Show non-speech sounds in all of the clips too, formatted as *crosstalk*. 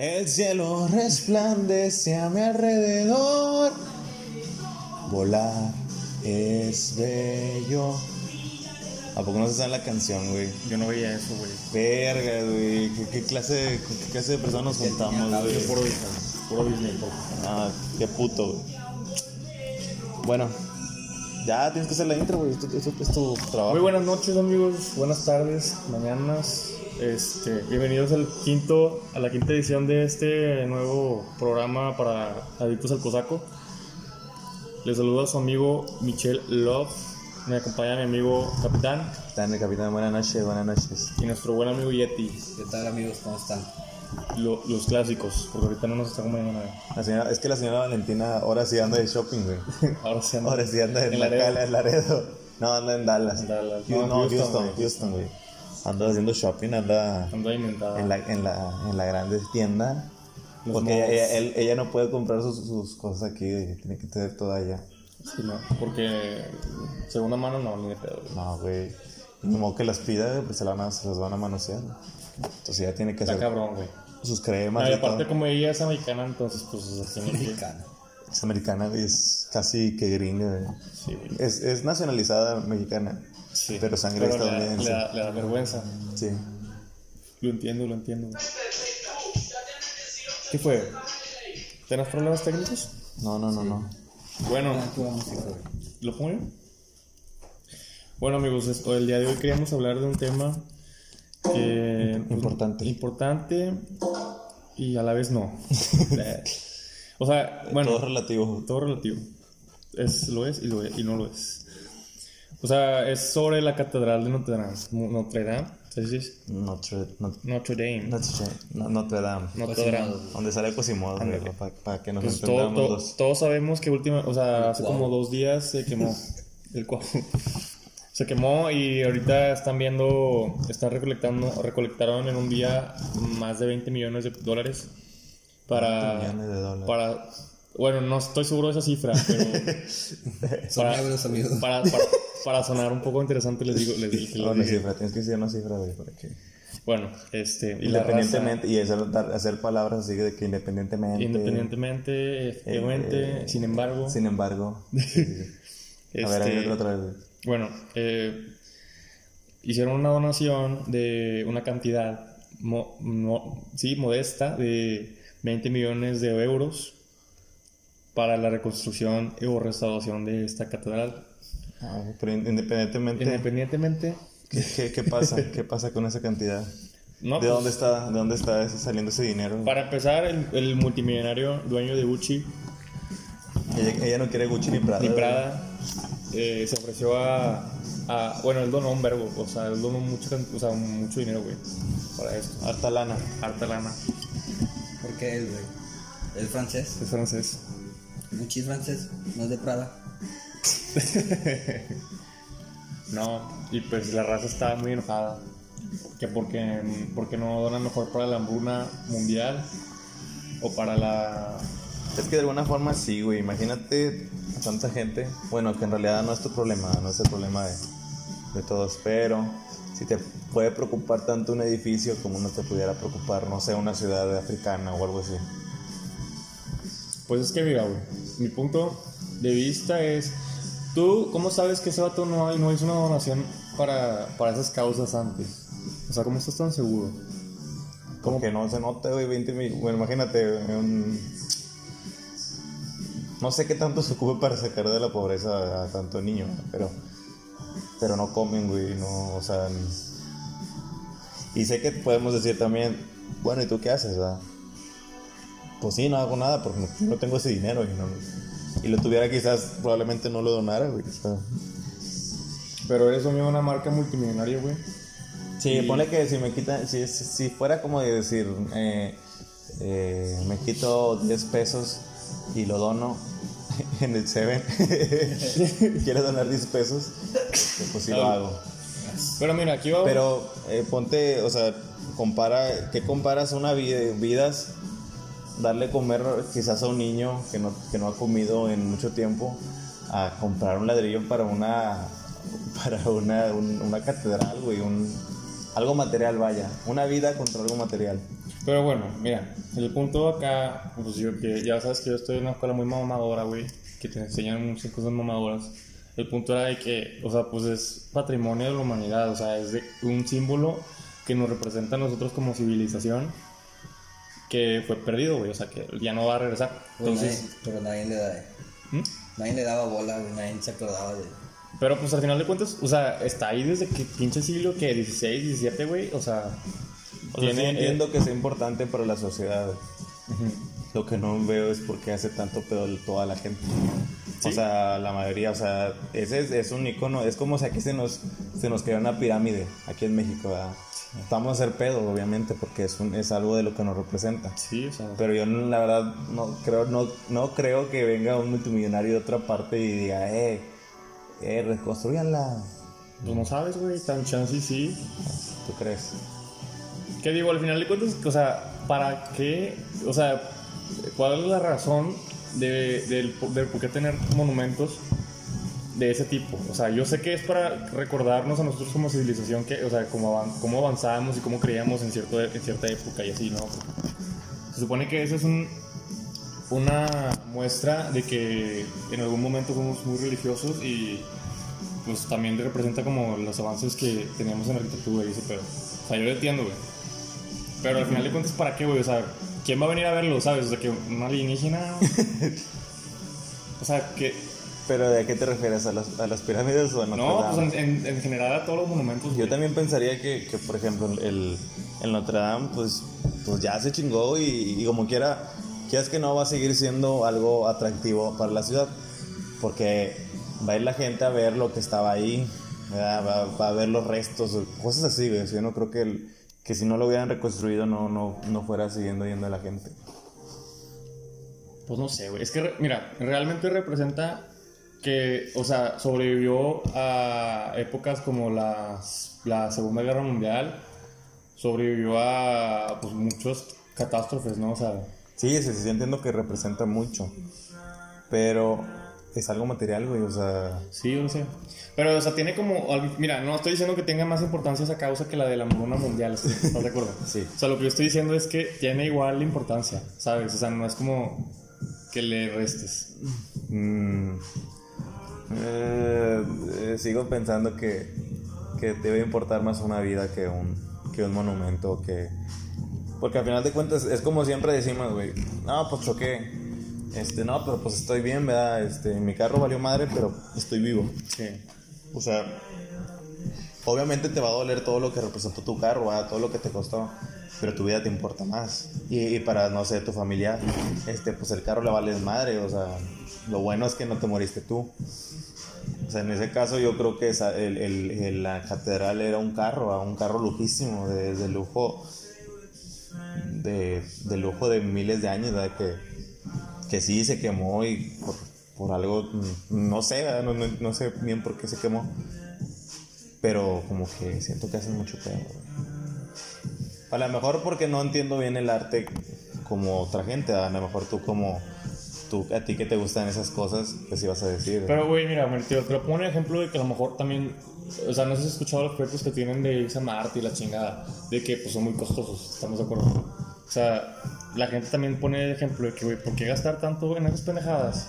El cielo resplandece a mi alrededor. Volar es bello. ¿A poco no se sabe la canción, güey? Yo no veía eso, güey. Verga, güey. ¿Qué, qué clase de, qué clase de personas nos juntamos, güey? Puro Disney. Puro Disney, Ah, qué puto, güey. Bueno, ya tienes que hacer la intro, güey. Esto, esto es tu trabajo. Muy buenas noches, amigos. Buenas tardes, mañanas. Este, bienvenidos al quinto, a la quinta edición de este nuevo programa para adictos al cosaco. Les saluda su amigo Michelle Love. Me acompaña mi amigo Capitán Capitán, capitán, buenas noches, buenas noches. y nuestro buen amigo Yeti. ¿Qué tal amigos? ¿Cómo están? Lo- los clásicos, porque ahorita no nos está comiendo nada. La señora, es que la señora Valentina ahora sí anda de shopping, güey. *laughs* Ahora sí anda- Ahora sí anda en, En la Laredo. cala, en Laredo. No, anda en Dallas. En Dallas. Houston, No, no, Houston, Houston, güey. Houston, güey. Anda haciendo shopping, anda anda inventada. en la, en la, en la grande tienda. Los Porque ella, ella- él- ella no puede comprar sus, sus cosas aquí, güey. Tiene que tener todo allá. Sí, no, porque segunda mano no, ni de pedo. güey. No, güey. Modo que las pida, pues se, la van a- se las van a manosear. Entonces ella tiene que Está hacer cabrón, güey. sus cremas No, y aparte, todo. como ella es americana, entonces, pues, tiene que- Mexicano. Es americana, güey, es casi que gringa, güey. Sí, güey. Es, es nacionalizada mexicana, Sí. pero sangre Pero estadounidense. Le da, le da vergüenza. Sí. Lo entiendo, lo entiendo. ¿Qué fue? ¿Tenés problemas técnicos? No, no, no, no. Bueno, Ah. ¿lo pongo yo? Bueno, amigos, es- el día de hoy queríamos hablar de un tema que... *laughs* Importante. Importante y a la vez no. *laughs* o sea, bueno... Todo relativo. todo relativo. Es, lo es y, lo es y no lo es. O sea, es sobre la catedral de Notre Dame. Notre Dame. Notre, Notre, Notre Dame. Notre, no- Notre Dame. Notre Dame. Donde sale Cosimodo, para que nos Pues entendamos todo- los... todos sabemos que última, o sea, hace como dos días se quemó *laughs* el cuau. Se quemó y ahorita están viendo, están recolectando, recolectaron en un día más de 20 millones de dólares para, 20 millones de dólares. para, bueno, no estoy seguro de esa cifra, pero *laughs* Son para, para, para, para sonar un poco interesante les digo, les, les No, una dije. cifra, tienes que decir una cifra, güey, para que... Bueno, este, y la raza- Independientemente, y hacer, dar- hacer palabras así de que independientemente... independientemente, efectivamente, eh, sin embargo, Sin embargo... sí, sí, sí. A ver, este, hay otra, otra vez, güey. Bueno, eh, hicieron una donación de una cantidad, mo- no- sí, modesta, de 20 millones de euros para la reconstrucción o restauración de esta catedral. Ah, pero independientemente... Independientemente, ¿Qué, qué, qué pasa? ¿Qué pasa con esa cantidad? no, ¿De pues, dónde está, de dónde está ese- saliendo ese dinero? para empezar, el, el multimillonario dueño de Gucci, Ella, ella no quiere Gucci ni Prada. ni. Prada, eh, se ofreció a, a- Bueno, él donó un verbo, o sea, él donó mucho, o sea, mucho dinero, güey, para esto. Harta lana. Harta lana, ¿Por qué él, güey? ¿Es francés? es francés. Es francés, no es de Prada. *laughs* No, y pues la raza está muy enojada. Que porque, porque no donan mejor para la hambruna mundial o para la. Es que de alguna forma sí, güey. Imagínate a tanta gente. Bueno, que en realidad no es tu problema, no es el problema de, de todos. Pero si te puede preocupar tanto un edificio como no te pudiera preocupar, no sé, una ciudad africana o algo así. Pues es que mira, güey. Mi punto de vista es. ¿Tú cómo sabes que ese vato no, no hizo una donación para, para esas causas antes? O sea, ¿cómo estás tan seguro? Como que no se nota, güey, 20 mil. Bueno, imagínate, no sé qué tanto se ocupe para sacar de la pobreza a tanto niño, pero, pero no comen, güey, no, o sea. Y sé que podemos decir también, bueno, ¿y tú qué haces, verdad? Pues sí, no hago nada porque no, tengo ese dinero y no. Y lo tuviera quizás, probablemente no lo donara, güey. o sea. Pero eres dueño de una marca multimillonaria, güey. Sí, ponle que si me quitan, si, si, si fuera como de decir, eh, eh, me quito 10 pesos y lo dono *laughs* en el Seven, *laughs* ¿quieres donar 10 pesos? Pues sí lo hago. Pero mira, aquí va. Pero eh, ponte, o sea, compara, ¿qué comparas una vida, vidas? Darle comer quizás a un niño que no, que no ha comido en mucho tiempo a comprar un ladrillo para una *laughs* para una, un- una catedral, güey, un algo material, vaya, una vida contra algo material. Pero bueno, mira, el punto acá, pues yo que ya sabes que yo estoy en una escuela muy mamadora, güey, que te enseñan muchas cosas mamadoras. El punto era de que, o sea, pues es patrimonio de la humanidad, o sea, es de un símbolo que nos representa a nosotros como civilización que fue perdido, güey, o sea, que ya no va a regresar. Güey, Entonces, nadie- pero nadie le da. ¿Mm? Nadie le daba bola, güey. Nadie se acordaba de. pero pues al final de cuentas, o sea, está ahí desde que pinche siglo que 16, 17, güey, o sea, O sea, sí tiene entiendo que sea importante para la sociedad. Lo que no veo es por qué hace tanto pedo toda la gente. O Sí. sea, la mayoría, o sea, ese es, es un icono, es como si aquí se nos, se nos crea una pirámide, aquí en México, ¿verdad? Vamos a hacer pedo, obviamente, porque es, un, es algo de lo que nos representa. Sí, o sea, Pero yo la verdad no creo, no, no creo que venga un multimillonario de otra parte y diga, eh, eh, reconstruyanla. pues no sabes, güey, tan chance sí. ¿Tú crees? Que digo, al final de cuentas, o sea, ¿para qué? O sea, ¿cuál es la razón de, del, del por qué tener monumentos de ese tipo? O sea, yo sé que es para recordarnos a nosotros como civilización, que, o sea, cómo, cómo avanzábamos y cómo creíamos en, cierto, en cierta época y así, ¿no? Se supone que eso es un, una muestra de que en algún momento fuimos muy religiosos y pues también representa como los avances que teníamos en arquitectura y ese pedo. O sea, yo lo entiendo, güey. Pero al final de cuentas, ¿para qué, güey? O sea, ¿quién va a venir a verlo, sabes? O sea, que un alienígena... *laughs* o sea, que... ¿Pero de qué te refieres? ¿A las, a las pirámides o a Notre No, Dame? pues en, en- en general a todos los monumentos. Yo güey. también pensaría que, que, por ejemplo, el, el Notre Dame, pues, pues ya se chingó y, y como quiera, quieras que no va a seguir siendo algo atractivo para la ciudad, porque va a ir la gente a ver lo que estaba ahí, va, va a ver los restos, cosas así, güey. Yo no creo que, el- que si no lo hubieran reconstruido no, no, no fuera siguiendo yendo la gente. Pues no sé, güey. Es que, mira, realmente representa que, o sea, sobrevivió a épocas como la, la Segunda Guerra Mundial, sobrevivió a pues, muchas catástrofes, ¿no? O sea, Sí, sí, sí, entiendo que representa mucho, pero es algo material, güey, o sea... sí, yo lo sé. Pero, o sea, tiene como. Mira, no estoy diciendo que tenga más importancia esa causa que la de la hambruna mundial, ¿estás de acuerdo? *laughs* Sí. O sea, lo que yo estoy diciendo es que tiene igual importancia, ¿sabes? O sea, no es como que le restes. Mm, eh, eh, sigo pensando que, que debe importar más una vida que un, que un monumento. Que, porque al final de cuentas es como siempre decimos, güey, no, pues choqué. Este, no, pero pues estoy bien, ¿verdad? Este, mi carro valió madre, pero estoy vivo. Sí. O sea, obviamente te va a doler todo lo que representó tu carro, ¿verdad? todo lo que te costó, pero tu vida te importa más. Y, y para, no sé, tu familia, este, pues el carro le vale madre, o sea, lo bueno es que no te moriste tú. O sea, en ese caso yo creo que el- la catedral era un carro, ¿verdad? un carro lujísimo, de, lujo, de, lujo de miles de años, ¿verdad? Que, que sí se quemó y por, por algo, mm, no sé, ¿verdad? no, no, no sé bien por qué se quemó, pero como que siento que hacen mucho güey. A lo mejor porque no entiendo bien el arte como otra gente, a lo mejor tú como, tú, a ti que te gustan esas cosas, pues ibas a decir. Pero, güey, mira, me- te, lo pongo un ejemplo de que a lo mejor también. O sea, no sé si has escuchado los proyectos que tienen de irse a Marte y la chingada. De que pues son muy costosos, ¿estamos de acuerdo? O sea, la gente también pone el ejemplo de que, güey, ¿por qué gastar tanto en esas pendejadas?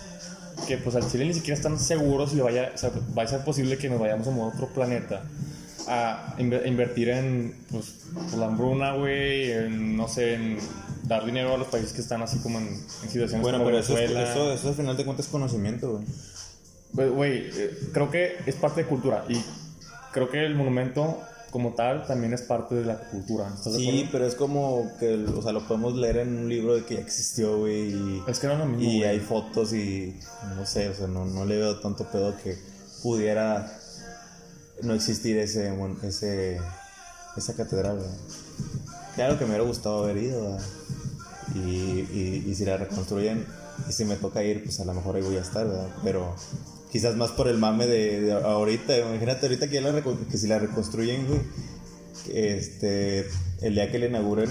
Que pues al Chile ni siquiera están seguros si vaya, o sea, va a ser posible que nos vayamos a otro planeta. A inver- a invertir en pues, la hambruna, güey, en, no sé, en dar dinero a los países que están así como en, en situaciones bueno, como pero eso, Venezuela. eso, eso al final de cuentas es conocimiento, güey. Pues, Güey, eh, creo que es parte de cultura y creo que el monumento como tal también es parte de la cultura. ¿Estás de Sí, pero es como que, o sea, lo podemos leer en un libro de que ya existió, güey, y, Es que no es lo mismo. y güey. hay fotos y no sé, o sea, no, no le veo tanto pedo que pudiera no existir ese, ese esa catedral, güey. Claro que me hubiera gustado haber ido, ¿verdad? Y, y, y si la reconstruyen y si me toca ir, pues a lo mejor ahí voy a estar, ¿verdad? Pero quizás más por el mame de, de ahorita, imagínate ahorita que, ya la que si la reconstruyen, güey, este, el día que le inauguren,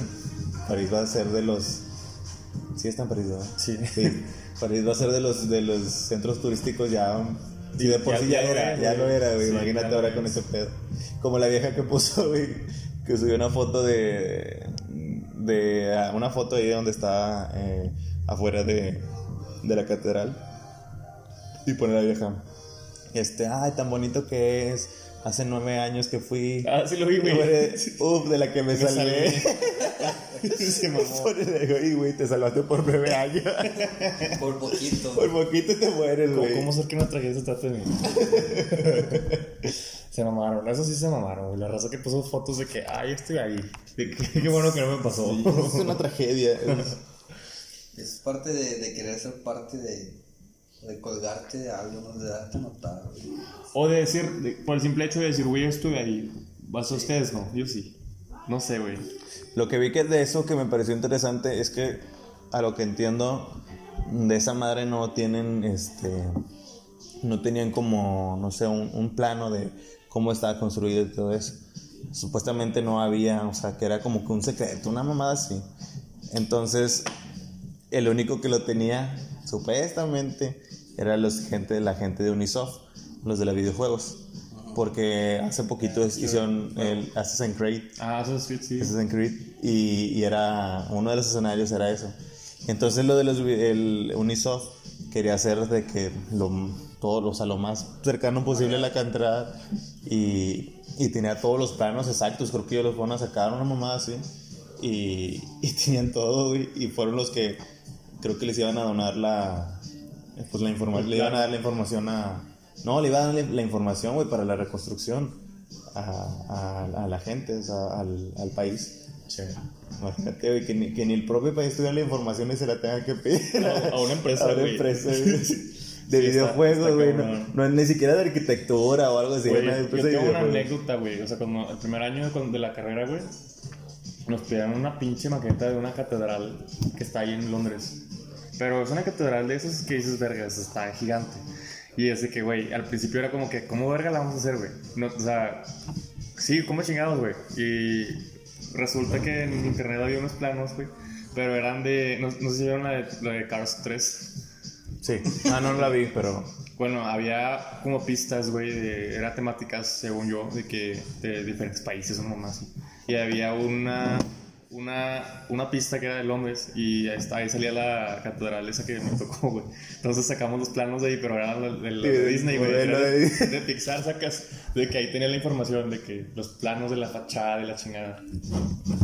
París va a ser de los... Sí, está en París, ¿verdad? Sí. París va a ser de los, de los centros turísticos ya... Y de por Ya- sí ya, ya era, ya lo era, güey. Sí, Imagínate claro, ahora con ese pedo. Como la vieja que puso, güey, que subió una foto de... de ah, una foto ahí donde está eh, afuera de, de la catedral. Y pone la vieja. Este, ay, tan bonito que es. Hace nueve años que fui. Ah, sí lo vi, güey. Uf, de la que me, *laughs* Me salvé. Se mamó. "Oye, güey, te salvaste por nueve *laughs* años. Por poquito. por poquito te mueres, ¿Cómo, güey. cómo ser que se trate de mí? *laughs* se mamaron, eso sí se mamaron, güey. La raza que puso fotos de que, ay, estoy ahí. De que- *laughs* Qué bueno que no me pasó. Es una tragedia. *laughs* Es parte de, de querer ser parte de, de colgarte de algo, ¿no? de darte notar. güey. O de decir, de- por el simple hecho de decir, güey, estuve ahí. ¿Vas a ustedes? No, yo sí. No sé, güey. Lo que vi que de eso que me pareció interesante es que, a lo que entiendo, de esa madre no tienen, este, no tenían como, no sé, un, un plano de cómo estaba construido y todo eso. Supuestamente no había, o sea, que era como que un secreto, una mamada así. Entonces, el único que lo tenía, supuestamente, era los gente, la gente de Unisoft, los de los videojuegos. Porque hace poquito hicieron el Assassin's Creed Ah, eso sí, sí. Assassin's Creed y, y era uno de los escenarios era eso entonces lo de los el Unisoft quería hacer de que lo todo o sea, lo más cercano posible a la catedral y, y tenía todos los planos exactos creo que ellos los fueron a sacar una mamada así y, y *laughs* tenían todo güey, y fueron los que creo que les iban a donar la pues la información le iban a dar la información a no le iban a dar la, la información güey para la reconstrucción a, a- a la gente o sea, al, al país Sí. Imagínate, güey, que ni, que ni el propio país tuviera la información y se la tenga que pedir A- a una *laughs* empresa, A una güey. empresa, güey. *laughs* De Sí, videojuegos, güey. No, no, ni siquiera de arquitectura o algo así. Una yo tengo una anécdota, güey. O sea, cuando el primer año de, la carrera, güey, nos pidieron una pinche maqueta de una catedral que está ahí en Londres. Pero es una catedral de esas que dices, vergas, está gigante. Y es de que, güey, al principio era como que, ¿cómo verga la vamos a hacer, güey? No, o sea, sí, ¿cómo chingados, güey? Y resulta que en internet había unos planos, güey, pero eran de, no, no sé si vieron la de, la de Cars 3. Sí. Ah, no la vi, pero. Bueno, había como pistas, güey, de, era temáticas, según yo, de que de diferentes países, mamá así. Y había una, una, una pista que era de Londres y ahí, salía la catedral esa que me tocó, güey. Entonces sacamos los planos de ahí, pero era de, de Disney, güey. de De, de Pixar sacas, de que ahí tenía la información de que los planos de la fachada y la chingada.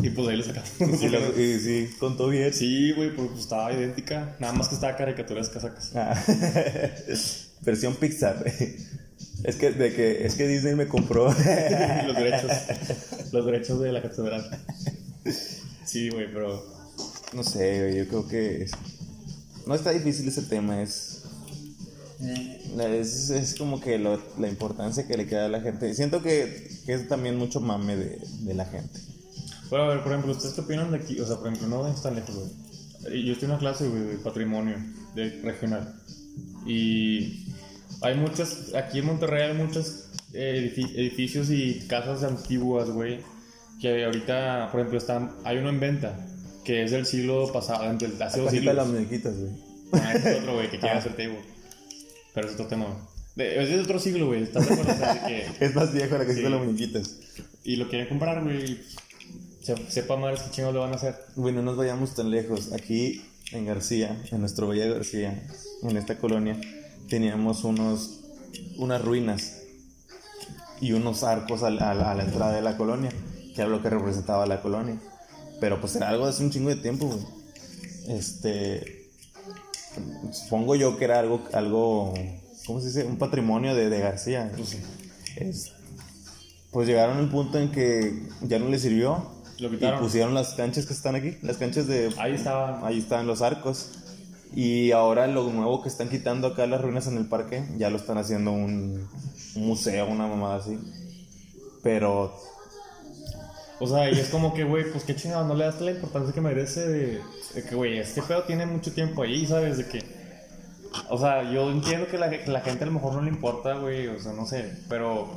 Y pues ahí lo sacamos. *laughs* Sí, lo- y sí, contó bien. Sí, güey, pues estaba idéntica. Nada más que estaba caricaturesca sacas. Ah. *laughs* Versión Pixar. Es que, de que, es que Disney me compró. *laughs* los derechos. Los derechos de la catedral. Sí, güey, pero. No sé, güey, yo creo que. es- No está difícil ese tema, es. Eh, Es, es como que lo- la importancia que le queda a la gente. Siento que, que es también mucho mame de, de la gente. Bueno, a ver, por ejemplo, ¿ustedes qué opinan de aquí? O sea, por ejemplo, no están lejos, güey. Y Yo estoy en una clase, güey, de patrimonio de regional. Y hay muchas, aquí en Monterrey hay muchos eh, edifi- edificios y casas antiguas, güey, que ahorita, por ejemplo, están, hay uno en venta, que es del siglo pasado, del, hace dos siglos. las muñequitas, güey. Ah, ese es otro, güey, que quiere hacerte, güey. Pero es otro tema. De- Es de otro siglo, güey. ¿Estás de acuerdo? O sea, de que- *laughs* Es más viejo la casita Sí. de las muñequitas. Y lo quieren comprar, güey. se- Sepa madres qué chingados lo van a hacer. Güey, no nos vayamos tan lejos. Aquí en García, en nuestro Valle de García, en esta colonia, teníamos unos, unas ruinas y unos arcos a, a a la entrada de la colonia, que era lo que representaba la colonia. Pero pues era algo de hace un chingo de tiempo, güey. Este. Supongo yo que era algo, algo ¿cómo se dice? Un patrimonio de, de García. Es- pues llegaron al punto en que ya no les sirvió. Lo y quitaron. pusieron las canchas que están aquí, las canchas de... Ahí estaba. Ahí están los arcos. Y ahora lo nuevo que están quitando acá las ruinas en el parque, ya lo están haciendo un, un museo, una mamada así. Pero O sea, y es como que, güey, pues qué chingados, no le das la importancia que merece de, de que, güey, este pedo tiene mucho tiempo ahí, ¿sabes? De que. O sea, yo entiendo que la, que la gente a lo mejor no le importa, güey, o sea, no sé, pero.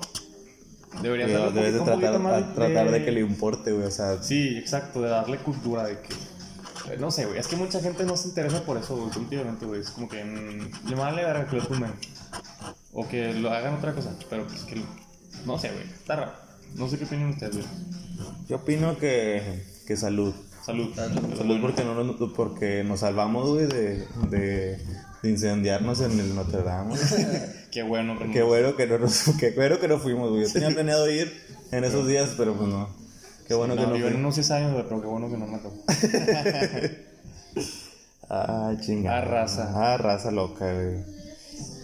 Debería Pero debes de tratar, más a- tratar de que le importe, güey. O sea, Sí, exacto, de darle cultura, de que... No sé, güey, es que mucha gente no se interesa por eso, güey, últimamente, güey. Es como que mm, le vale verga que lo tumben. O que lo hagan otra cosa, pero pues que... No sé, güey, está raro. No sé qué opinan ustedes, güey. yo opino que, que salud. Salud. Salud porque, no nos, porque nos salvamos, güey, de, de, de incendiarnos en el Notre Dame. *laughs* Qué bueno no- Qué bueno que no, nos, qué bueno que no fuimos, güey. Yo tenía planeado ir en esos días, pero pues no. Qué bueno que No, no yo unos 6 años, güey, pero qué bueno que no me tocó. *laughs* Ah, chingada. Ah, raza. Ah, raza loca, güey.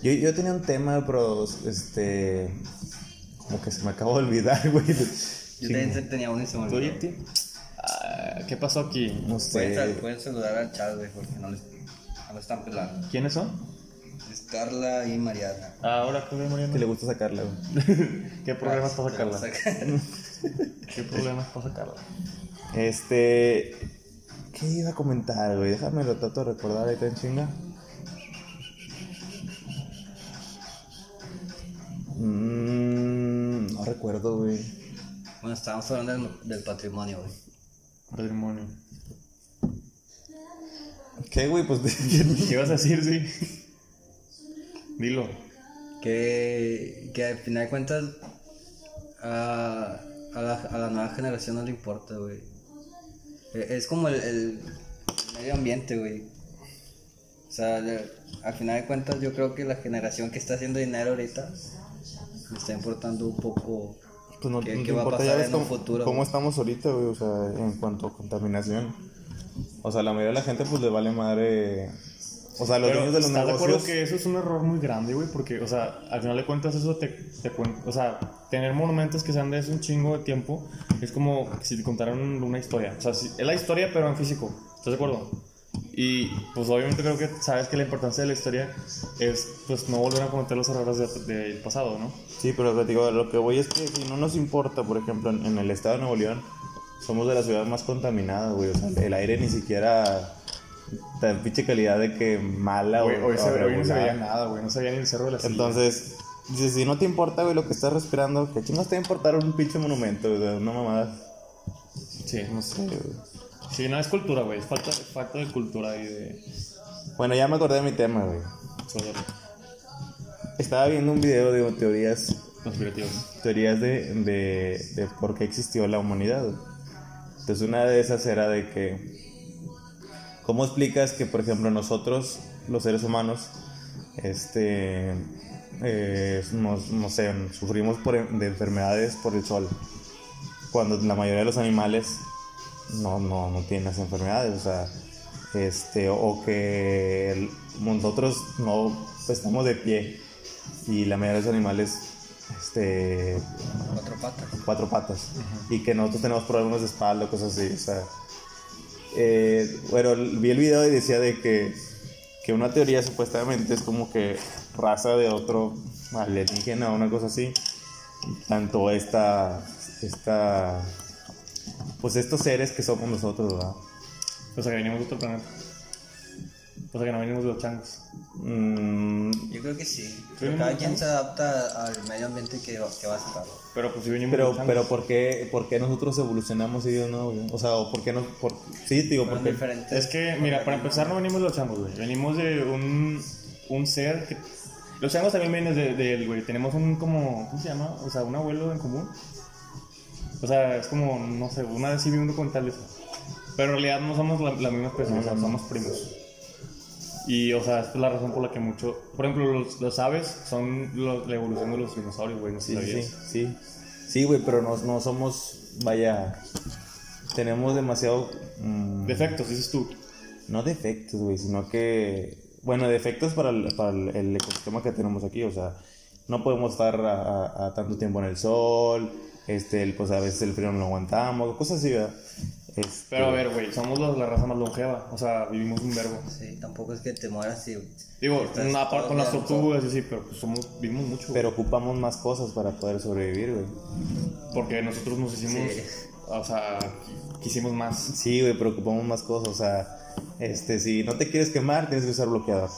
Yo, yo tenía un tema, pero este. Como que se me acabó de olvidar, *laughs* güey. Yo también tenía uno y se. Ah, ¿Qué pasó aquí? No sé. pueden saludar al chat, güey, porque no les no lo están pelando. ¿Quiénes son? Es Carla y Mariana. Ah, ahora que Mariana. Que le gusta sacarla, güey. *laughs* ¿Qué problemas para Te vamos a sacarla? *laughs* sacar. ¿Qué problemas para sacarla? Este. ¿Qué iba a comentar, güey? Déjame lo trato de recordar ahorita en chinga. Mm, no recuerdo, güey. Bueno, estábamos hablando del, del patrimonio, güey. Patrimonio. ¿Qué, güey? Pues *laughs* ¿Qué ibas a decir, sí? Dilo. Que, que al final de cuentas a, a, la, a la nueva generación no le importa, güey. E- Es como el, el medio ambiente, güey. O sea, al final de cuentas yo creo que la generación que está haciendo dinero ahorita le está importando un poco Pues no, ¿Qué- no qué va a pasar ya ves en un cómo, futuro, cómo estamos ahorita, güey, o sea, en cuanto a contaminación. O sea, la mayoría de la gente, pues, le vale madre... O sea, los Pero, dueños de los ¿estás de acuerdo negocios... que eso es un error muy grande, güey? Porque, o sea, al final de cuentas eso te, te cuen- O sea, tener monumentos que sean de hace un chingo de tiempo es como si te contaran un- una historia. O sea, si- es la historia, pero en físico. ¿Estás de acuerdo? Y, pues, obviamente creo que sabes que la importancia de la historia es, pues, no volver a cometer los errores de- del pasado, ¿no? Sí, pero te digo, lo que voy es que si no nos importa, por ejemplo, en, en el estado de Nuevo León, somos de la ciudad más contaminada, güey. O sea, el aire ni siquiera... Tan pinche calidad de que mala, güey. hoy, se, hoy no se veía nada, güey. No se veía ni el cerro de la Silla. Entonces, dices, si no te importa, güey, lo que estás respirando, ¿qué chingas te va a importar un pinche monumento, güey? Una mamada. Sí, No sé, güey. Sí, no es cultura, güey. Es falta, falta de cultura y de... Bueno, ya me acordé de mi tema, güey. Estaba viendo un video de teorías, conspirativos. teorías de, de, de por qué existió la humanidad. Entonces, una de esas era de que, ¿cómo explicas que, por ejemplo, nosotros, los seres humanos, este, eh, nos- no sé, sufrimos por, de enfermedades por el sol? Cuando la mayoría de los animales no, no, no tienen las enfermedades, o sea, este, o que nosotros no pues, estamos de pie y la mayoría de los animales, este, cuatro patas. cuatro patas y que nosotros tenemos problemas de espalda, cosas así, o sea, eh, bueno, vi el video y decía de que, que una teoría supuestamente es como que raza de otro alienígena o una cosa así, tanto esta, esta, pues estos seres que somos nosotros, ¿verdad? O sea, que venimos de otro planeta. O sea, que no venimos de los changos. Mm, Yo creo que sí. Pero cada quien se adapta al medio ambiente que, que va a estar. Pero pues si venimos de pero, los pero ¿por qué, por qué nosotros evolucionamos y ellos no, güey? O sea, o ¿por qué no? Por, sí, digo, Fueron porque... diferentes. Es que, mira, para empezar no venimos de los changos, güey. Venimos de un, un ser que... Los changos también vienen de, de él, güey. Tenemos un como... ¿Cómo se llama? O sea, un abuelo en común. O sea, es como, no sé, una vez sí vi un documental de eso. Pero en realidad no somos la, la misma especie, o sea, somos primos. Y, o sea, esta es la razón por la que mucho... Por ejemplo, los, los aves son la evolución de los dinosaurios, güey. No Sí, sí, sí, sí. Güey, pero no, no somos, vaya, tenemos demasiado... mm, Defectos, dices tú. no defectos, güey, sino que, bueno, defectos para el, para el ecosistema que tenemos aquí, o sea, no podemos estar a, a- a tanto tiempo en el sol, este, el- pues a veces el frío no lo aguantamos, cosas así, ¿verdad? Este, Pero a ver, güey, somos los- la raza más longeva. O sea, vivimos un verbo. Sí, tampoco es que te mueras y... Digo, una parte con las tortugas y sí, pero pues somos, vivimos mucho. Pero ocupamos más cosas para poder sobrevivir, güey. porque nosotros nos hicimos, Sí. o sea, quisimos más. Sí, güey, pero ocupamos más cosas, o sea, este, si no te quieres quemar, tienes que usar bloqueador.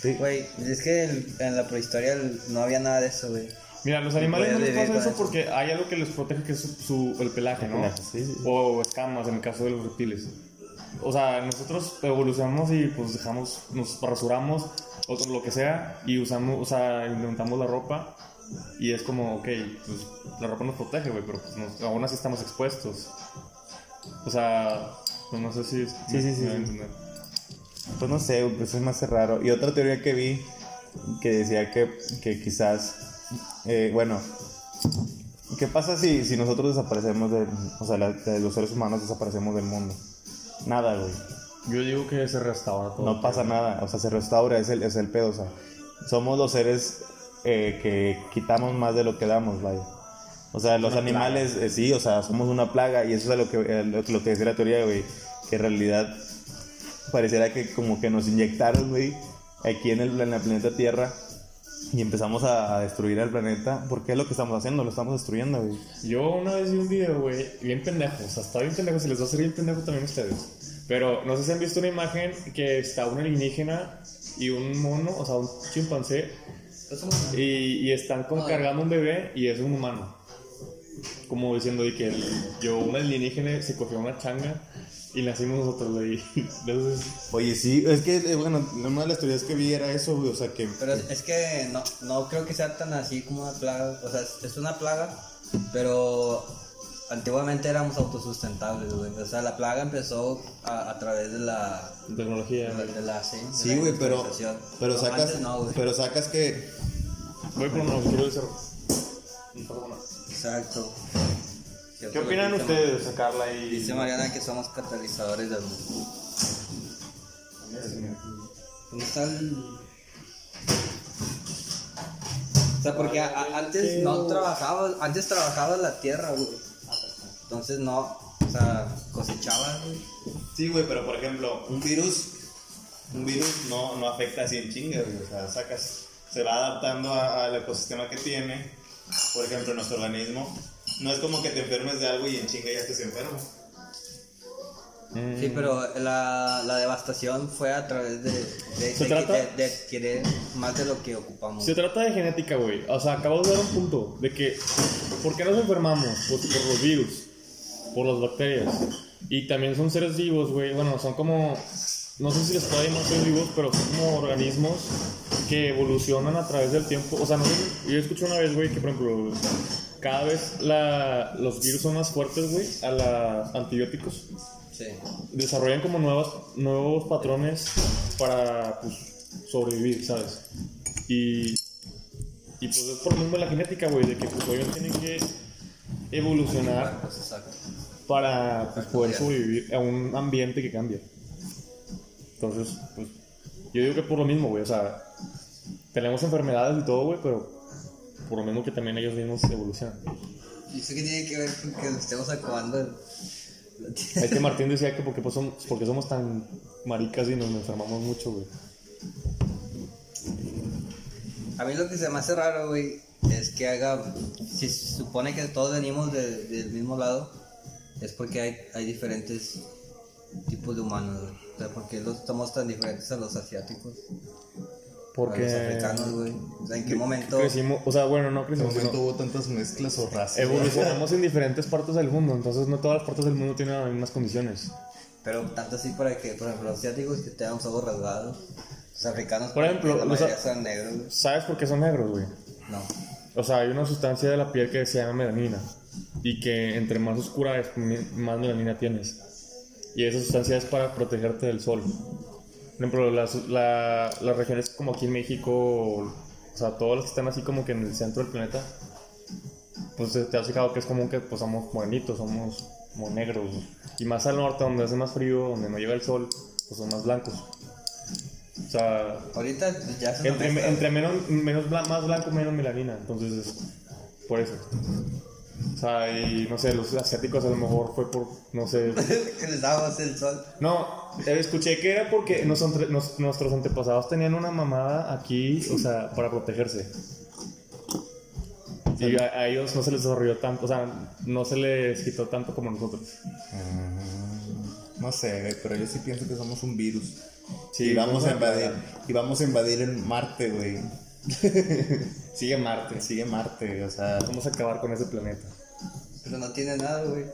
Sí. Güey, es que el- en la prehistoria el- no había nada de eso, güey. Mira, los animales no les pasa eso eso. porque hay algo que les protege que es su, su- el pelaje, ¿no? sí, sí. O escamas en el caso de los reptiles. O sea, nosotros evolucionamos y pues dejamos, nos rasuramos o con lo que sea y usamos, o sea, inventamos la ropa y es como, ok, pues la ropa nos protege, güey, pero pues nos- aún así estamos expuestos. O sea, pues no sé si... Sí, sí, sí, me. Pues no sé, pues es más raro. Y otra teoría que vi que decía que, que quizás, eh, bueno, ¿qué pasa si, si nosotros desaparecemos del, o sea, la- de los seres humanos desaparecemos del mundo? Nada, güey. Yo digo que se restaura todo. No pasa nada, o sea, se restaura, es el, es el pedo, o sea, somos los seres eh, que quitamos más de lo que damos, vaya. O sea, los animales, eh, sí, o sea, somos una plaga y eso es lo que, eh, lo, lo que decía la teoría, güey, que en realidad pareciera que como que nos inyectaron, güey, aquí en el, en el planeta Tierra y empezamos a, destruir el planeta, porque es lo que estamos haciendo, lo estamos destruyendo, güey. Yo una vez vi un video, güey, bien pendejo, o sea, está bien pendejo, se les va a hacer bien pendejo también a ustedes. Pero no sé si han visto una imagen que está un alienígena y un mono, o sea, un chimpancé, y, y están como cargando un bebé y es un humano. Como diciendo de que el- yo, un alienígena se cogió una changa y nacimos nosotros. *laughs* Entonces, Oye, sí, es que, eh, bueno, una de las teorías que vi era eso, güey, o sea, que... Pero es que no, no creo que sea tan así como una plaga. O sea, es, una plaga, pero antiguamente éramos autosustentables, güey. O sea, la plaga empezó a, a través de la. tecnología, De la, güey. de la, sí, de Sí, la güey, pero, pero No, sacas, antes no, güey. pero sacas que, Voy por uno, quiero decir. Perdona. Exacto. ¿Qué opinan ustedes de sacarla y.? Dice Mariana que somos catalizadores del mundo. ¿Dónde está el.? O sea, porque a- a- antes no trabajabas, antes trabajabas la tierra, güey. Entonces no, o sea, cosechabas, güey. Sí, güey, pero por ejemplo, un virus, un virus no, no afecta así en chinga, güey. O sea, sacas, se va adaptando a- al ecosistema que tiene. Por ejemplo, nuestro organismo. No es como que te enfermes de algo y en chinga ya estés enfermo. Sí, pero la, la devastación fue a través de, de, ¿Se de- trata? de- de adquirir más de lo que ocupamos. Se trata de genética, güey. O sea, acabo de dar un punto de que. ¿Por qué nos enfermamos? Pues por los virus, por las bacterias. Y también son seres vivos, güey. Bueno, son como. No sé si les puedo llamar seres vivos, pero son como organismos que evolucionan a través del tiempo. O sea, no sé, yo escuché una vez, güey, que por ejemplo, cada vez la, los virus son más fuertes, güey, a los antibióticos Sí. desarrollan como nuevas, nuevos patrones para pues, sobrevivir, ¿sabes? Y, y pues es por lo mismo la genética, güey, de que pues ellos tienen que evolucionar Pues, para pues, poder sobrevivir a un ambiente que cambia. Entonces, pues yo digo que por lo mismo, güey, o sea, tenemos enfermedades y todo, güey, pero por lo mismo que también ellos mismos evolucionan. ¿Y eso qué tiene que ver con que nos estemos acabando el-? Es que Martín decía que porque, pues, somos, porque somos tan maricas y nos enfermamos mucho, güey. A mí lo que se me hace raro, güey, es que haga. Si se supone que todos venimos de- del mismo lado, es porque hay, hay diferentes tipos de humanos, güey. O sea, porque los somos tan diferentes a los asiáticos, Porque los africanos, güey. O sea, ¿en qué momento? crecimos, o sea, bueno, no En crecimos, ese momento sino hubo tantas mezclas o razas. evolucionamos en *laughs* diferentes partes del mundo, entonces no todas las partes del mundo tienen las mismas condiciones. Pero tanto así para que, por ejemplo, los asiáticos que tengan ojos rasgados, los africanos, Por ejemplo, los son negros. ¿Sabes por qué son negros, güey? No. O sea, hay una sustancia de la piel que se llama melanina y que entre más oscura es, más melanina tienes. Y esa sustancia es para protegerte del sol. Por ejemplo, las, la- las regiones como aquí en México, o sea, todos los que están así como que en el centro del planeta, pues te te has fijado que es común que pues somos morenitos, somos como negros. Y más al norte, donde hace más frío, donde no llega el sol, pues son más blancos. O sea, Ahorita ya se entre, entre menos, menos blan- más blanco, menos melanina. Entonces, es por eso. O sea, y no sé, los asiáticos a lo mejor fue por, no sé. *laughs* que les damos el sol. No, eh, escuché que era porque nos- nos- nuestros antepasados tenían una mamada aquí, o sea, para protegerse. Y a, a ellos no se les desarrolló tanto, o sea, no se les quitó tanto como a nosotros. Mm, No sé, güey, pero yo sí pienso que somos un virus. Sí, y vamos a vamos a invadir. Y vamos a invadir en Marte, güey. *laughs* Sigue Marte. Sigue Marte, o sea. Vamos a acabar con ese planeta. Pero no tiene nada, güey.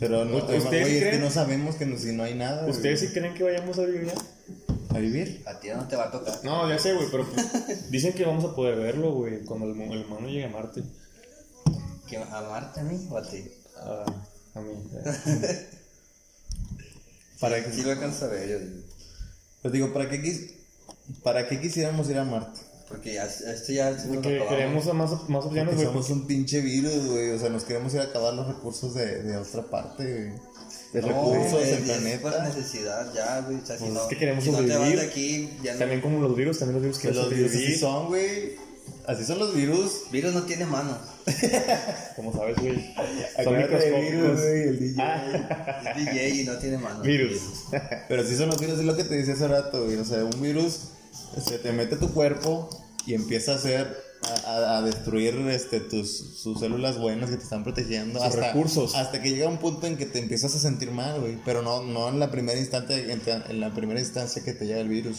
Pero no, ¿Ustedes güey, es que no sabemos que no, si no hay nada. güey. ¿Ustedes sí creen que vayamos a vivir ya? ¿A vivir? A ti no te va a tocar. No, ya sé, güey, pero pues, dicen que vamos a poder verlo, güey, cuando el, el humano llegue a Marte. ¿Que ¿A Marte a mí o a ti? A, a mí. *laughs* ¿Para qué? Sí lo alcanzo a ver, yo digo. Pues digo, ¿para qué, quis- ¿para qué quisiéramos ir a Marte? Porque ya, esto ya se nos queremos a más, más opciones, güey. somos un pinche virus, güey. O sea, nos queremos ir a acabar los recursos de, de otra parte, güey. De No, recursos güey, del es planeta. necesidad ya, güey. O sea, si Pues no, es que queremos si no te vas sobrevivir. de aquí, ya no. También como los virus, también los virus Que quieren los virus así sobrevivir. son, güey. Así son los virus. Virus no tiene manos. *laughs* Como sabes, güey. Son microscópicos. güey, el DJ. Ah, Es DJ y no tiene manos. virus. Pero sí son los virus, es lo que te decía hace rato, güey. O sea, un virus se te mete tu cuerpo y empieza a hacer, a, a- destruir este, tus, sus células buenas que te están protegiendo. Sus recursos. Hasta que llega un punto en que te empiezas a sentir mal, güey. Pero no, no en la primera instante, en, en la primera instancia que te llega el virus.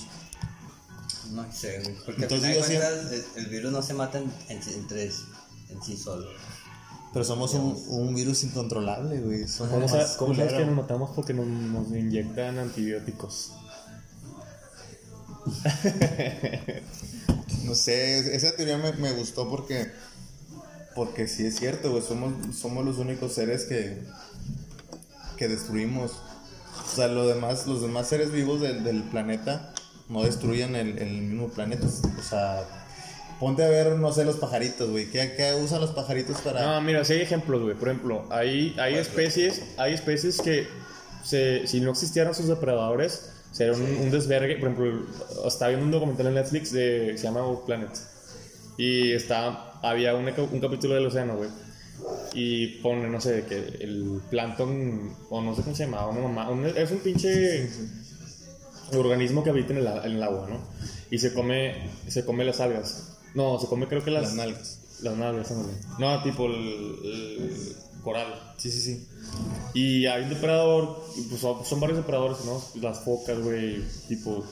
No sé, güey. Porque Entonces al final cuentas, el, el virus no se mata en, en, sí- entre en sí solo. Pero somos un, un virus incontrolable, güey. Somos ¿Cómo, sabes que nos matamos? Porque nos, nos inyectan antibióticos. *laughs* No sé, esa teoría me, me gustó porque porque sí es cierto, güey, somos, somos los únicos seres que que destruimos. O sea, lo demás, los demás seres vivos del, del planeta no destruyen el, el mismo planeta. O sea, ponte a ver, no sé, los pajaritos, güey. ¿Qué, qué usan los pajaritos para...? No, mira, sí hay ejemplos, güey. Por ejemplo, hay, hay especies, hay especies que se, si no existieran sus depredadores, sería un, un desvergue. Por ejemplo, estaba viendo un documental en Netflix de, se llama Our Planet. Y está, había un, un capítulo del océano, güey. Y pone, no sé, que el plancton, o no sé cómo se llama, una mamá, un- es un pinche organismo que habita en el, en el agua, ¿no? Y se come, se come las algas. No, se come creo que las, Las nalgas. las nalgas. No, tipo el, el coral. Sí, sí, sí. Y hay un depredador, pues son, son varios depredadores, ¿no? Las focas, güey, tipo...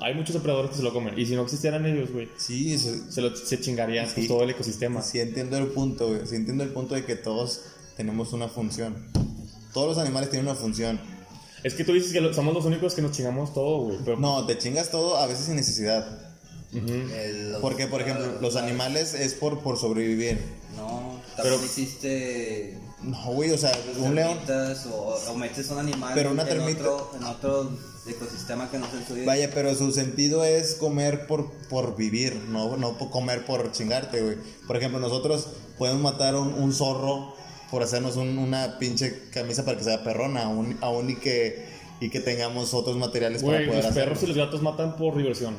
Hay muchos depredadores que se lo comen. Y si no existieran ellos, güey, Sí, eso- se, lo, se chingarían pues, Sí. todo el ecosistema. sí entiendo el punto, güey. Sí entiendo el punto de que todos tenemos una función. Todos los animales tienen una función. Es que tú dices que lo- somos los únicos que nos chingamos todo, güey. Pero, No, te chingas todo a veces sin necesidad. El- los- Porque, por ejemplo, los animales es por, por sobrevivir. No, Pero- también existe. No, güey, o sea, un león. O, o metes un animal Pero una en, otro, en otro ecosistema que no es el tuyo. Vaya, pero su sentido es comer por, por vivir, no, no por comer por chingarte, güey. Por ejemplo, nosotros podemos matar un, un zorro por hacernos un- una pinche camisa para que sea perrona, aún, aún y que y que tengamos otros materiales para Güey, poder los hacerlo. perros y los gatos matan por diversión.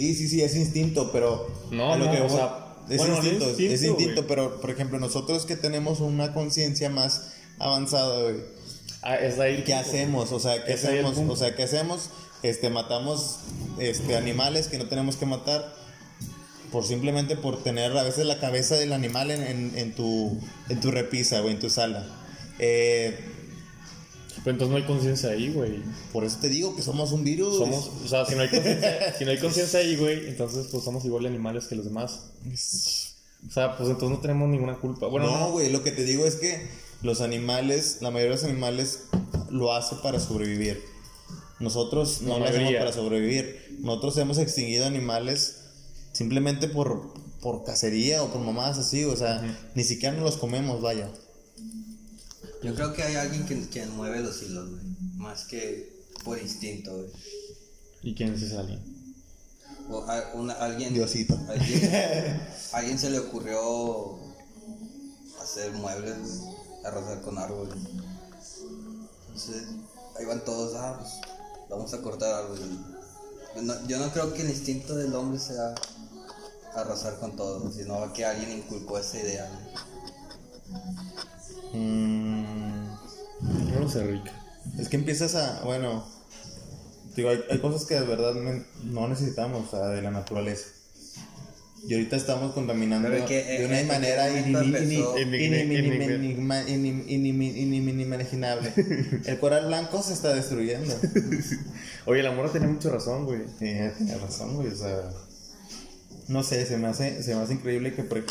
Sí, sí, sí, es instinto, pero. No, a lo no, que o voy- sea, Es bueno, no es instinto, es instinto, pero por ejemplo, nosotros que tenemos una conciencia más avanzada, güey. Ah, es ahí ¿Qué punto. hacemos? O sea, ¿qué hacemos? O sea, ¿qué hacemos? Este, matamos este, animales que no tenemos que matar por simplemente por tener a veces la cabeza del animal en, en, en tu, en tu repisa o en tu sala. Eh, Pero entonces no hay conciencia ahí, güey. por eso te digo que somos un virus. Somos, o sea, si no hay conciencia, *laughs* si no hay conciencia ahí, güey, entonces pues somos igual de animales que los demás. O sea, pues entonces no tenemos ninguna culpa. Bueno, no, no, güey, lo que te digo es que los animales, la mayoría de los animales lo hace para sobrevivir. Nosotros no lo hacemos para sobrevivir. Nosotros hemos extinguido animales simplemente por, por cacería o por mamadas así, o sea, ni siquiera nos los comemos, vaya. Yo creo que hay alguien que, que mueve los hilos, güey. Más que por instinto, güey. ¿Y quién es ese alguien? O a- una- alguien. Diosito. Alguien, *laughs* alguien se le ocurrió hacer muebles, güey. Arrasar con árboles. Entonces, ahí van todos, ah, pues vamos a cortar árboles. Yo no, yo no creo que el instinto del hombre sea arrasar con todo, sino que alguien inculcó esa idea. Mm, No lo sé, Rick. es que empiezas a, bueno, digo, hay, hay cosas que de verdad me- no necesitamos, o sea, de la naturaleza. Y ahorita estamos contaminando Pero que, de eh, una eh, manera inimaginable. El coral blanco se está destruyendo. *laughs* Oye, la mora tenía mucha razón, güey. Sí, tienes razón, güey. O sea, no sé, se me hace, se me hace increíble que por-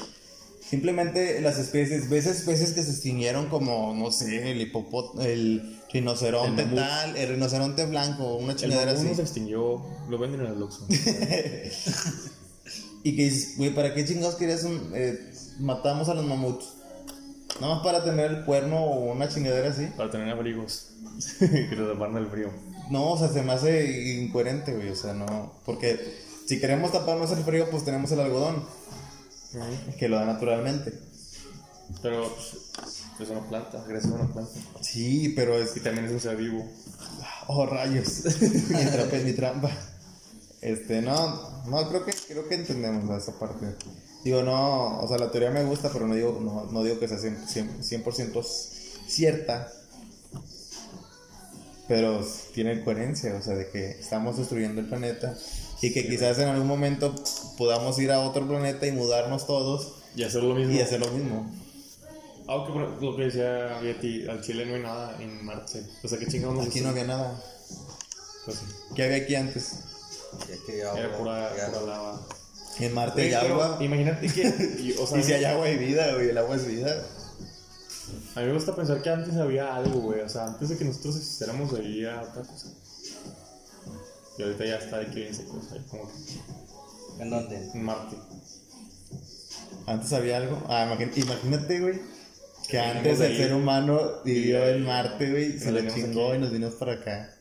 simplemente las especies, ves especies que se extinguieron como, no sé, el hipopótamo, el rinoceronte El tal, el rinoceronte blanco, una chingadera así. se extinguió, lo venden en el Luxo. *laughs* Y que dices, güey, ¿para qué chingados querías un- eh, matamos a los mamuts? Nada más para tener el cuerno o una chingadera así. para tener abrigos *laughs* que los taparan del frío. No, o sea, se me hace incoherente, güey. O sea, no. Porque si queremos taparnos el frío, pues tenemos el algodón, que lo da naturalmente. Pero pues, es una planta, gracias a una planta. Sí, pero es. Y también es un ser vivo. Oh, rayos. *laughs* mi trampa es mi trampa. Este, no, no, creo que, creo que entendemos esa parte. Digo, no, o sea, la teoría me gusta, pero no digo, no, no digo que sea 100%, 100% cierta. Pero tiene coherencia, o sea, de que estamos destruyendo el planeta y que quizás en algún momento podamos ir a otro planeta y mudarnos todos Y hacer lo mismo. y hacer lo mismo. Aunque por lo que decía Betty, al Chile no hay nada en Marte. O sea, que chingados Aquí no había nada. Pues sí. ¿Qué había aquí antes? Agua, Era pura, pura lava. En Marte hay agua. Imagínate que. *laughs* y, o sea, Y si hay agua hay vida, güey, el agua es vida. A mí me gusta pensar que antes había algo, güey. O sea, antes de que nosotros existiéramos había otra cosa. Y ahorita ya está de que bien seco. Como que ¿En dónde? en Marte. Antes había algo. Ah, imagín- imagínate, güey. Que antes el ser humano vivió en. Marte, güey. Se lo chingó aquí. y nos vinimos para acá.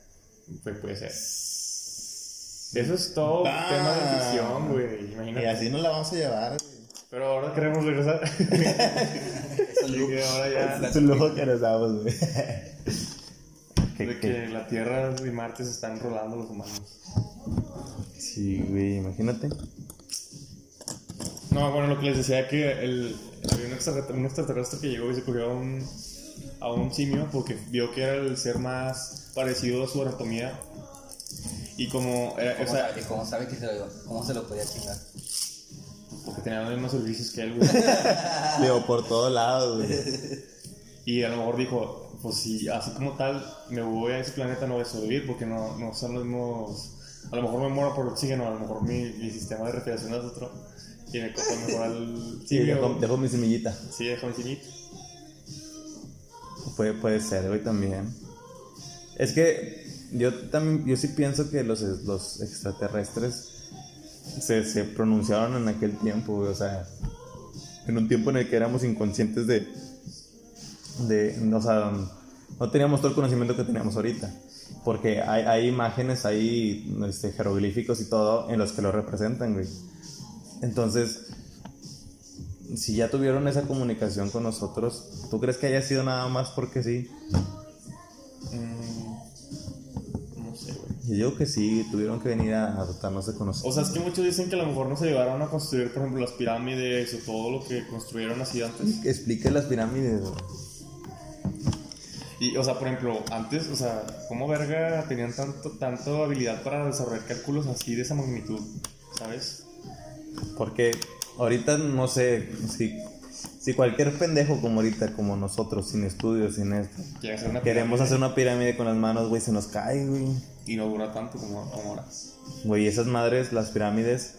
Pues puede ser. Eso es todo tema de ficción, güey. Y Imagínate. así nos la vamos a llevar, güey. Pero ahora queremos regresar. *laughs* *laughs* Y ahora ya. Es un lujo que nos damos, güey. *laughs* *laughs* De Que- la Tierra y Marte se están rolando los humanos. Sí, güey, imagínate. No, bueno, lo que les decía que el, había un extraterrestre, un extraterrestre que llegó y se cogió a un, a un simio porque vio que era el ser más parecido a su anatomía. Y como era, o ¿Cómo, sea, sabe, cómo sabe que se lo, cómo se lo podía chingar? porque tenía los mismos servicios que él, güey. *laughs* Digo, por todos lados, güey. Y a lo mejor dijo, pues si así como tal me voy a ese planeta no voy a sobrevivir porque no, no son los mismos... A lo mejor me muero por oxígeno, a lo mejor mi, mi sistema de respiración es otro. Y me cojo mejor al *laughs* Sí, dejó, dejó mi semillita. Sí, dejó mi simito. Puede, puede ser, güey, también. Es que yo también, yo sí pienso que los, los extraterrestres se, se pronunciaron en aquel tiempo, güey, o sea, en un tiempo en el que éramos inconscientes de, de, o sea, no teníamos todo el conocimiento que tenemos ahorita, porque hay, hay imágenes, hay este, jeroglíficos y todo en los que lo representan, güey. Entonces, si ya tuvieron esa comunicación con nosotros, ¿tú crees que haya sido nada más porque sí? Mm, no sé, güey. Yo digo que sí, tuvieron que venir a adoptarnos de conocer. O sea, es que muchos dicen que a lo mejor nos ayudaron a construir, por ejemplo, las pirámides o todo lo que construyeron así antes. Explique las pirámides. güey. Y, o sea, por ejemplo, antes, o sea, ¿cómo verga tenían tanto, tanto habilidad para desarrollar cálculos así de esa magnitud? ¿Sabes? Porque ahorita no sé si, si cualquier pendejo como ahorita, como nosotros, sin estudios, sin esto, hacer una queremos hacer una pirámide con las manos, güey, se nos cae, güey. Y no dura tanto como, como ahora. Güey, esas madres, las pirámides,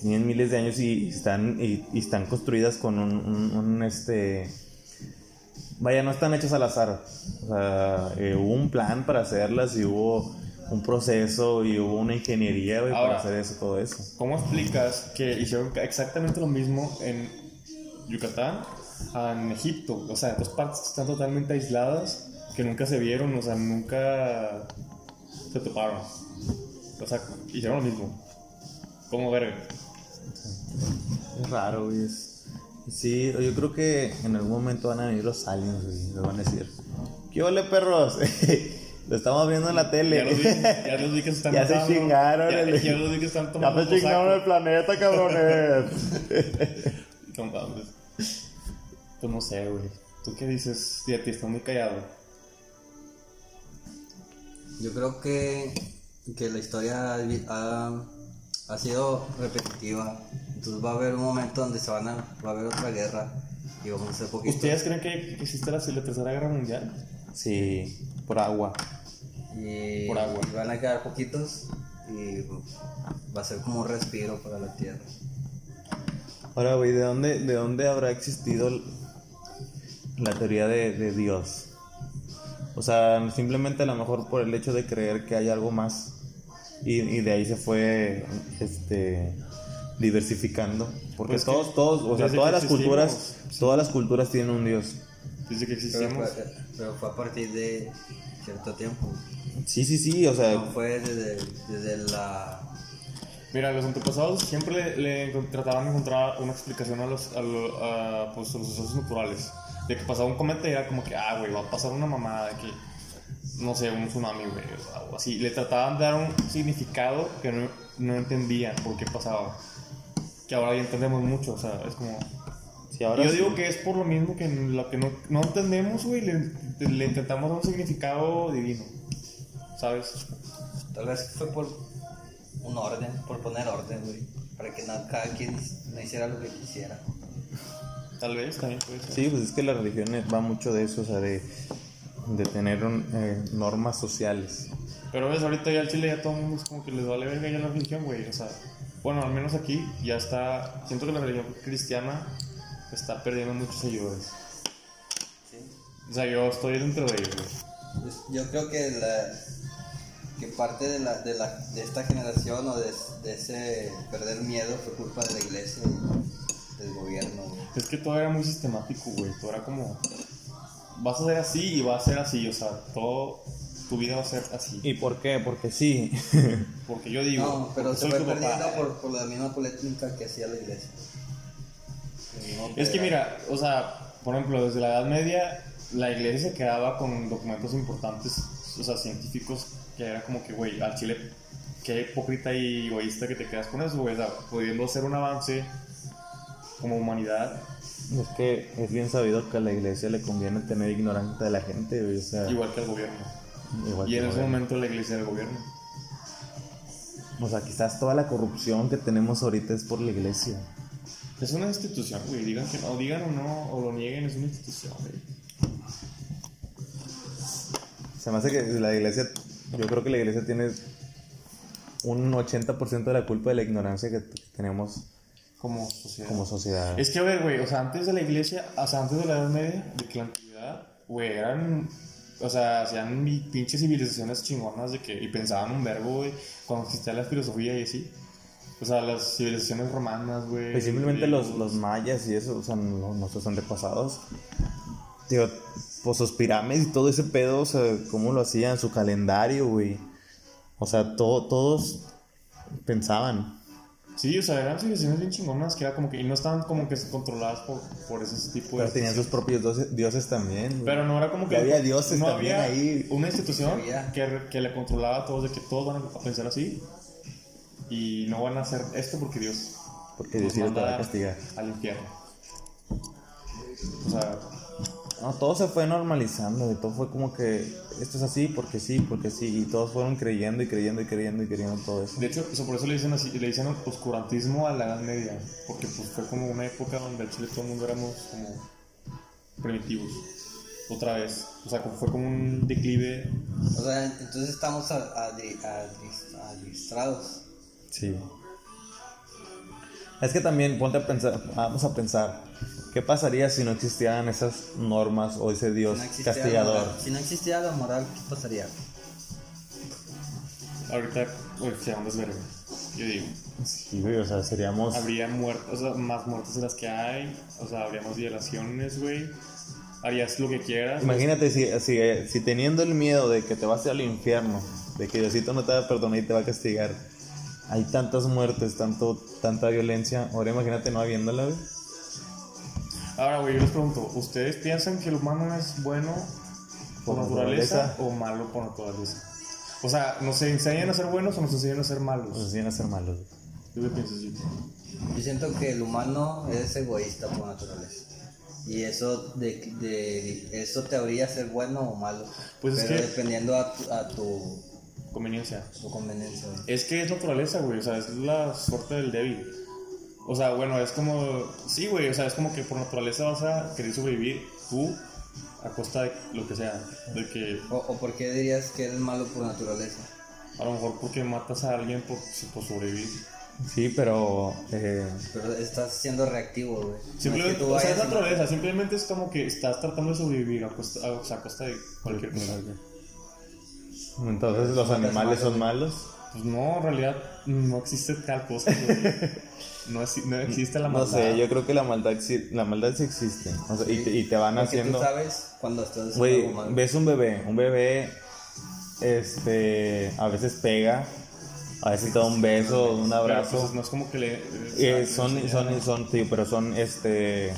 tienen miles de años y están, y, y están construidas con un, un- un, este... Vaya, no están hechas al azar. O sea, eh, hubo un plan para hacerlas y hubo un proceso y hubo una ingeniería, güey, para Ahora. hacer eso, todo eso. ¿Cómo explicas que hicieron exactamente lo mismo en Yucatán, en Egipto? O sea, dos partes que están totalmente aisladas, que nunca se vieron, o sea, nunca se toparon. O sea, hicieron lo mismo. ¿Cómo verga? Es raro, güey. es- Sí, yo creo que en algún momento van a venir los aliens, güey. Les van a decir, ¿qué ole, perros? *laughs* Lo estamos viendo en la tele. Ya los vi, ya los vi que se *laughs* están Ya se chingaron, Ya, el- ya los vi que están Ya tomando se chingaron el planeta, cabrones. *laughs* No. Pues no sé, güey. ¿Tú qué dices? Sí, a ti estás muy callado. Yo creo que, que la historia ha, ha- sido repetitiva. Entonces va a haber un momento donde se van a, va a haber otra guerra y vamos a ser poquitos. ¿Ustedes creen que existe la, la tercera guerra mundial? Sí, por agua. Y, Por agua. y van a quedar poquitos y va a ser como un respiro para la tierra. Ahora, güey, ¿de dónde, ¿de dónde habrá existido la teoría de, de Dios? O sea, simplemente a lo mejor por el hecho de creer que hay algo más. Y, y de ahí se fue este diversificando. Porque Pues todos, todos, o sea, todas las culturas, existimos, todas las culturas tienen un Dios. Desde que Pero existimos. fue, pero fue a partir de cierto tiempo. Sí, sí, sí, o sea, No fue desde, desde la... Mira, los antepasados siempre le, le trataban de encontrar una explicación a los, a, lo- a, pues, a los sucesos naturales. De que pasaba un cometa y era como que, ah, güey, va a pasar una mamada, que, no sé, un tsunami, güey, o algo así. Le trataban de dar un significado que no, no entendían por qué pasaba. Que ahora ya entendemos mucho, o sea, es como... sí, ahora Yo sí. digo que es por lo mismo que en lo que no, no entendemos, güey, le, le intentamos dar un significado divino, ¿sabes? Tal vez fue por un orden, por poner orden, güey. Para que no, cada quien no hiciera lo que quisiera. Tal vez también puede ser. Sí, pues es que la religión va mucho de eso, o sea, de, de tener un, eh, normas sociales. Pero ves, ahorita ya el Chile ya todo el mundo es como que les vale verga ya la religión, güey. O sea, bueno, al menos aquí ya está. Siento que la religión cristiana está perdiendo muchos seguidores. O sea, yo estoy dentro de ellos, güey. Pues, Yo creo que la que parte de la, de la de esta generación o de, de ese perder miedo fue culpa de la iglesia y del gobierno. güey. Es que todo era muy sistemático, güey. Todo era como. Vas a ser así y va a ser así. O sea, todo. Tu vida va a ser así. ¿Y por qué? Porque sí. *laughs* Porque yo digo. No, pero se fue perdiendo por, por la misma política que hacía la iglesia. No Es que era- mira, o sea, por ejemplo, desde la Edad Media, la iglesia se quedaba con documentos importantes, o sea, científicos, que era como que, güey, al Chile, qué hipócrita y egoísta que te quedas con eso, güey, o sea, pudiendo hacer un avance como humanidad, Es que es bien sabido que a la iglesia le conviene tener ignorante de la gente, o sea, igual que al gobierno. igual Y en ese momento la iglesia era el gobierno. O sea, quizás toda la corrupción que tenemos ahorita es por la iglesia. Es una institución, güey, digan que no, digan o no, o lo nieguen, es una institución, güey. Se me hace que la iglesia, yo creo que la iglesia tiene un 80% de la culpa de la ignorancia que tenemos Como sociedad. como sociedad. Es que, a ver, güey, o sea, antes de la iglesia, o sea, antes de la Edad Media, de que la antigüedad, güey, eran, o sea, hacían mi- pinches civilizaciones chingonas de que, y pensaban un verbo, güey, cuando existía la filosofía y así. O sea, las civilizaciones romanas, güey. Pues simplemente los, los mayas y eso, o sea, no- nuestros antepasados. Digo, pues sus pirámides y todo ese pedo, o sea, cómo lo hacían, su calendario, güey. O sea, to- todos pensaban. Sí, o sea, eran civilizaciones bien chingonas que era como que, y no estaban como que controladas por, por ese tipo de... Pero tenían sus propios dioses, dioses también. güey. Pero no era como que... Y había dioses no también había ahí. Una institución que, que le controlaba a todos de que todos van a pensar así y no van a hacer esto porque Dios Porque Dios te va manda a castigar. al infierno. O sea, No, todo se fue normalizando y todo fue como que esto es así porque sí, porque sí. Y todos fueron creyendo y creyendo y creyendo y creyendo todo eso. de hecho, eso- por eso le dicen así, le dicen oscurantismo a la Edad Media, porque pues fue como una época donde en Chile todo el mundo éramos como primitivos. Otra vez, o sea, como- fue como un declive O sea, entonces estamos a- adri- adri- adiestrados. Sí. Es que también ponte a pensar, vamos a pensar, ¿qué pasaría si no existieran esas normas o ese Dios Si no castigador? moral- si no existiera la moral, ¿qué pasaría? Ahorita, güey, sería un desvergue. Yo digo, Sí, güey, o sea, seríamos... habría muertos, o sea, más muertes de las que hay, o sea, habría más violaciones, güey. Harías lo que quieras. Imagínate si, si, si teniendo el miedo de que te vas al infierno, de que Diosito no te va a perdonar y te va a castigar, hay tantas muertes, tanto, tanta violencia, ahora imagínate no habiéndola, güey. Ahora, güey, yo les pregunto, ¿ustedes piensan que el humano es bueno por, Por naturaleza, naturaleza. o malo por naturaleza? O sea, ¿nos enseñan a ser buenos o nos enseñan a ser malos? Nos enseñan a ser malos. ¿Tú qué piensas, Gio? Yo siento que el humano es egoísta por naturaleza. Y eso de, de eso te habría ser bueno o malo. Pues es pero que- dependiendo a tu, a tu conveniencia. O conveniencia. Es que es naturaleza, güey. O sea, es la suerte del débil. O sea, bueno, es como. Sí, güey. O sea, es como que por naturaleza vas a querer sobrevivir tú a costa de lo que sea. De que O, o por qué dirías que eres malo por naturaleza. a lo mejor porque matas a alguien por, por sobrevivir. Sí, pero. eh, Pero estás siendo reactivo, güey. No es Simplemente, que o sea, es naturaleza. Simplemente es como que estás tratando de sobrevivir a costa, a, o sea, a costa de cualquier cosa. entonces los animales son malos. Pues no, en realidad no existe tal cosa, güey. *laughs* No, no existe la No maldad. sé, yo creo que la maldad, sí- la maldad sí existe. O sea, y, te, y te van Porque haciendo. tú sabes cuando estás Güey, ves un bebé, un bebé, este, a veces pega, a veces te da un beso, un Pero, abrazo. pues, no es como que le. Eh, son, enseñan- son, son, sí, pero son, este,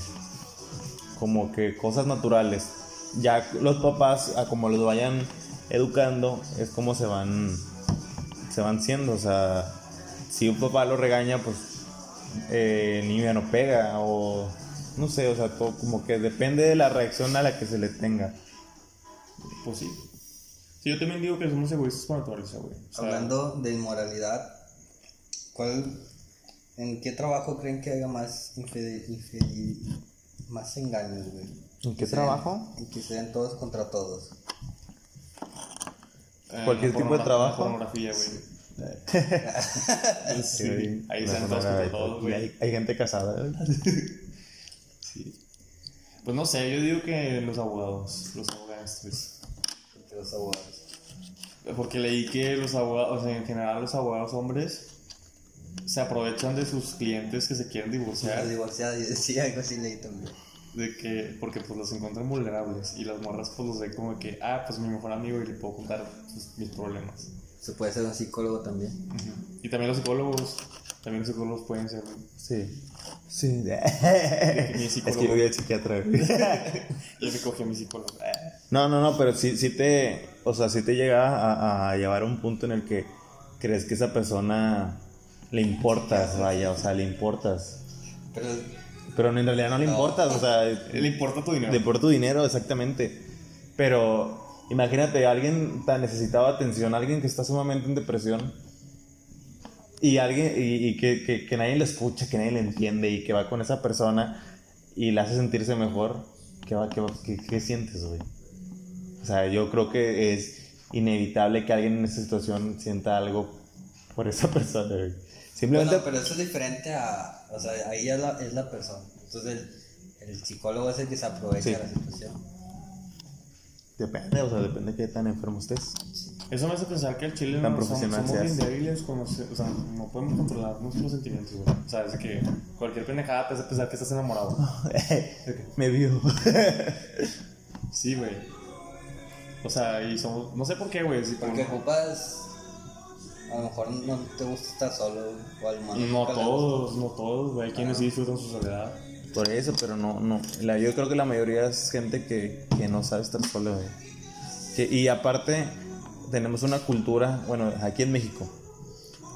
como que cosas naturales. Ya los papás, a como los vayan educando, es como se van, se van siendo. O sea, si un papá lo regaña, pues eh, el niño ya no pega o no sé, o sea, todo como que depende de la reacción a la que se le tenga. Pues sí. Sí, yo también digo que somos egoístas por naturaleza, güey. O sea, Hablando de inmoralidad, ¿cuál, ¿en qué trabajo creen que haya más infidel, infidel- más engaños, güey? ¿En qué trabajo? Y que se den todos contra todos. eh, cualquier tipo de trabajo. la Pornografía, güey. Sí, ahí están todos contra todos, güey. hay, hay gente casada. ¿eh? Sí. Pues no sé, yo digo que los abogados, los abogados, pues. Los abogados. Porque leí que los abogados, o sea, en general los abogados hombres se aprovechan de sus clientes que se quieren divorciar, Los divorciados, sí, algo así leí también. de que, porque pues los encuentran vulnerables y las morras pues los ven como que, ah, pues mi mejor amigo y le puedo contar pues, mis problemas. Se puede ser un psicólogo también. Ujú. Y también los psicólogos, también los psicólogos pueden ser. Sí. Sí. mi es psicólogo. que yo voy al *laughs* psiquiatra. Yo me cogí a mi psicólogo. No, no, no, pero sí, sí te, o sea, sí te llega a, a llevar a un punto en el que crees que esa persona le importas, vaya, o sea, le importas. Pero Pero en realidad no le No. importas, o sea, *laughs* Le importa tu dinero. de por tu dinero, exactamente. Pero imagínate, alguien tan necesitado de atención, alguien que está sumamente en depresión y alguien y, y que, que, que nadie le escucha, que nadie le entiende y que va con esa persona y le hace sentirse mejor, ¿qué, va, qué, va- qué- qué sientes, güey? O sea, yo creo que es inevitable que alguien en esa situación sienta algo por esa *laughs* persona, güey. Simplemente... Bueno, pero eso es diferente a. O sea, ahí ya la- es la persona. Entonces, el, el psicólogo es el que se aprovecha Sí. de la situación. Depende, o sea, depende de qué tan enfermo estés. Eso me hace pensar que el chile Tan no, somos, profesional somos bien débiles, cuando se- o sea, no podemos controlar nuestros sentimientos, güey. O sea, es de que cualquier pendejada te hace pensar que estás enamorado. *laughs* Me vio. *laughs* Sí, güey. O sea, y somos, no sé por qué, güey. si por- Porque ocupas. A lo mejor no te gusta estar solo. O al menos no todos, no todos, güey. Hay quienes sí disfrutan su soledad. Por eso, pero no, no. La, yo creo que la mayoría es gente que, que no sabe estar sola, güey. Que- y aparte, tenemos una cultura, bueno, aquí en México,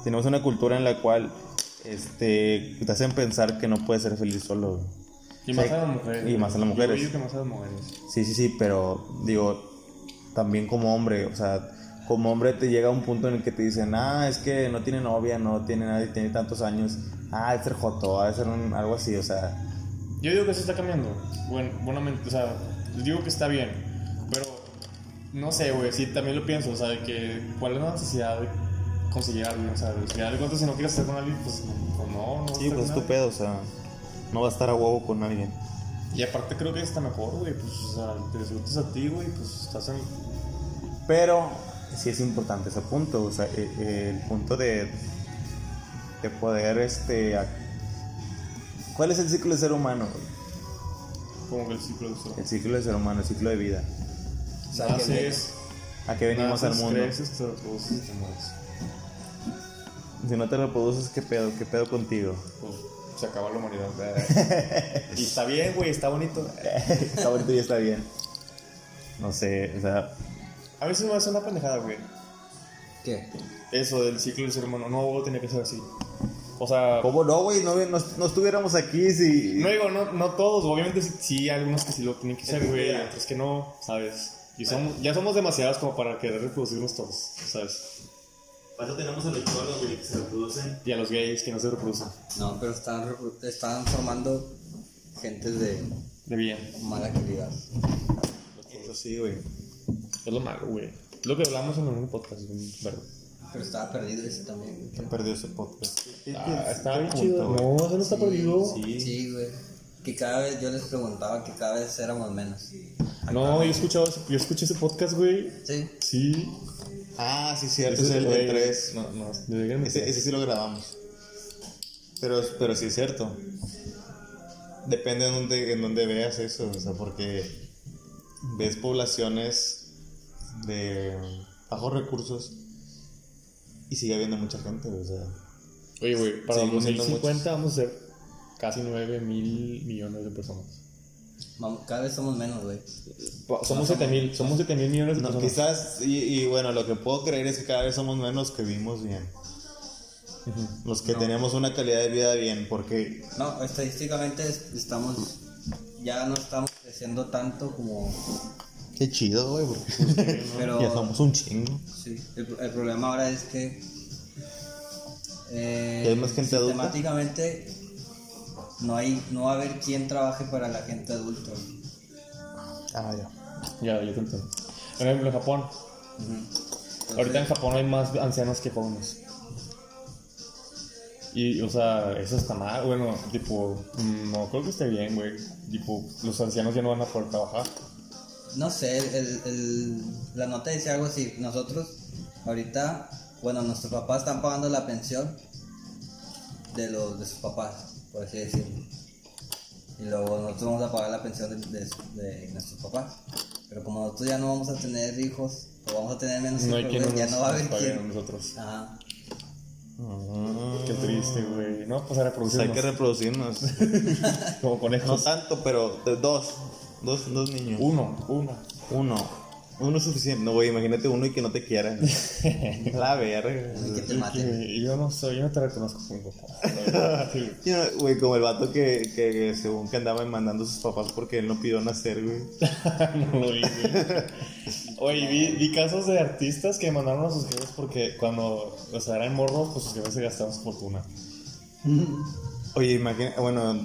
tenemos una cultura en la cual este, te hacen pensar que no puedes ser feliz solo, güey. Y más Sí, a las mujeres. y más a las mujeres. Yo digo que más a las mujeres. Sí, sí, sí, pero digo, también como hombre, o sea, como hombre te llega un punto en el que te dicen, ah, es que no tiene novia, no tiene nadie, tiene tantos años, ah, es ser joto, ha de ser un- algo así, o sea, Yo digo que eso está cambiando. Bueno, buenamente, o sea, digo que está bien. Pero, no sé, güey, sí, también lo pienso. O sea, de que, ¿cuál es la necesidad de conseguir a alguien? O sea, de final de cuentas, si no quieres estar con alguien, pues, pues no, no. sí, pues es tu pedo, o sea, no va a estar a huevo con alguien. Y aparte, creo que está mejor, güey. Pues, o sea, te disfrutas a ti, güey, pues estás en. Pero sí es importante ese punto, o sea, eh, eh, el punto de, de poder, este, ¿cuál es el ciclo del ser humano? güey? Como que el ciclo de eso. El ciclo del ser humano, el ciclo de vida. O sea, que Naces, ¿A qué venimos al mundo? creces, te reproduces y te mueres. Si no te reproduces, ¿qué pedo? ¿Qué pedo contigo? Pues se acaba la humanidad. *laughs* y está bien, güey, está bonito. está bonito y está bien. No sé, o sea, A veces me hace una pendejada, güey. ¿Qué? Eso del ciclo del ser humano. No tenía que ser así. O sea, ¿cómo no, güey? No, no, no estuviéramos aquí si... no digo, no, no todos. Obviamente sí, algunos que sí lo tienen que ser, güey. y Otros que no, ¿sabes? Y somos, ya somos demasiados como para querer reproducirnos todos, ¿sabes? Para eso tenemos a los cholos, güey, que se reproducen. Y a los gays que no se reproducen. No, pero están, están formando gente de De bien. mala calidad. Eso sí, güey. Es lo malo, güey. Es lo que hablamos en un podcast, güey, ¿verdad? Pero estaba perdido ese también. Se perdió ese podcast. Ah, está bien chido. güey. No, eso no está perdido. Sí. Sí, güey. Que cada vez yo les preguntaba que cada vez éramos menos. No, yo he escuchado, ese- yo escuché ese podcast, güey. Sí. Sí. Ah, sí, cierto, es el, güey, 3. No, no, Ese, ese sí lo grabamos. Pero, pero sí es cierto. Depende en dónde, en dónde veas eso, o sea, porque ves poblaciones de bajos recursos y sigue habiendo mucha gente, o sea. Oye, güey, para Seguimos siendo 2050 vamos a ser casi 9 mil millones de personas. Vamos, cada vez somos menos, güey. Somos 7 mil, somos 7 mil millones de No, personas. quizás, y, y bueno, lo que puedo creer es que cada vez somos menos que vivimos bien. Los que tenemos una calidad de vida bien, porque No, estadísticamente es- estamos. Ya no estamos creciendo tanto como. Qué chido, güey, porque *laughs* Pero. ya somos un chingo. Sí, el, el problema ahora es que eh, ¿Que hay más gente adulta? no hay no va a haber quien trabaje para la gente adulta. Ah, ya. Ya, yo te entiendo. Por ejemplo, en Japón. Ahorita en Japón hay más ancianos que jóvenes. Y, o sea, eso está mal. Bueno, tipo, mm, no creo que esté bien, güey. Tipo, los ancianos ya no van a poder trabajar. No sé, el, el- la nota decía algo así. Nosotros ahorita, bueno, nuestros papás están pagando la pensión de los de sus papás, por así decirlo. Y luego nosotros vamos a pagar la pensión de, de- de nuestros papás. Pero como nosotros ya no vamos a tener hijos, o vamos a tener menos No hay hijos, quien ya no va a haber nos pague a quien. nosotros. Ajá. Qué triste, güey. No, pues a Pues hay reproducirnos. que reproducirnos. *laughs* Como No conejos. tanto, pero de dos. Dos, dos niños. Uno, uno. Uno. Uno es suficiente. No, güey, imagínate uno y que no te quiera. *laughs* La verga. Que te maten. Yo no soy, yo no te reconozco como papá. *laughs* Sí. Güey, como el vato que, que según que andaba mandando a sus papás porque él no pidió nacer, güey. *laughs* no lo vi. Oye, vi, vi casos de artistas que mandaron a sus jefes porque cuando, o sea, eran morros, pues sus jefes se gastaban su fortuna. Oye, imagina, bueno,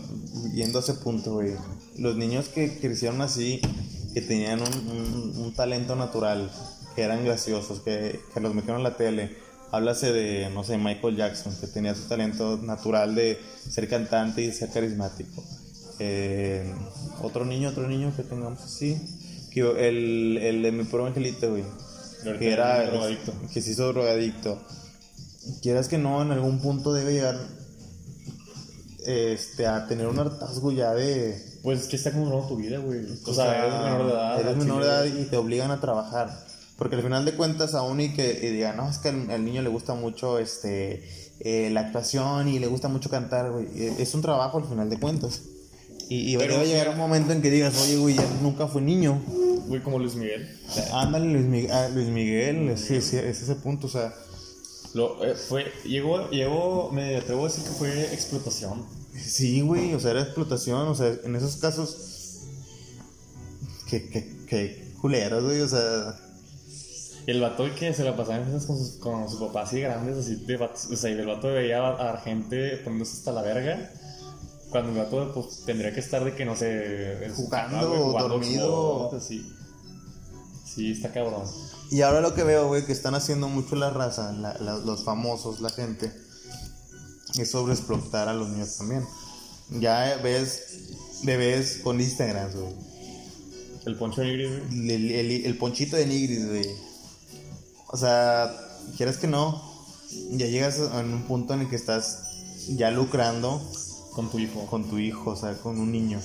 yendo a ese punto, güey. Los niños que crecieron así, que tenían un, un- un talento natural, que eran graciosos, que, que los metieron en la tele. Háblase de, no sé, Michael Jackson, que tenía su talento natural de ser cantante y ser carismático. Eh, otro niño, otro niño que tengamos así. Que el, el de mi pro angelito, güey. Que era. drogadicto. Que se hizo drogadicto. Quieras que no, en algún punto debe llegar este, a tener un hartazgo ya de. Pues es que está controlando tu vida, güey. O, o sea, sea, eres menor de edad. Eres menor de edad y te obligan a trabajar. Porque al final de cuentas, aún y que y digan, no, es que al, al niño le gusta mucho este, eh, la actuación y le gusta mucho cantar, güey. Eh, Es un trabajo al final de cuentas. Y, y Pero debe sí. llegar un momento en que digas, oye, güey, ya nunca fue niño. Güey, como Luis Miguel. Ándale, Luis Miguel, ah, Luis Miguel sí, sí, es ese punto, o sea. Lo, eh, fue, llegó, llegó, me atrevo a decir que fue explotación. Sí, güey, o sea, era explotación, o sea, en esos casos. Que, que, que culeros, güey, o sea. Y el vato que se la pasaba en fiestas con sus, con sus papás así grandes, así de vatos, o sea, y el vato veía a, gente poniéndose hasta la verga. Cuando el vato pues, tendría que estar de que no sé, Jugando, cama, güey, jugando dormido. Así. Sí, está cabrón. Y ahora lo que veo, güey, que están haciendo mucho la raza, la- la- los famosos, la gente, es sobreexplotar a los niños también. Ya ves bebés con Instagram, güey. El poncho negro, güey. El, el- el ponchito de Nigris, güey. O sea, quieres que no, ya llegas en un punto en el que estás ya lucrando Con tu hijo. con tu hijo, o sea, con un niño.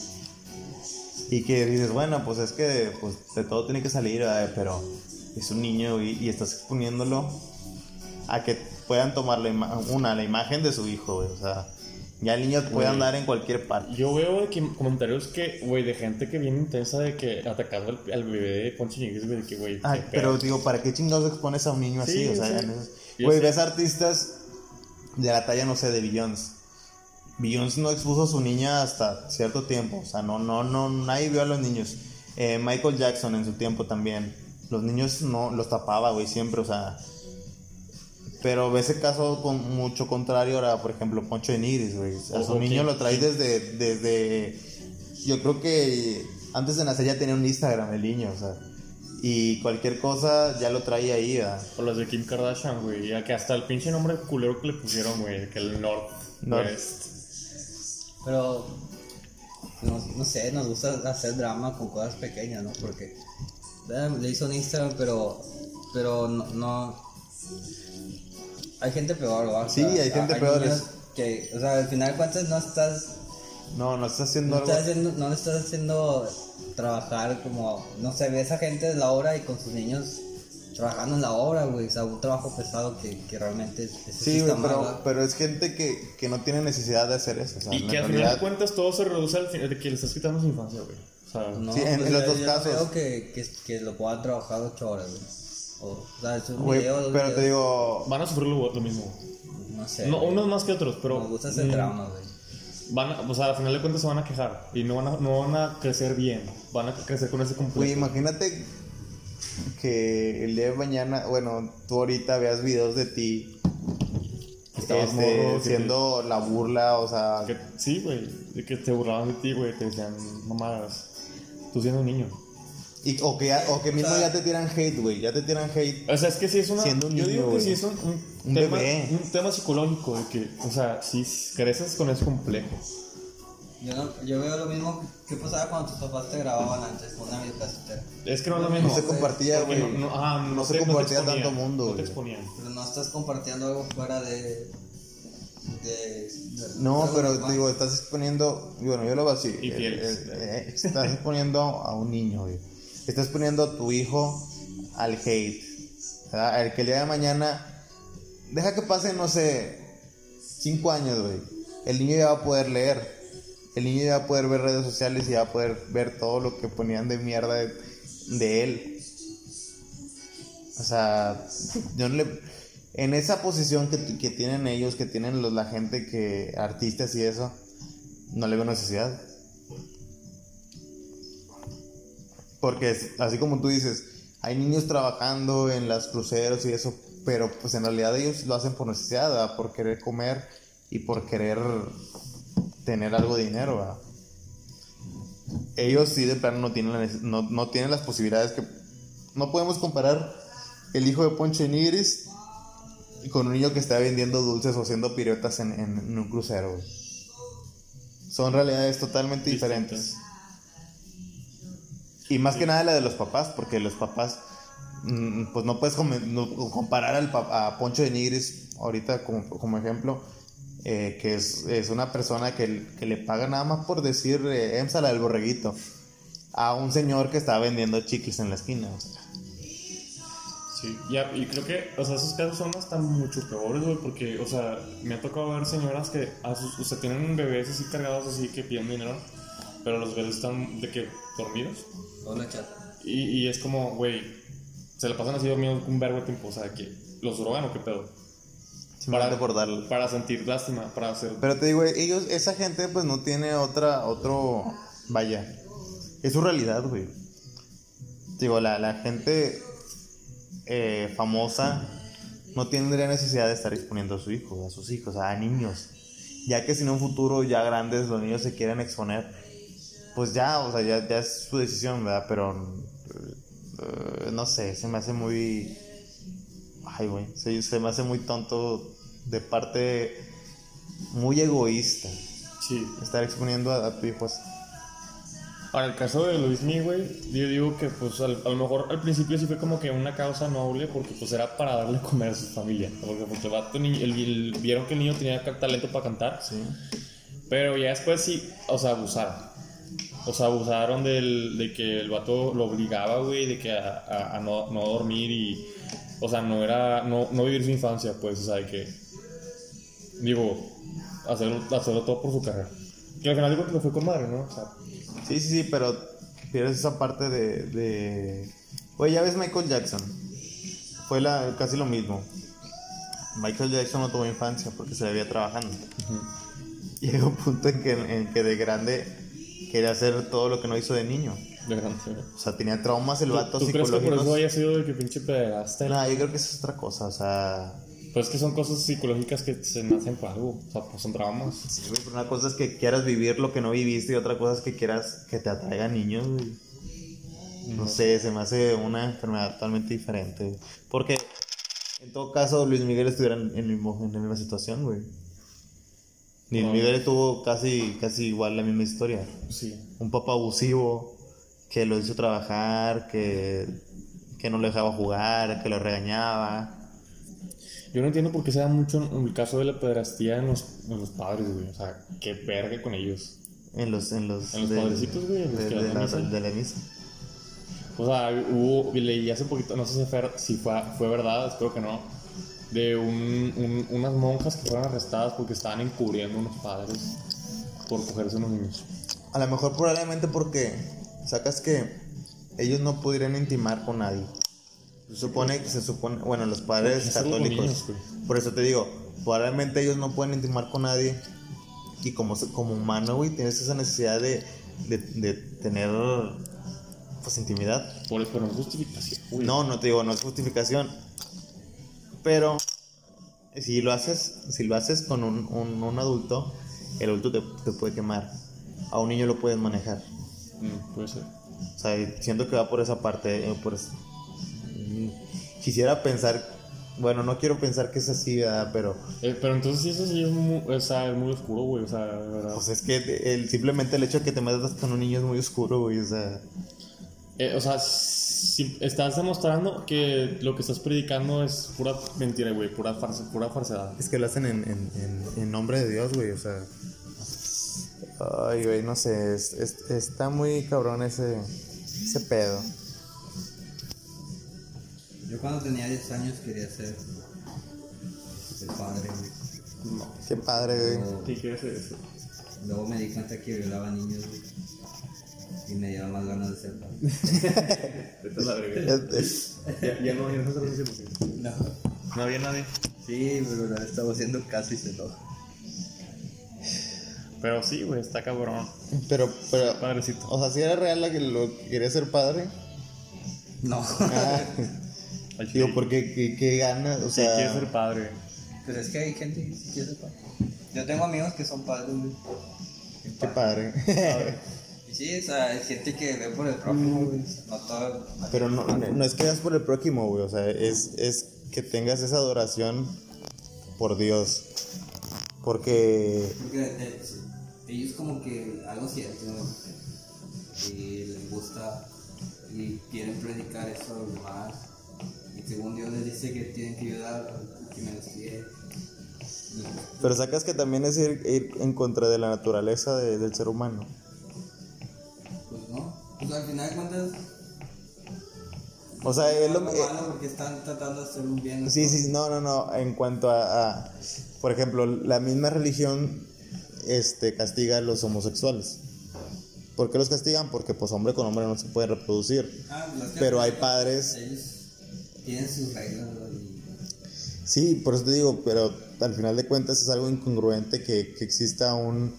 Y que dices, bueno, pues es que pues, de todo tiene que salir, ¿verdad? pero es un niño y, y estás exponiéndolo a que puedan tomar la una, la imagen de su hijo, güey. O sea, ya el niño puede andar en cualquier parte. Yo veo de que, comentarios que, güey, de gente que viene intensa de que atacando al, al bebé de Poncho Nigris, güey, de que, güey, qué pero digo, ¿para qué chingados expones a un niño así? Sí, o sea, sí. en güey, ves artistas de la talla, no sé, de Beyoncé. Beyoncé no expuso a su niña hasta cierto tiempo. O sea, no, no, no, nadie vio a los niños. Eh, Michael Jackson en su tiempo también. Los niños no los tapaba, güey, siempre, o sea. Pero ve ese caso con mucho contrario ahora, por ejemplo, Poncho de Nigris, güey. A su niño lo trae desde, desde. Yo creo que antes de nacer ya tenía un Instagram el niño, o sea. Y cualquier cosa ya lo traía ahí, ¿verdad? O las de Kim Kardashian, güey. Ya que hasta el pinche nombre culero que le pusieron, güey. Que el North. North. West. Pero, no, no sé, nos gusta hacer drama con cosas pequeñas, ¿no? Porque eh, le hizo un Instagram, pero, pero no, no- Hay gente peor. O Sí, hay gente hay peor, niños Que, o sea, al final de cuentas no estás, No, no está haciendo no algo. estás haciendo, no le estás haciendo trabajar como, no sé, ve esa gente de la obra y con sus niños trabajando en la obra, güey. O sea, un trabajo pesado que, que realmente es, es- Sí, güey, mal, pero, pero es gente que, que no tiene necesidad de hacer eso. O sea, Y que al final de cuentas todo se reduce al fin de que le estás quitando su infancia, güey. O sea, No, Sí, en- pues, en los yo- dos yo no casos. Creo que, que, que lo puedan trabajar ocho horas, güey. O, o sea, es un Güey, video, dos pero te videos, digo, van a sufrir lo, lo mismo. No sé. No, güey. unos más que otros, pero. Nos gusta hacer mm, drama, güey. Van a, o sea, al final de cuentas se van a quejar. Y no van a, no van a crecer bien. Van a crecer con ese güey, complejo. imagínate que el día de mañana, bueno, tú ahorita veas videos de ti Estabas este, morro, que siendo la burla, o sea, Que- sí, güey. De que te burlaban de ti, güey. Te decían mamadas. Tú siendo un niño. Y- o, que, ya- o que mismo O sea- ya te tiran hate, güey, ya te tiran hate. O sea, es que sí es una. Siendo un yo niño, digo que sí es un, un Un tema, bebé. un tema psicológico. De que, o sea, si creces con ese complejo. Yo, no, yo veo lo mismo que pasaba cuando tus papás te grababan antes con una videocasetera. Es que no es lo mismo. No se compartía, güey. no, no, ajá, No se te- compartía tanto mundo, No te güey. exponían. Pero no estás compartiendo algo fuera de. de, de- No, pero digo, estás exponiendo, bueno, yo lo veo así. Y el- fieles. el- eh, estás exponiendo a un niño, güey. Estás poniendo a tu hijo al hate. ¿verdad? El que el día de mañana, deja que pase, no sé, cinco años, güey. El niño ya va a poder leer. El niño ya va a poder ver redes sociales y ya va a poder ver todo lo que ponían de mierda de, de él. O sea, yo no le... En esa posición que, que tienen ellos, que tienen los, la gente que... Artistas y eso, no le veo necesidad. Porque así como tú dices, hay niños trabajando en las cruceros y eso, pero pues en realidad ellos lo hacen por necesidad, ¿verdad? por querer comer y por querer tener algo de dinero. ¿verdad? Ellos sí de plano no tienen, no, no tienen las posibilidades que... No podemos comparar el hijo de Poncho Nigris con un niño que está vendiendo dulces o haciendo piruetas en, en- en un crucero. Son realidades totalmente diferentes. Y más que nada la de los papás, porque los papás, mm, pues no puedes comparar al a Poncho de Nigris ahorita como, como ejemplo, eh, que es, es una persona que, que le paga nada más por decir eh, émsala del borreguito, a un señor que está vendiendo chicles en la esquina. o sea. Sí, ya, y creo que, o sea, esos casos son hasta mucho peores, güey, porque, o sea, me ha tocado ver señoras que a sus, o sea, tienen bebés así cargados así que piden dinero, pero los bebés están de que dormidos. Chat. Y, y es como, güey, se le pasan así dormidos un verbo de tiempo, o sea, que los drogan o qué pedo. Simplemente por darle. para sentir lástima, para hacer. Pero te digo, ellos, esa gente pues no tiene otra, otro, vaya, es su realidad, güey. Digo, la, la gente eh, famosa no tendría necesidad de estar exponiendo a su hijo, a sus hijos, a niños. Ya que si en un futuro ya grandes los niños se quieren exponer, pues ya, o sea, ya, ya es su decisión, ¿verdad? Pero, eh, no sé, se me hace muy... Ay, güey, se, se me hace muy tonto de parte muy egoísta Sí. estar exponiendo a, a tu hijo así. Para el caso de Luis Miguel, güey, yo digo que pues al- a lo mejor al principio sí fue como que una causa noble porque pues era para darle *laughs* comer a su familia. Porque pues, el vato el- el- vieron que el niño tenía talento para cantar. Sí. Pero ya después sí, o sea, abusaron. O sea, abusaron del, de que el vato lo obligaba, güey, de que a, a- a no, no dormir y... O sea, no era... No, no vivir su infancia, pues, o sea, de que... Digo, hacerlo, hacerlo todo por su carrera. Que al final de cuentas le fue con madre, ¿no? O sea, Sí, sí, sí, pero pierdes esa parte de... de... Oye, ya ves Michael Jackson. Fue la, casi lo mismo. Michael Jackson no tuvo infancia porque se le había trabajando. *laughs* Llegó un punto en que, en que de grande quería hacer todo lo que no hizo de niño. O sea, tenía traumas el vato ¿Tú crees que por eso psicológicos. haya sido de que pinche pederasta? No, yo creo que eso es otra cosa, o sea... Pues es que son cosas psicológicas que se nacen por algo. O sea, pues son traumas. Sí, güey, pero una cosa es que quieras vivir lo que no viviste y otra cosa es que quieras que te atraigan niños, güey. No sé, se me hace una enfermedad totalmente diferente. Porque en todo caso Luis Miguel estuviera en, el mismo, en la misma situación, güey. Luis No. Miguel tuvo casi, casi igual la misma historia. Sí. Un papá abusivo que lo hizo trabajar, que, que no le dejaba jugar, que lo regañaba. Yo no entiendo por qué se da mucho en el caso de la pederastía en los, en los padres, güey. O sea, qué verga con ellos. En los, en los, En los del- padrecitos, güey, en los de, que de la la, misa. de la misa. O sea, hubo, leí hace poquito, no sé si fue, si fue, fue verdad, espero que no, de un, un- unas monjas que fueron arrestadas porque estaban encubriendo a unos padres por cogerse unos niños. A lo mejor probablemente porque sacas que ellos no pudieran intimar con nadie. Se supone que se supone, bueno, los padres católicos. niños, por eso te digo, probablemente ellos no pueden intimar con nadie. Y como, como humano, güey, tienes esa necesidad de, de, de tener pues intimidad. Por eso, no es justificación, güey. No, no te digo, no es justificación. Pero si lo haces, si lo haces con un, un, un adulto, el adulto te, te puede quemar. A un niño lo puedes manejar. Mm, puede ser. O sea, siento que va por esa parte. eh, por es- Quisiera pensar, bueno, no quiero pensar que es así, ¿verdad? pero Eh, pero entonces sí, eso sí es muy, o sea, es muy oscuro, güey. O sea, verdad. pues es que el, simplemente el hecho de que te metas con un niño es muy oscuro, güey. O sea, Eh, o sea, si estás demostrando que lo que estás predicando es pura mentira, güey. Pura farsa, pura falsedad. es que lo hacen en, en, en, en nombre de Dios, güey. O sea, ay, güey, no sé, es- es- está muy cabrón ese, ese pedo. Yo cuando tenía 10 años quería ser el padre, güey. No. Qué padre, güey. ¿Qué quieres eso? Luego me di cuenta que violaba niños, güey. Y me dieron más ganas de ser padre. Esta es la es- Ya, ya no, ya no se lo No. no había nadie. Sí, pero le estaba haciendo caso y se enoja. Pero sí, güey, está cabrón. Pero, pero, Padrecito. o sea, si era real la que lo que quería ser padre. No. Ah, digo, porque qué, qué ganas, o Sí, sea. quiere ser padre. Pero es que hay gente que sí quiere ser padre. Yo tengo amigos que son padres, güey. Qué padre. Y *laughs* sí, o sea, hay gente que ve por el prójimo, güey. No todo. Pero no, no es que veas por el prójimo, güey. O sea, es, es que tengas esa adoración por Dios. Porque, Porque eh, ellos como que algo ¿no? Y les gusta y quieren predicar eso a los demás. Y según Dios les dice que tienen que ayudar al que menos quiere. Pero sacas que también es ir, ir en contra de la naturaleza de- del ser humano. No. Pues al final de cuentas. O sea, es lo, malo porque están tratando de hacer un bien. sí, sí, no, no, no. En cuanto a, a- por ejemplo, la misma religión este, castiga a los homosexuales. ¿Por qué los castigan? Porque pues hombre con hombre no se puede reproducir. Ah, pues, es que Pero hay padres Ellos tienen sus reglas, Sí, por eso te digo, pero al final de cuentas es algo incongruente que, que exista un,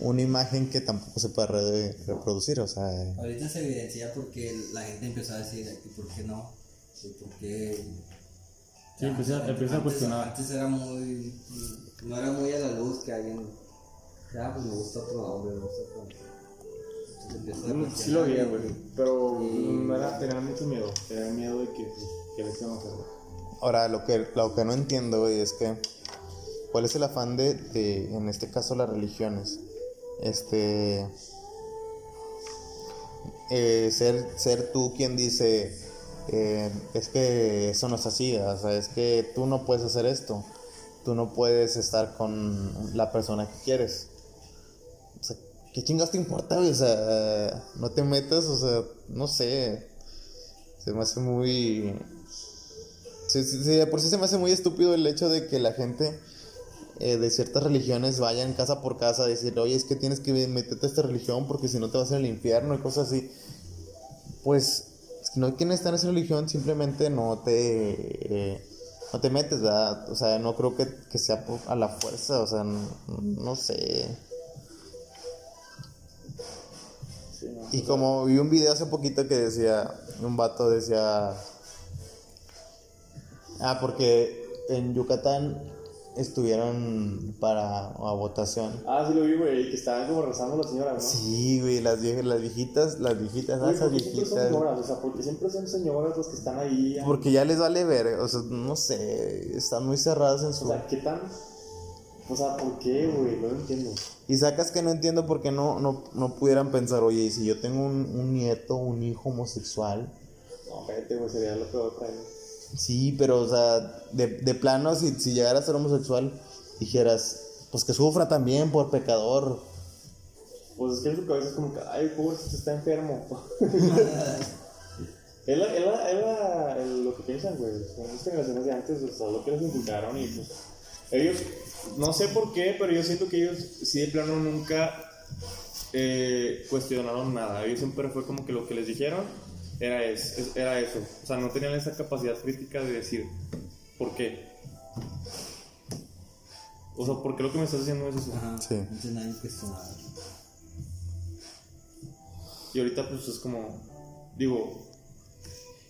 una imagen que tampoco se puede re- reproducir, o sea, Ahorita se evidencia porque la gente empezó a decir, ¿y por qué no? ¿Y por qué? Sí, empieza- empieza a cuestionar. Antes era muy. No era muy a la luz que alguien. Ya, pues me gusta otro hombre, me gusta otro hombre. A Sí lo veía, güey. Pero no era, tenía mucho miedo. Tenía miedo de que, pues, que les iban a hacer. ahora lo que, lo que no entiendo, güey, es que, ¿cuál es el afán de, de, en este caso, las religiones? Este, eh, ser, ser tú quien dice, eh, es que eso no es así, o sea, es que tú no puedes hacer esto, tú no puedes estar con la persona que quieres. O sea, ¿qué chingas te importa? O sea, no te metas, o sea, no sé. Se me hace muy. Sí, sí, por sí se me hace muy estúpido el hecho de que la gente eh, de ciertas religiones vayan casa por casa a decir, oye, es que tienes que meterte a esta religión porque si no te vas al infierno y cosas así. Pues, si no quieres estar en esa religión, simplemente no te. eh, no te metes, ¿verdad? O sea, no creo que, que sea por- a la fuerza, o sea, no, no sé. Sí, no. Y como vi un video hace poquito que decía, un vato decía, ah, porque en Yucatán estuvieron para a votación. Ah, sí lo vi, güey, que estaban como rezando las señoras, ¿no? Sí, güey, las, viejas, las viejitas, las viejitas, Güey, esas ¿por qué siempre son viejitas. señoras? O sea, porque siempre son señoras las que están ahí. Porque ya les vale ver, o sea, no sé, están muy cerradas en O su... sea, ¿qué tan...? O sea, ¿por qué, güey? No lo entiendo. Y sacas que no entiendo por qué no, no, no pudieran pensar, oye, y si yo tengo un, un nieto, un hijo homosexual, No, espérate, güey, sería lo peor para él. Sí, pero, o sea, de, de plano, si, si llegara a ser homosexual, dijeras, pues que sufra también por pecador. Pues es que en su cabeza es como que, ay, pobrecito, está enfermo. es la, es la, es la- el- lo que piensan, güey. Son las generaciones de antes, o sea, lo que les inculcaron y pues. Ellos, no sé por qué, pero yo siento que ellos sí de plano nunca eh, cuestionaron nada. Ellos siempre fue como que lo que les dijeron era, es, es- era eso. O sea, no tenían esa capacidad crítica de decir, ¿por qué? O sea, ¿por qué lo que me estás haciendo es eso? Ajá. Sí. No nadie cuestionado. Y ahorita pues es como, digo,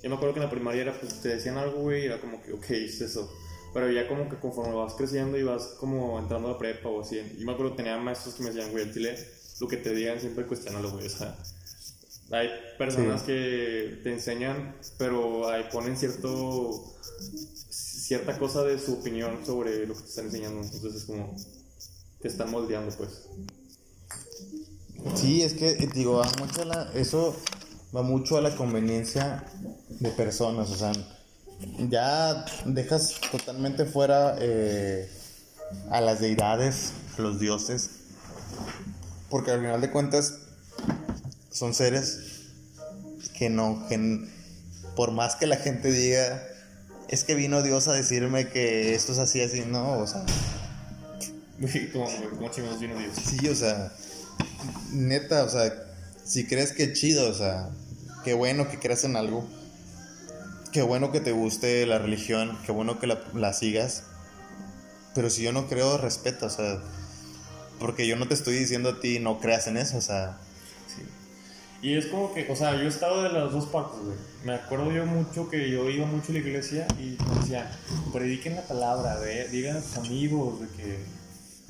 yo me acuerdo que en la primaria era, pues te decían algo, güey, y era como que, ok, es eso. Pero ya como que conforme vas creciendo y vas como entrando a prepa o así, y me acuerdo que tenía maestros que me decían, güey, el chile, lo que te digan siempre cuestionalo, güey, o sea, hay personas que te enseñan, pero ahí ponen cierto, cierta cosa de su opinión sobre lo que te están enseñando, entonces es como, te están moldeando, pues. Sí, es que, eh, digo, va mucho a la, eso va mucho a la conveniencia de personas, o sea, ya dejas totalmente fuera eh, a las deidades, a los dioses, porque al final de cuentas son seres que no, que por más que la gente diga, es que vino Dios a decirme que esto es así, así, no, o sea, *laughs* güey, como chingados vino Dios. Sí, o sea, neta, o sea, si crees que chido, o sea, qué bueno que creas en algo, qué bueno que te guste la religión, qué bueno que la, la sigas, pero si yo no creo, respeta, o sea, porque yo no te estoy diciendo a ti no creas en eso, o sea, Y es como que, o sea, yo he estado de las dos partes, güey. Me acuerdo yo mucho que yo iba mucho a la iglesia y me decían, prediquen la palabra, digan a sus amigos de que,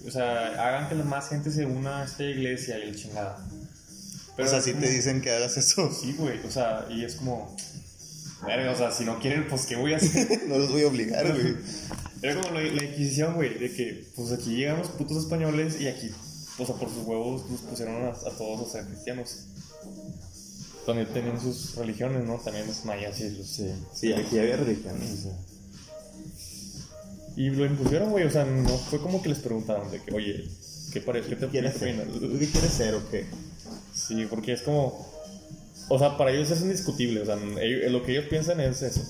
o sea, hagan que la más gente se una a esta iglesia y el chingada. o sea, si como- te dicen que hagas eso, *laughs* Sí, güey, o sea, y es como, verga, o sea, si no quieren, pues, ¿qué voy a hacer? *laughs* no los voy a obligar, güey. *laughs* Era como la, la Inquisición, güey, de que, pues, aquí llegan los putos españoles y aquí, o sea, por sus huevos nos pusieron a, a todos a ser cristianos. También tenían sus religiones, ¿no? También los mayas y los... Sí, sí, aquí había sea. Y lo impusieron, güey, o sea, no fue como que les preguntaron de que, oye, ¿qué parece? ¿Qué te ¿Quieres ser? ¿Qué quieres ser o qué? Sí, porque es como... O sea, para ellos es indiscutible, o sea, ellos- lo que ellos piensan es eso.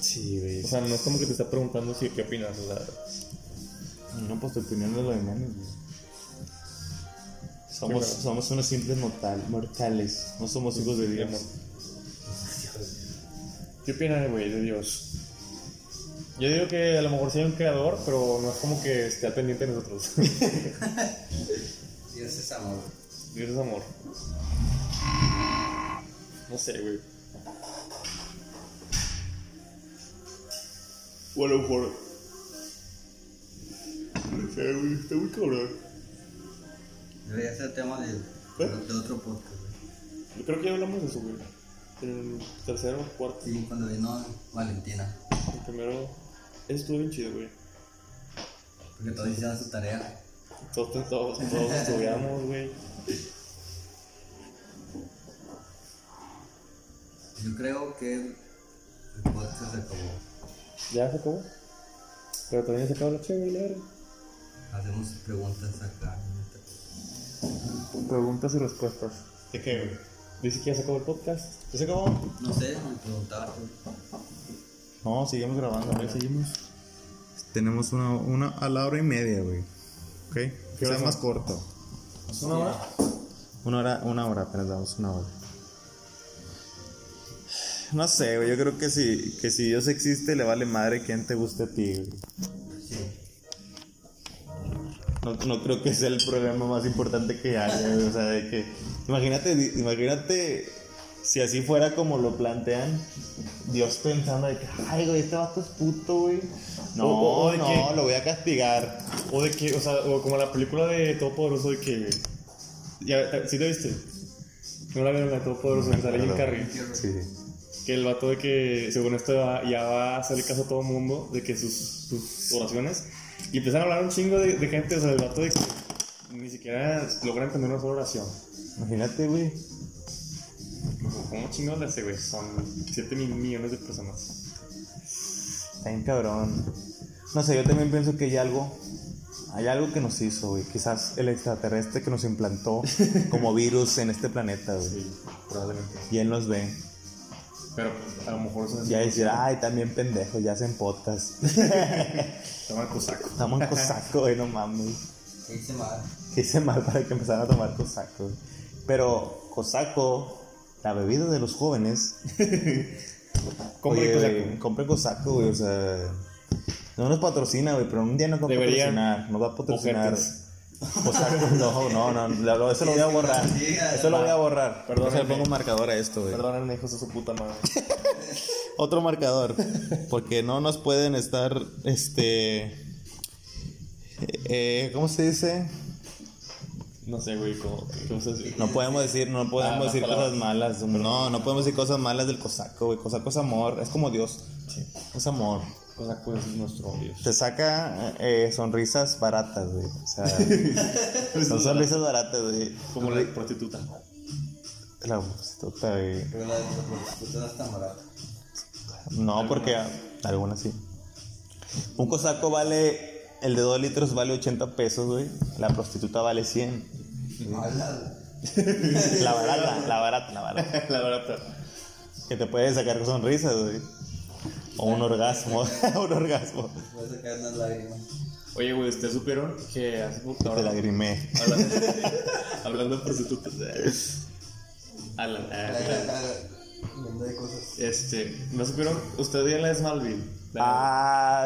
Sí, güey. O sea, no es como que te está preguntando si qué opinas, o sea... No, pues tu opinión es lo de menos, güey. Somos, Sí, somos unos simples mortal, mortales, no somos hijos de Dios. ¿Qué opinan, güey, de Dios? Yo digo que a lo mejor sí hay un creador, pero no es como que esté al pendiente de nosotros. *laughs* Dios es amor. Dios es amor. No sé, güey. O a lo mejor. No sé, güey, está muy cabrón. Debería ser tema de, de otro podcast, güey. Yo creo que ya hablamos de eso, güey. El tercero, cuarto, Sí, cuando vino Valentina. el primero. Eso estuvo bien chido, güey. Porque todos hicieron su tarea. Todos, todos, todos estudiamos, güey. Yo creo que el podcast se acabó. ¿Ya se acabó? Pero también se acabó la chévere. Hacemos preguntas acá. Preguntas y respuestas. ¿De qué, güey? Dice que ya se acabó el podcast. ¿Ya se acabó? No sé, me preguntaba. güey. No, seguimos grabando. Ya güey. seguimos. Tenemos una, una a la hora y media, güey. ¿Ok? Que sea hora más corto. ¿Es una hora? Una hora, una hora, apenas damos una hora. No sé, güey. Yo creo que si, que si Dios existe, le vale madre quién te guste a ti, güey. No, no creo que sea el problema más importante que haya, güey. O sea, de que. Imagínate, imagínate si así fuera como lo plantean. Dios pensando de que, ay, güey, este vato es puto, güey. No, O- o de no, que- lo voy a castigar. O de que, o sea, o como la película de Todopoderoso de que. Ya, te- ¿Sí te viste? No la vieron la de Todopoderoso, que sale Jim Carrey. Sí. Que el vato de que, según esto, ya, ya va a hacerle caso a todo el mundo, de que sus, sus oraciones. Y empiezan a hablar un chingo de, de gente, o sea, el vato de que ni siquiera logran entender una sola oración. Imagínate, güey. ¿Cómo chingados le hace, güey? Son 7 mil millones de personas. Está bien cabrón. No sé, yo también pienso que hay algo. Hay algo que nos hizo, güey. Quizás el extraterrestre que nos implantó *laughs* como virus en este planeta, güey. Sí, probablemente. Y él nos ve. Pero pues, a lo mejor eso es Ya decir, ay, también pendejos, ya hacen podcast. *laughs* Toma cosaco. En *laughs* cosaco, güey, no mames. ¿Qué hice mal? ¿Qué hice mal para que empezaran a tomar cosaco? Pero cosaco, la bebida de los jóvenes. *laughs* Compren Oye, cosaco. güey, Compren cosaco, güey, o sea. No nos patrocina, güey, pero un día nos va a Deberían. patrocinar. Nos va a patrocinar. Ojetes. *laughs* Cosaco, no, no, no, eso lo voy a borrar. Eso lo voy a borrar. Perdón, le pongo un marcador a esto, güey. Perdónenme, hijos de su puta madre. *laughs* Otro marcador. Porque no nos pueden estar, este... eh, ¿Cómo se dice? No sé, güey, cómo. ¿Qué vas a decir? No podemos decir, no podemos Ah, las decir palabras. cosas malas. No, no podemos decir cosas malas del cosaco, güey. Cosaco es amor, es como Dios. Sí. Es amor. Cosaco es nuestro Dios. Te saca eh, sonrisas baratas, güey. O sea, *laughs* son sonrisas baratas, güey. Como la prostituta. La prostituta, güey. Pero la prostituta no es tan barata. No, porque algunas sí. Un cosaco vale, el de 2 litros vale 80 pesos, güey. La prostituta vale 100. Mala. La barata, la barata, la barata. *laughs* la barata. Que te puede sacar sonrisas, güey. O un orgasmo, *laughs* *laughs* un orgasmo. A sacar unas lágrimas. Oye, güey, ¿ustedes supieron que hace poco. Te lagrimé. Hablando, *laughs* hablando de prostitutas. Alan, Hablando de cosas. este, ¿no supieron? Ustedes vieron la de Smallville. La-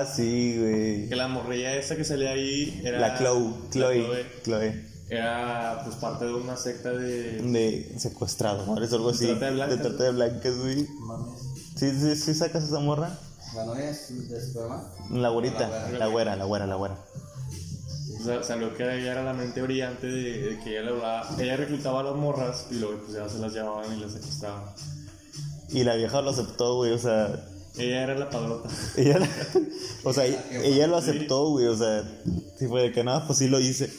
Ah, sí, güey. Que la morrilla esa que salía ahí era. La Chloe, la Chloe, Chloe. Era pues parte de una secta de. De secuestradores o algo así. trata de blancas. trata de blancas, güey. Mames. ¿Sí, sí, sí sacas esa morra? ¿La novia es de Superman? La güerita, La la güera, la güera, la güera. O sea, salió que ella era la mente brillante de, de que ella le hablaba. Ella reclutaba a las morras y luego pues ya se las llevaban y las secuestraban. Y la vieja lo aceptó, güey, o sea, Ella era la padrota. ella, o sea, ella lo aceptó, güey, o sea, si fue de que nada, pues sí lo hice.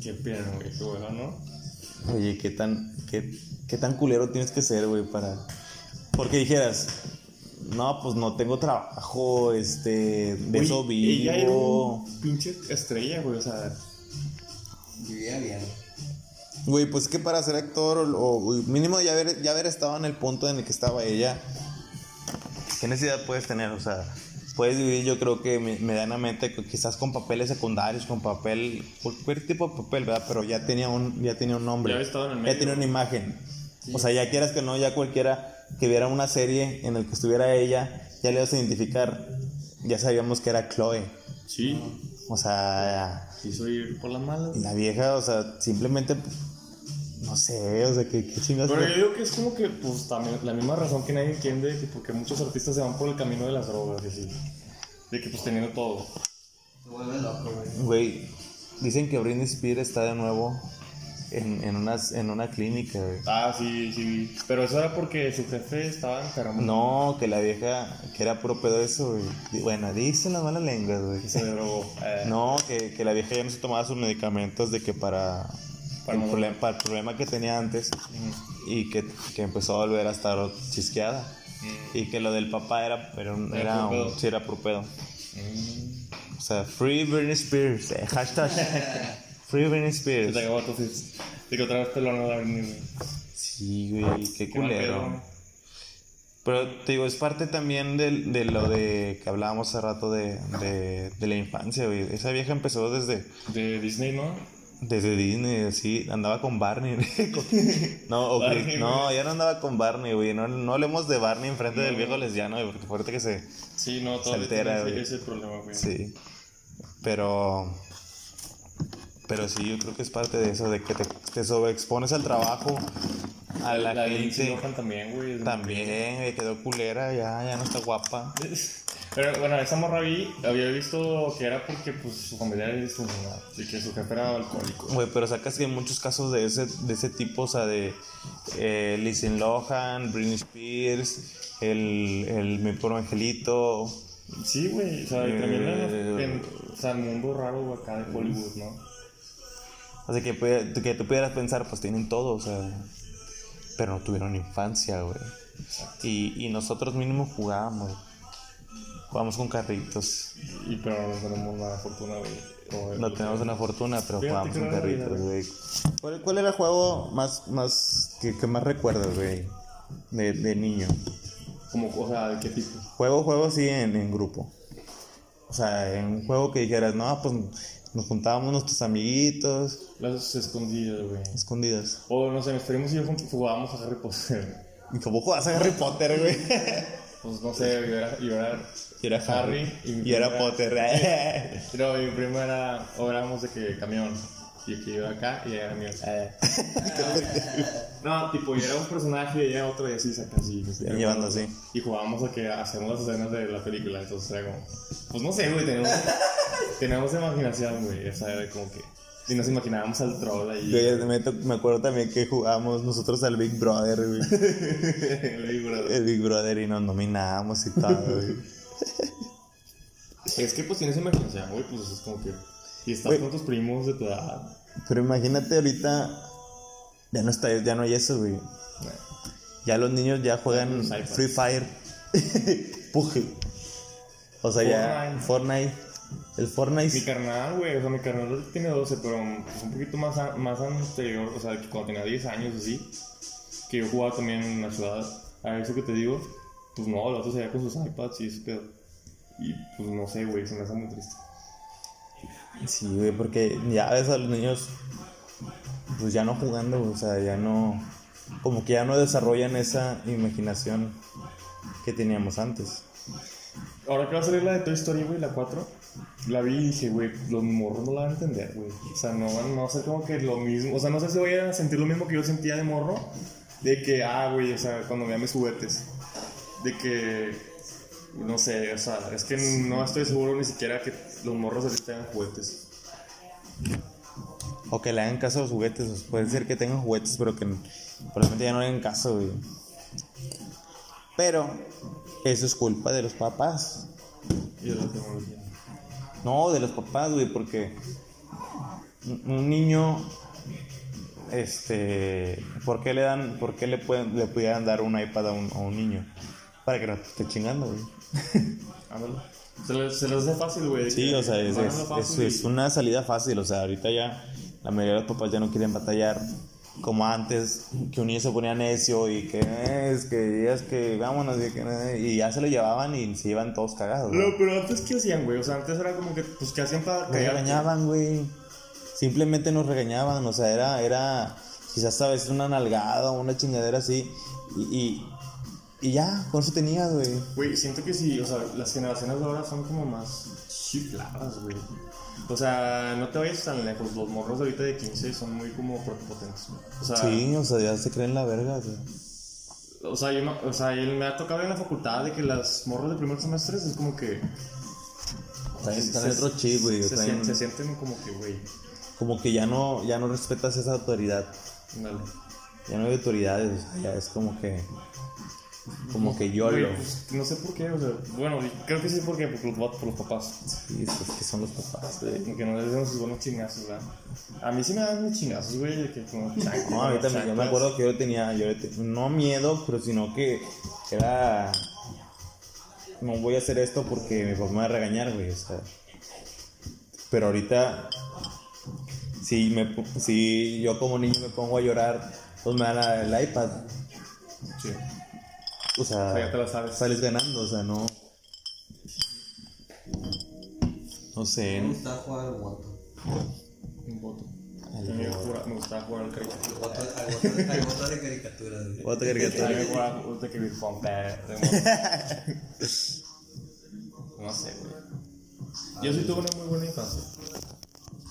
Qué pena, güey, qué bueno, ¿no? Oye, qué tan, qué, qué tan culero tienes que ser, güey, para... Porque dijeras, no, pues no tengo trabajo, este, de eso Ella era vivo. un pinche estrella, güey, o sea. Vivía bien. Güey, pues que para ser actor o, o mínimo ya haber, ya haber estado en el punto en el que estaba ella, ¿qué necesidad puedes tener? O sea, puedes vivir yo creo que me- medianamente, quizás con papeles secundarios, con papel, cualquier tipo de papel, ¿verdad? Pero ya tenía un, ya tenía un nombre, Ya había estado en el ya medio. tenía una imagen. O sea, ya quieras que no, ya cualquiera que viera una serie en la que estuviera ella, ya le ibas a identificar, ya sabíamos que era Chloe. Sí. O sea, Quiso ir por las malas. la vieja, o sea, simplemente, no sé, o sea, que qué chingas. Pero yo digo que es como que, pues, también la misma razón que nadie entiende, que porque muchos artistas se van por el camino de las drogas, y. De que, pues, teniendo todo. Se vuelve loco, güey. Güey, dicen que Britney Spears está de nuevo en, en, una, en una clínica, güey. Ah, sí, sí. Pero eso era porque su jefe estaba enfermo. No, que la vieja, que era puro pedo eso, güey. Bueno, dicen las malas lenguas, güey. Se drogó. Eh, No, que, que la vieja ya no se tomaba sus medicamentos de que para, Para el, no- para el problema que tenía antes y que, que empezó a volver a estar chisqueada. Y que lo del papá era, era, un- Era un- sí, era puro pedo. Mm. O sea, Free Britney Spears, eh, hashtag *laughs* Free Britney Se Spears. te acabó entonces. De que otra vez te lo van a dar. ni- Sí, güey, qué Qué pedo, culero. ¿no? Pero te digo, es parte también del- de, lo de que hablábamos hace rato de, de, de la infancia, güey. Esa vieja empezó desde, De Disney, ¿no? desde Disney, así, andaba con Barney. *laughs* Con- no, o Barney, no, ya no andaba con Barney, güey. No, no hablemos de Barney enfrente del viejo lesbiano, güey, porque fuerte que se... Sí, no, todavía altera, tiene güey. ese problema, güey. Sí. Pero... Pero sí, yo creo que es parte de eso, de que te, te sobreexpones al trabajo, a la, La gente. También, güey. También, eh, quedó culera, ya, ya no está guapa. *laughs* Pero bueno, esa morra vi, había visto que era porque pues su familia era disfuncional y que su jefe era alcohólico. Güey, pero sacas que hay muchos casos de ese, de ese tipo, o sea, de eh, Lindsay Lohan, Britney Spears, el, el Mi Pobre Angelito. Sí, güey, o sea, y también en, Eh. en- o sea, el mundo raro güey, acá de Hollywood, ¿no? O sea, que, que tú pudieras pensar, pues tienen todo, o sea, pero no tuvieron infancia, güey. Y, y nosotros mínimo jugábamos. Jugábamos con carritos. Y pero no tenemos la fortuna, güey. No tenemos una fortuna, pero Fíjate jugábamos con carritos, vida, güey. ¿Cuál, cuál era el juego más, más que, que más recuerdas, güey? De, de niño. Como, o sea, ¿de qué tipo? Juego, juego sí en, en grupo. O sea, en un juego que dijeras, no, pues nos juntábamos nuestros amiguitos, Las escondidas, güey. escondidas. O no sé, mis primos y yo jugábamos a Harry Potter. ¿Y cómo jugabas a Harry Potter, güey? *laughs* Pues no sé, yo era, yo era Y era Harry Harry. y mi Y era primo era- Potter. *laughs* Pero mi primo era, o éramos de que camión. Y que yo era acá y ella era mío. *laughs* no, tipo, yo era un personaje y ella era otro y así saca así. Y llevando así. Y jugábamos a que hacemos las escenas de la película. Entonces era como, pues no sé, güey, tenemos, *laughs* tenemos imaginación, güey. O sea, era como que. Y nos imaginábamos al troll ahí. Yo me, acuerdo también que jugábamos nosotros al Big Brother, güey. Le digo, bro. El Big Brother y nos nominábamos y todo, güey. Es que pues tienes imaginación, güey, pues es como que. Y estás Güey. con tus primos de tu edad. Pero imagínate ahorita, ya no está, ya no hay eso, güey. Ya los niños ya juegan Los. Free Fire. *laughs* Puje. O sea, ya Fortnite. El Mi Fortnite. carnal, güey, o sea, mi carnal tiene 12, pero pues, un poquito más, a- más anterior, o sea, cuando tenía 10 años así, que yo jugaba también en la ciudad, a eso que te digo, pues no, el otro se veía con sus iPads y ese pedo. Y pues no sé, güey, se me hace muy triste. Sí, güey, porque ya ves a los niños, pues ya no jugando, o sea, ya no. Como que ya no desarrollan esa imaginación que teníamos antes. Ahora que va a salir la de Toy Story, güey, la 4, la vi y dije, güey, los morros no la van a entender, güey. O sea, no no va a como que lo mismo, o sea, no sé si voy a sentir lo mismo que yo sentía de morro, de que, ah, güey, o sea, cuando veía mis juguetes, de que, no sé, o sea, es que no estoy seguro ni siquiera que los morros ahorita tengan juguetes. O que le hagan caso a los juguetes. o sea, puede ser que tengan juguetes, pero que probablemente ya no le hagan caso, güey. Pero eso es culpa de los papás. Y de la tecnología. No, de los papás, güey, porque un un niño, este, ¿por qué le dan, por qué le pueden, le pudieran dar un iPad a un, a un niño? Para que no te esté chingando, güey. *laughs* Se les, se les hace fácil, güey. Sí, o sea, es, a es, es- es una salida fácil, o sea, ahorita ya la mayoría de los papás ya no quieren batallar como antes, que un niño se ponía necio y que "Eh, es que digas que vámonos y, que, eh", y ya se lo llevaban y se iban todos cagados. No, pero antes, ¿qué hacían, güey? O sea, antes era como que, pues, ¿qué hacían para Nos regañaban, güey. Simplemente nos regañaban, o sea, era, era, quizás sabes, una nalgada o una chingadera así. Y, y, y ya, con eso tenías, güey. Güey, siento que sí, o sea, las generaciones de ahora son como más chifladas, güey. O sea, no te vayas tan lejos, los morros de ahorita de 15 son muy como prepotentes. güey. O sea, Sí, o sea, ya se creen la verga, sea. o sea, yo o sea, y me ha tocado en la facultad de que las morros de primer semestre es como que... Están, están en otro chip, güey. Se, sien- se sienten como que, güey, como que ya no, ya no respetas esa autoridad. dale. Ya no hay autoridades, o sea, ya es como que, como que yo lo. pues, no sé por qué, o sea, bueno, creo que sí porque por los, por los papás. Sí, es que son los papás, güey. Que no les den sus buenos chingazos, ¿verdad? A mí sí me dan unos chingazos, güey, que como No, a mí también, yo me acuerdo que yo tenía, yo no miedo, pero sino que era, no voy a hacer esto porque mi papá me va a regañar, güey, o sea. Pero ahorita, si, me, si yo como niño me pongo a llorar, pues me dan el iPad, Sí. O sea, O sea, ya te la sabes. sales ganando, o sea, no. No sé, Me gusta jugar al voto. Un voto. Me gustaba- me jugar al caricatura. Al voto, al voto, al voto de caricaturas. me de que Pad, de *laughs* No sé, güey. Yo sí tuve una muy buena infancia.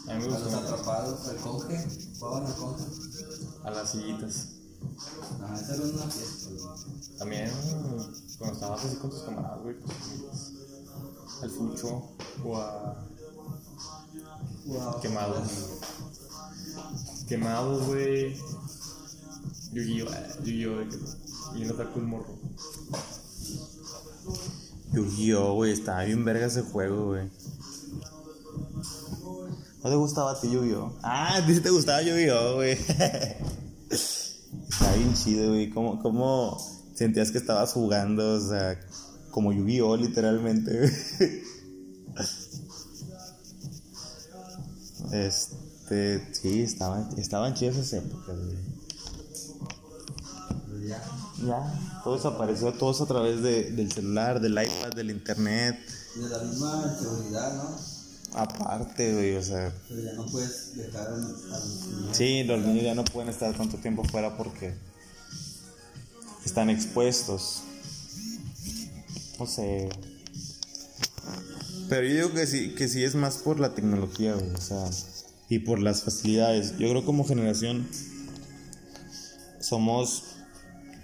A mí me A los gustó. atrapados, al conge. Jugaban al conge. A las sillitas. No, esa era una fiesta, güey. También cuando estabas así con tus camaradas, güey, pues, al fucho o a Wow. quemados. Quemados, güey. Yu-Gi-Oh! Yu-Gi-Oh! Y no saco un morro. Yu-Gi-Oh, güey, estaba bien verga ese juego, güey. ¿No te gustaba a ti Yu-Gi-Oh? Ah, a ti te gustaba Yu-Gi-Oh, güey. *laughs* Está bien chido, güey. ¿Cómo, ¿Cómo sentías que estabas jugando? O sea, como Yu-Gi-Oh, literalmente. Este, sí, estaban, estaban chidas esas épocas, güey. Ya. Ya, todo desapareció, todo a través de- del celular, del iPad, del internet. De la misma seguridad, ¿no? Aparte, güey, o sea, Pero ya no puedes dejar al, al sí, los niños ya no pueden estar tanto tiempo fuera porque están expuestos. No sé. Pero yo digo que sí, que sí es más por la tecnología, güey, o sea, y por las facilidades. Yo creo que como generación somos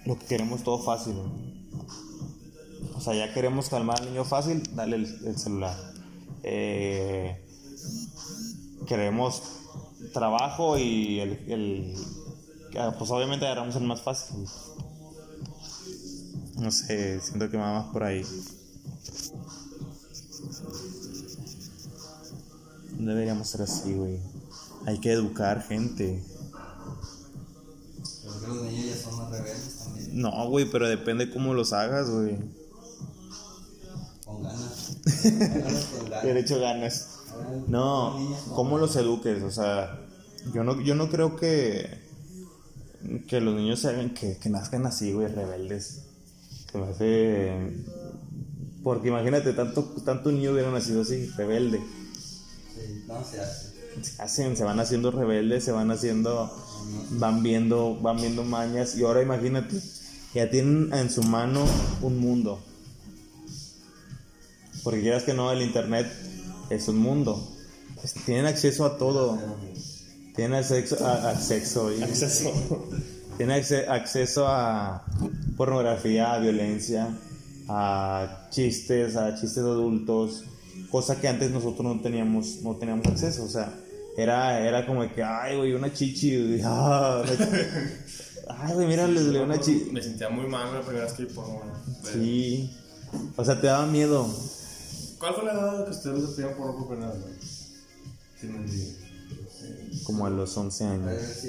lo que queremos todo fácil, güey. O sea, ya queremos calmar al niño fácil, dale el, el celular. Eh, queremos trabajo y el, el- ah, pues obviamente agarramos el más fácil. No sé, siento que va más por ahí. No deberíamos ser así, güey. Hay que educar gente. Creo que los niños ya son más rebeldes también. No, güey, pero depende cómo los hagas, güey. Con ganas. *laughs* Derecho ganas. No, ¿cómo los eduques? O sea, yo no, yo no creo que, que los niños se hagan, que, que nazcan así, güey, rebeldes. Se me hace... Porque imagínate, tanto, tanto niño hubiera nacido así, rebelde. Sí, no se. Se hacen, se van haciendo rebeldes, se van haciendo, van viendo, van viendo mañas. Y ahora imagínate, ya tienen en su mano un mundo. Porque quieras que no, el internet es un mundo. Es- Tienen acceso a todo. Tienen acceso a, a sexo. y- Acceso. Tienen acce- acceso a pornografía, a violencia, a chistes, a chistes de adultos, cosa que antes nosotros no teníamos, no teníamos acceso. O sea, era, era como que, ay, güey, una chichi. güey, ah, una ay, güey, mira, les leo una chichi. Me sentía muy mal la primera vez que porno. Sí. O sea, te daba miedo. ¿Cuál fue la edad que ustedes pedían porno por primera vez? güey? Sí, me olvidé. Como a los 11 Puede años.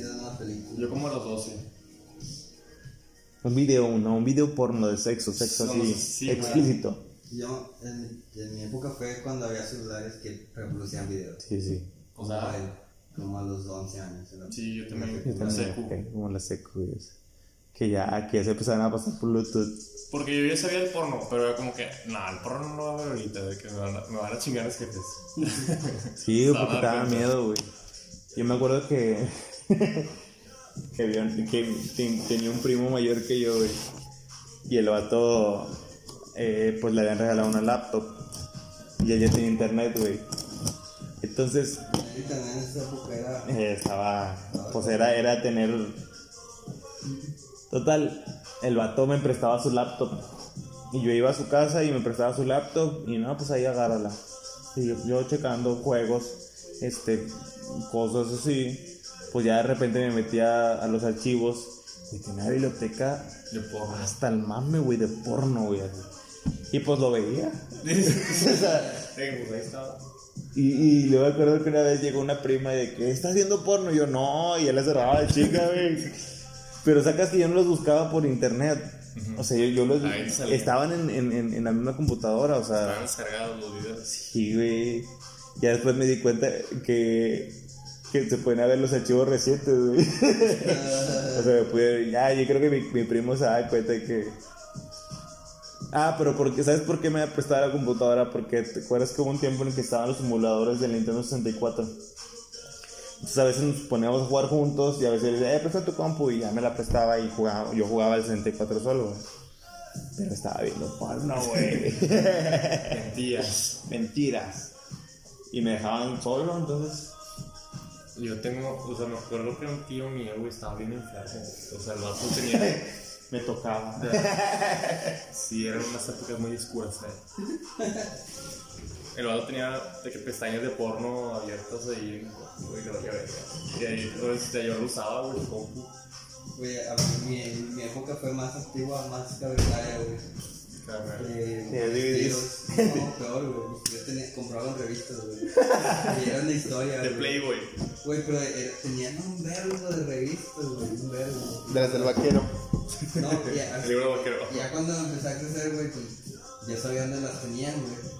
Yo como a los 12. Un video, no, un video porno de sexo, sexo No, así, sí, explícito. Yo, en, en mi época fue cuando había celulares que reproducían videos. Sí, sí. O sea, Ay, como a los 11 años. la- sí, yo también. Yo La también, secu. ok, como la secu, Que ya, que ya se empezaron a pasar por Bluetooth. Porque yo ya sabía el porno, pero era como que, no, el porno no lo va a ver ahorita, de que me van a, me van a chingar los jefes. *laughs* Sí, porque te daba miedo, güey. Yo me acuerdo que. *laughs* que, había- que ten- tenía un primo mayor que yo, güey. Y el vato. eh, pues le habían regalado una laptop. Y ella tenía internet, güey. Entonces, El internet en esa época era. eh, estaba. Pues era, era tener. Total, el vato me prestaba su laptop. Y yo iba a su casa y me prestaba su laptop. Y no, pues ahí agárrala. Y yo, yo checando juegos, este, cosas así. Pues ya de repente me metía a los archivos. Y tenía una biblioteca De porno. hasta el mame, güey, de porno, güey. Y pues lo veía. *laughs* *laughs* Y, y luego me acuerdo que una vez llegó una prima de que está haciendo porno. Y yo, no, y él le cerraba de chica, güey. Pero sacas que yo no los buscaba por internet. O sea, yo, yo los. Estaban en, en, en, en la misma computadora, o sea. Estaban descargados los videos. Sí, güey. Ya después me di cuenta que. Que se pueden ver los archivos recientes, güey. *laughs* o sea, me pude. Ya, yo creo que mi, mi primo se da cuenta de que. Ah, pero porque, ¿sabes por qué me prestaba la computadora? Porque te acuerdas que hubo un tiempo en el que estaban los simuladores del Nintendo 64. Entonces a veces nos poníamos a jugar juntos y a veces decía, eh, presta tu compu y ya me la prestaba y jugaba, yo jugaba el 64 solo, güey. Pero estaba viendo porno, güey. Mentías. Mentiras. Y me dejaban solo, entonces Yo tengo, o sea, me acuerdo que un tío mío, güey, estaba bien enfermo. O sea, el vato tenía. *laughs* Me tocaba. Sí, eran unas épocas muy oscuras, ¿eh? El vato tenía de que pestañas de porno abiertas ahí, güey, que verga. Y ahí, pues, yo lo usaba, güey, compu. Güey, mi, mi época fue más antigua, más cavernaria, güey. Carnal. Eh, Sí, DVDs. No, peor, güey. Yo tenía, compraba en revistas, güey. Y eran de historia, De güey. Playboy. Güey, pero era- tenían un verbo de revistas, güey. Un verbo. De las del vaquero. No, ya, *laughs* El libro vaquero. ya cuando empecé a crecer, güey, pues ya sabía dónde las tenían, güey.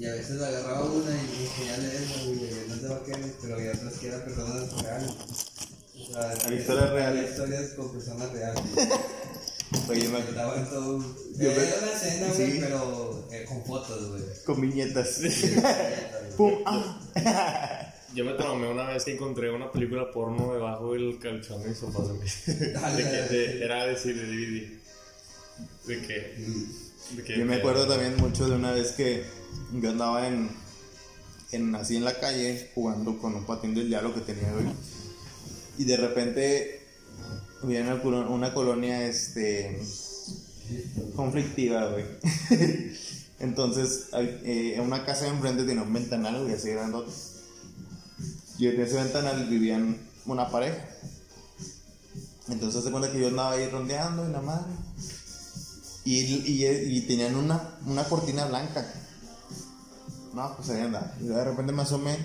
Y a veces agarraba una y me ponía a leerla, güey, no de vaqueros, pero había otras que eran personas reales. O sea, Hay historias reales. Historias con personas reales. *laughs* Oye, me Daban todo. Yo me- una escena, güey, Sí. pero eh, con fotos, güey. con viñetas. Pum, ah. *laughs* Yo me traumé una vez que encontré una película porno debajo del colchón de mi sofá, güey. *laughs* De era decir, de DVD. De que. De que Yo me acuerdo también mucho de una vez que yo andaba en, en así en la calle jugando con un patín del diablo que tenía, güey. Y de repente había una, una colonia este conflictiva, güey. *laughs* Entonces, hay- eh, en una casa de enfrente tenía un ventanal, güey, así grandote. Y en ese ventanal vivían una pareja. Entonces se cuenta que yo andaba ahí rondeando y la madre. Y, y, y tenían una, una cortina blanca. No, pues ahí andaba. Y de repente me asomé.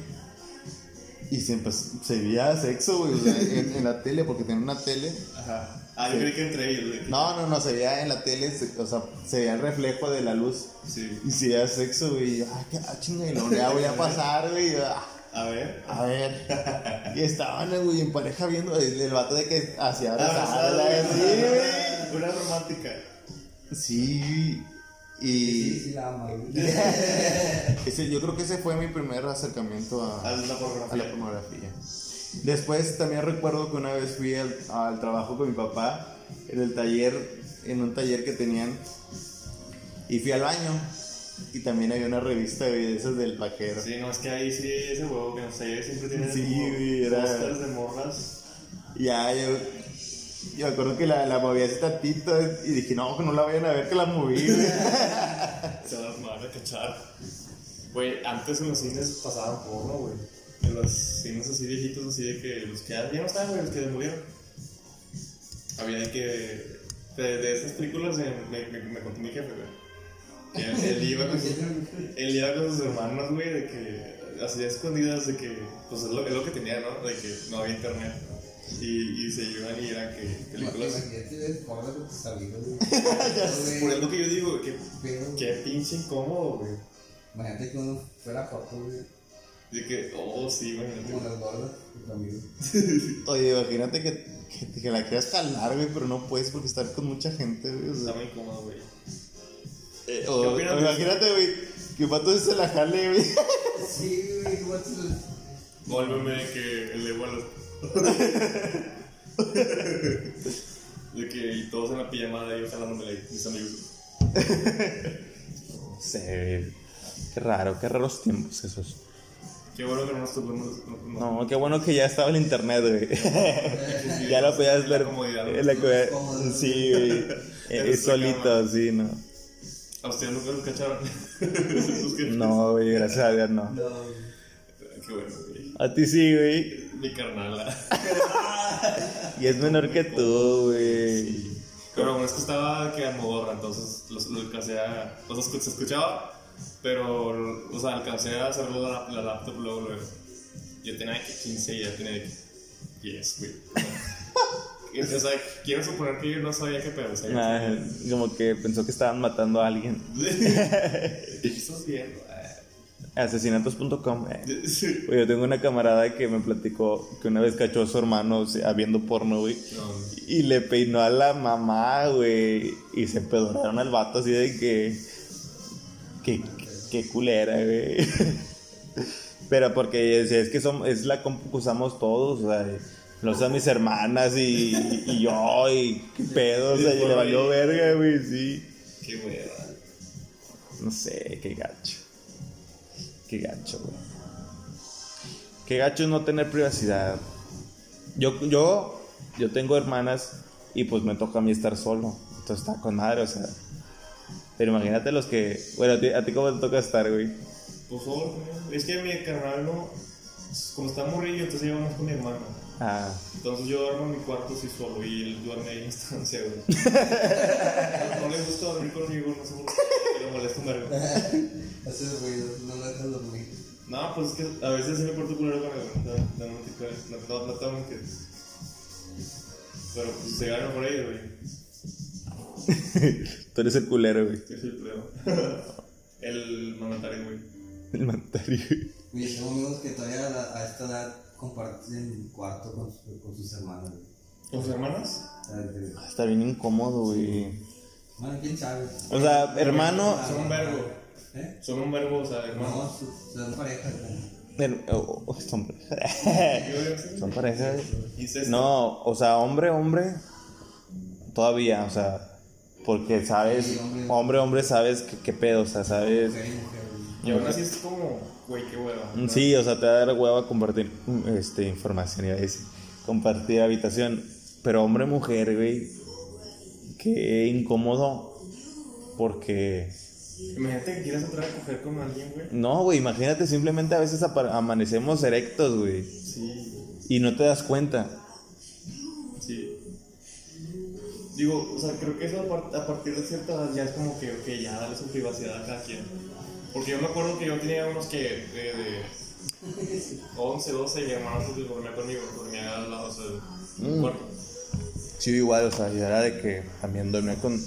Y se, empezó- se veía sexo, güey, o sea, en, en la tele, porque tenía una tele. Ajá. Ah, yo creí que entre ellos, güey. No, no, no, se veía en la tele, se- o sea, se veía el reflejo de la luz. Sí. Y se veía sexo, güey. Ah, qué ah, chinga, y no, ya voy a *laughs* pasar, güey. ah, A ver. A ver. Y estaban, güey, en pareja viendo el, el vato de que hacía Abrazada, sí, güey. Una romántica. Sí. Y sí, la ama, güey. *laughs* ese, yo creo que ese fue mi primer acercamiento a, A la a la pornografía. Después también recuerdo que una vez fui al, al trabajo con mi papá en el taller, en un taller que tenían, y fui al baño. Y también había una revista de esas del vaquero. Sí, no, es que ahí sí, ese huevo que no sé, siempre tiene Sí, era- de morras. Ya, yo, yo me acuerdo que la, la moví así tantito y dije, no, que no la vayan a ver que la moví. *laughs* Se las van a cachar. Güey, antes en los cines pasaban porno, güey. En los cines así viejitos, así de que los que ya, ya no estaban, güey, los que murieron. Había de que. De, de esas películas eh, me, me, me contó mi jefe, güey. Él, iba con sus, él iba con sus hermanos, güey, de que. De escondidas, de que. Pues es lo, es lo que tenía, ¿no? De que no había internet. Y, y se iban y eran que películas. Imagínate con tus amigos. *laughs* Por eso que yo digo, que. Pero, Qué pinche incómodo, güey. Imagínate que uno fuera foto, güey. De que, oh, sí, imagínate. Como las gordas, tus amigos. *laughs* Oye, imagínate que, que, que la quieras jalar, güey, pero no puedes porque estar con mucha gente, güey. O, Está muy incómodo, güey. eh, o- opinas o de imagínate, güey, que pato se la jale, güey. Sí, güey, what's the... Vuélveme que el ego a los. *laughs* De que y todos en la pijamada y yo jalándome mis amigos. No sé, qué raro, qué raros tiempos esos. Qué bueno que no nos tocó. No, no, qué bueno que ya estaba el internet, güey. *laughs* ya lo podías ver. La comodidad, ¿no? la co-. Sí, güey. *laughs* Eh, solito, cama. sí, no. ¿A ustedes nunca los cacharon? No, güey, gracias a Dios, no. No, Qué bueno, güey. A ti sí, güey. Mi carnala. *laughs* Y es menor que tú, güey. Pero bueno, es que estaba que a modorra, entonces los, lo alcancé a. O sea, se escuchaba, pero. O sea, alcancé a hacerlo la, la laptop luego, luego. Yo tenía que 15 y ya tenía de que 10, güey. *laughs* O sea, quiero suponer que yo no sabía qué pedo. O sea, yo- Ah, como que pensó que estaban matando a alguien. ¿Qué estás viendo? Asesinatos.com. eh. *laughs* Sí. Yo tengo una camarada que me platicó que una vez cachó a su hermano o sea, viendo porno, güey. No, Y le peinó a la mamá, güey. Y se pedoraron al vato así de que. Que, que culera, güey. *laughs* Pero porque es, es que son, es la compu que usamos todos, o sea. Lo usan mis hermanas y, y yo, y qué pedo, o sea, y le valió verga, güey, sí. qué hueva. No sé, qué gacho. Qué gacho, güey. qué gacho no tener privacidad. Yo, yo, yo tengo hermanas y pues me toca a mí estar solo. Entonces está con madre, o sea. Pero imagínate los que. Bueno, a ti, cómo te toca estar, güey. Pues solo. Es que mi carnal no. Como está morrillo, entonces llevamos con mi hermano. Ah, Entonces yo duermo en mi cuarto así solo y él duerme ahí en estancia, güey. no, *laughs* no le gusta dormir conmigo, no sé por qué, le molesta un vergo. *laughs* Haces ruido, no lo dejas dormir. No, pues es que a veces sí me porto culero con él, güey. No, no, no, no, no, no. Pero pues se gana por ahí, güey. *laughs* tú eres el culero, güey. Yo soy el pleo. El mandatario, güey. El. Oye, tengo amigos que todavía a esta edad comparten cuarto con, su- con sus hermanos. güey. ¿Con sus hermanas? Sea, de- Está bien incómodo, güey. Bueno, quién sabe. O sea, hermano. Son un vergo. ¿Eh? Son un vergo, o sea, No, hermanos. su- son pareja. güey. her- oh, oh, son Son pareja. güey. Incesto. No, o sea, hombre, hombre. Todavía, o sea. Porque sabes. Hombre. Hombre, sabes qué qué pedo, o sea, sabes. Y aún así es como, güey, qué hueva. ¿no? Sí, o sea, te da la hueva compartir mm, este, información, iba a decir, compartir habitación. Pero hombre, mujer, güey, qué incómodo. Porque, Imagínate que quieras entrar a coger con alguien, güey. no, güey, imagínate, simplemente a veces amanecemos erectos, güey, Sí, y no te das cuenta. sí. Digo, o sea, creo que eso a, a partir de cierta edad ya es como que, ok, ya dale su privacidad a cada quien. Porque yo me acuerdo que yo tenía unos que de, de 11, 12 y hermanos que dormía conmigo, dormía al lado, o sea, en un Mm. Sí, igual, o sea, yo era de que también dormía con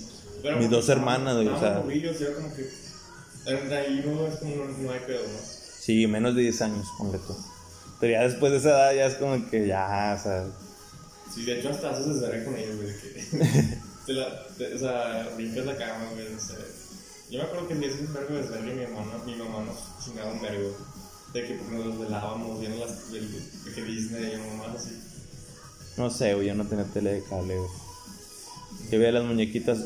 Pero mis dos hermanas, güey, o sea, morrillos, ya como que. Ahí no es como, no, no hay pedo, ¿no? sí, menos de 10 años, ponle tú. Pero ya después de esa edad ya es como que ya, o sea, Sí, de hecho hasta haces con ellos, güey, de que *laughs* te la, te- o sea, brincas la cama, güey, o sea, yo me acuerdo que el día de un vergo de desvergue mi mamá, mi mamá nos chingaba un vergo, de que porque nos velábamos viendo las, del, de que Disney y mamá así, no sé, güey, yo no tenía tele de cable, güey. Yo veía las muñequitas,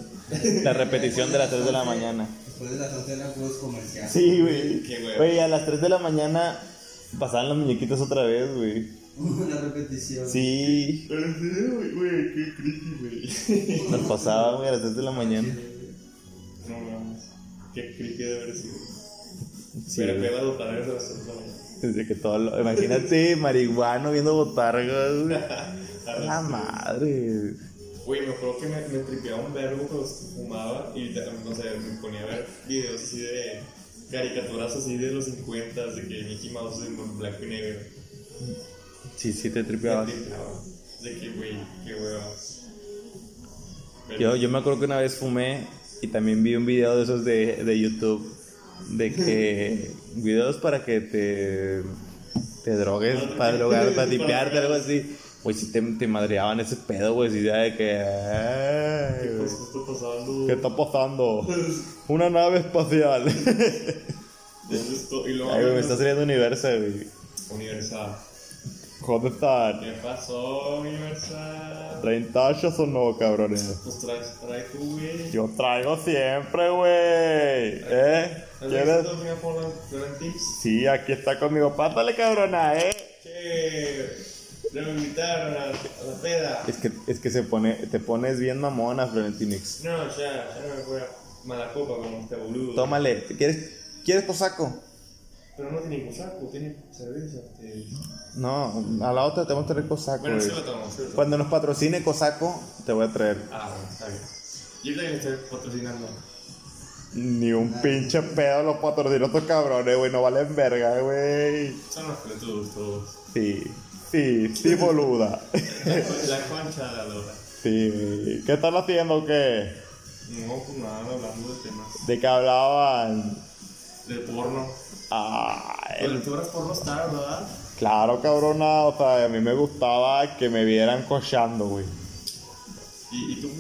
la repetición de las 3 de la mañana. Después de las 11 eran juegos comerciales. Sí, güey. Qué güey. Güey, a las 3 de la mañana pasaban las muñequitas otra vez, güey. Una repetición. Sí, pero sí, güey, güey, qué creepy, güey, nos pasaban, güey, a las 3 de la mañana. Qué creepy de haber sido, Sí, pero a de las. Desde que todo lo... Imagínate, *laughs* marihuano viendo botargas. *laughs* La madre. Güey, me acuerdo que me, me tripeaba un verbo cuando fumaba y no sé, me ponía a ver videos así de caricaturas así de los 50 de que Mickey Mouse en blanco y negro. Sí, sí, te Me tripeaba. De que, güey, qué hueva. Yo, yo me acuerdo que una vez fumé y también vi un video de esos de, de YouTube de que *laughs* videos para que te, te drogues, para drogar, para *laughs* tipearte, algo así. Pues si te, te madreaban ese pedo, güey, si ya de que... ay, ¿Qué güey, está pasando? ¿Qué está pasando? *laughs* Una nave espacial. ¿Dónde estoy? Y luego, Ay, güey, me está saliendo Universal, güey. Universal. ¿Cómo están? ¿Qué pasó, Universal? ¿Traen tachos o no, cabrones? Pues traes, trae tú, güey. Yo traigo siempre, güey. ¿Eh? ¿Has ¿Quieres? Sí, aquí está conmigo. Pásale, cabrona, ¿eh? Che, le invitaron a, a la peda. Es que, es que se pone, te pones bien mamona, Florentinix. No, ya, ya no me voy a mala copa con este boludo. Tómale. ¿Quieres, ¿Quieres cosaco? Pero no tiene cosaco, tiene cerveza. este. No, a la otra te vamos a traer cosaco, Bueno, sí lo tomo, sí lo tomo. Cuando nos patrocine cosaco, te voy a traer. Ah, bueno, está bien. Yo también estoy patrocinando. Ni un pinche pedo los patrocinan estos cabrones, güey. No valen verga, güey. Son los pelotudos todos. Sí, sí, sí, boluda. *laughs* La concha de la lora. Sí, ¿qué están haciendo o qué? No, pues nada, hablando de temas. ¿De qué hablaban? De porno. Ah, Pero el- tú eras porno star, ¿verdad? claro, cabrona. O sea, a mí me gustaba que me vieran cochando, güey. ¿Y, y tú?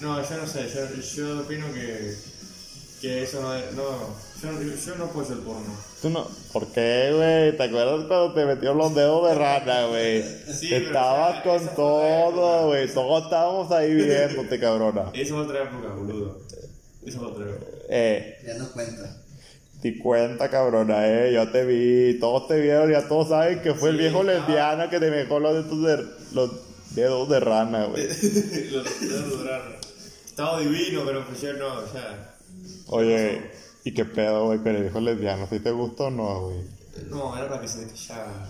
No, yo no sé, yo, yo opino que, que eso no es. No, yo, yo no puedo ser porno. Tú no. ¿Por qué, güey? ¿Te acuerdas cuando te metió los dedos de rana, güey? Sí, pero Estabas con todo, güey. Todos estábamos ahí viéndote, cabrona. Eso fue otra época, boludo. Eso fue otra época. Eh, Ya no cuenta. Di cuenta, cabrona, eh. Yo te vi. Todos te vieron, ya todos saben que fue el viejo lesbiano que te dejó los dedos de, los dedos de rana, güey. *laughs* Los dedos de rana. Estaba divino, pero pues no, o sea. Oye, ¿y qué pedo, güey, con el viejo lesbiano? ¿Si te gustó o no, güey? No, era para que se te callara.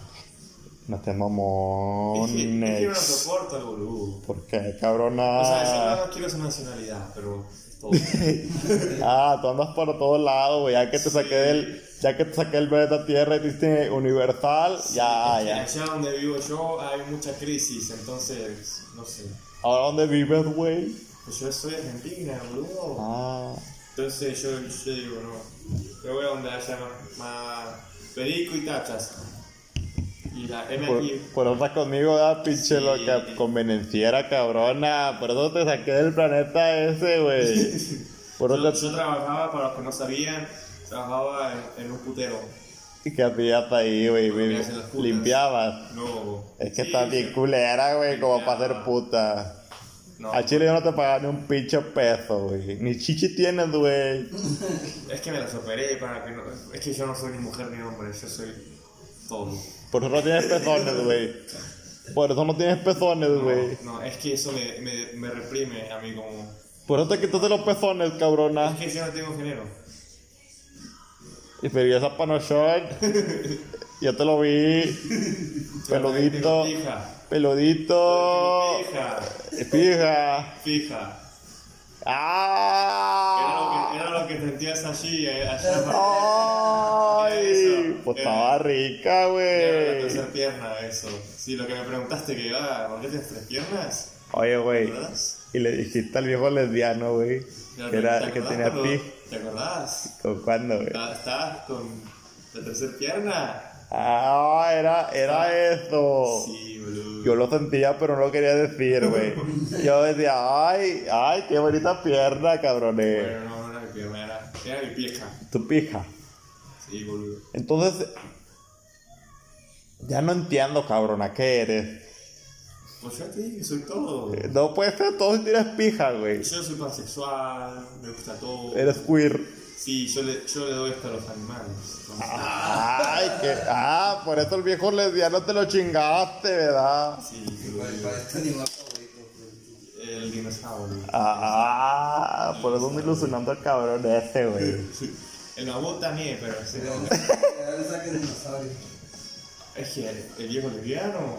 No te Es mamón, que, es que yo no next. soporto al boludo. ¿Por qué, cabrona? O sea, no quiero esa nacionalidad, pero es todo. *laughs* Ah, tú andas por todos lados, güey. Ya que te saqué del, ya que te saqué del planeta Tierra y te universal, ya, Es que ya. Allá donde vivo yo hay mucha crisis, entonces, no sé. ¿Ahora dónde vives, güey? Pues yo soy argentina, boludo. Ah, Entonces yo, yo digo, no. Yo voy a donde haya más, más perico y tachas. Y la por, por conmigo, da pinche Sí. loca convenenciera, cabrona. Por eso te saqué del planeta ese, güey. *laughs* Por Yo, yo trabajaba, para los que no sabían, trabajaba en, en un putero. te... ¿Qué hacías ahí, güey? Limpiabas. No. Es que Sí, estás bien culera, güey, como para ser puta. No, A Chile yo no te pagaba ni un pinche peso, güey. Ni chichi tienes, güey. *laughs* es que me las operé para que no. Es que yo no soy ni mujer ni hombre, yo soy todo. Por eso no tienes pezones, güey. Por eso no tienes pezones, güey. No, es que eso me, me, me reprime a mí como. Por eso te quitaste los pezones, cabrona. Es que yo no tengo género. Y pero esa panochón. Yo te lo vi. *laughs* Peludito. Tengo Fija. Peludito. Fija. Fija. Fija. Era lo ¡Ah! que, era lo que sentías allí, eh, allá. ¡Ay! Pues Eh. estaba rica, Era la güey. tercera pierna, eso. Sí, lo que me preguntaste que, ah, ¿por qué tienes tres piernas? Oye, güey. Y le dijiste al viejo lesbiano, güey. Que, era, ¿Te que tenía ti. ¿Te acordás? ¿Con cuándo, güey? ¿Estás- ¿Estás con la tercera pierna? Ah, era, era eso. Sí. Yo lo sentía, pero no lo quería decir, güey. *laughs* Yo decía, ay, ay, qué bonita pierna, cabrones. Bueno, no, no era mi pierna, era, era mi pieja. Tu pija. Sí, boludo. Entonces, ya no entiendo, cabrona, ¿qué eres? Pues yo te todo. No puedes ser todo si tienes pija, güey. Yo soy pansexual, me gusta todo. Eres queer. Sí, yo le, yo le doy esto a los animales. Ay, que. Ah, por eso el viejo lesbiano te lo chingaste, ¿verdad? Sí, ¿Cuál, es tu animal favorito? El dinosaurio. Ah, por eso me ilusionando al cabrón ese, güey. El mamut también, pero ¿De de dónde saca el dinosaurio? Es que el, el viejo lesbiano,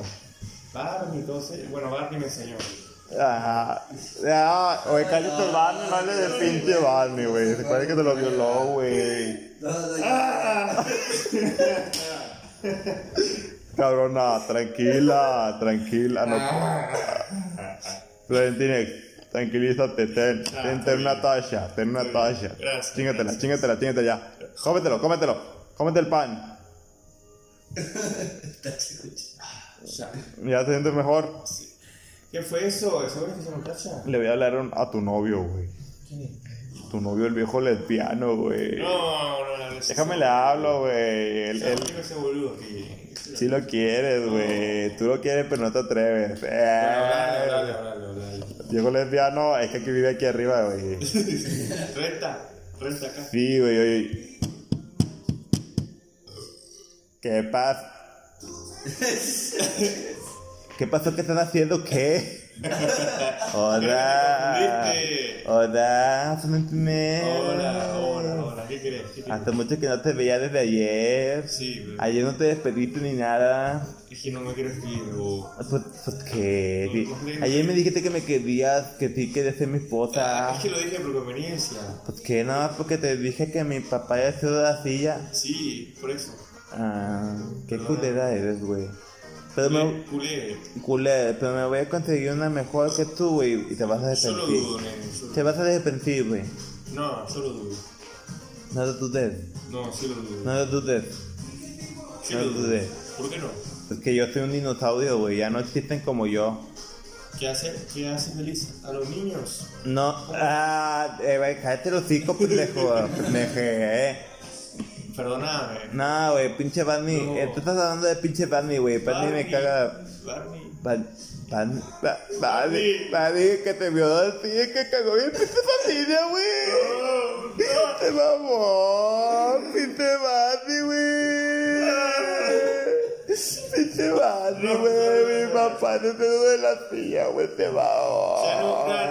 Barney, todo eso. Bueno, Barney me enseñó. Ajá. Ya, oye, cállate, Barney, no hables de pinche Barney, güey. Se parece que te lo violó, güey. No, no, Ah. Cabrona, tranquila, tranquila, no. Florentine, tranquilízate, ten, ten, ten una talla, ten una talla. Chingatela, chingatela, chingatela ya. Cómetelo, cómetelo, cómete el pan. *laughs* Ya. ¿Ya te sientes mejor? ¿Qué fue eso? ¿Seguro que se me cacha? Le voy a hablar a tu novio, güey. ¿Quién es? Tu novio, el viejo lesbiano, güey. No, no, no. no Déjame le hablo, güey. Él, él ese boludo que. sí lo quieres, güey. Tú lo quieres, pero no te atreves. Eh. hablale, hablale, hablale. Viejo lesbiano, es que aquí vive aquí arriba, güey. Renta, renta acá. Sí, güey, oye. ¿Qué pasa? ¿Qué pasó? ¿Qué están haciendo? ¿Qué? *laughs* Hola. Hola. Hola, hola, hola. ¿Qué? ¿Qué querés? Hace mucho que no te veía desde ayer. Sí, bro. Ayer no te despediste ni nada. Es que no me quiero escribir, bro. Pues, pues qué. No, no, no. Ayer me dijiste que me querías, que sí querías ser mi esposa. Es que lo dije por conveniencia. Que nada más porque te dije que mi papá ya se la silla. Sí, por eso. Ah, qué culera eres, güey. Pero me, Culé. culé, pero me voy a conseguir una mejor que tú, güey, y te vas a arrepentir. dudo, nene. Te vas a arrepentir, güey. No, yo lo dudo. No lo dudes, No, sí lo dudo. no lo dudes. Sí no lo dudé. ¿Por qué no? Es que yo soy un dinosaurio, güey, ya no existen como yo. ¿Qué hace, qué hace feliz a los niños? No, ah, eh, cállate los hocico, pendejo, *laughs* pendeje, eh. Perdona, eh. güey. No, güey, pinche Barney. No. Eh, tú estás hablando de pinche Barney, güey. Barney, me caga. Barney. Barney. Barney, Barney, Barney, que te vio así, que cagó bien pinche familia, güey. No, no. Te mamó, pinche Barney, güey. Pinche Barney, güey. Mi papá no te de la silla, güey. Te mamó. Ya no, no, no.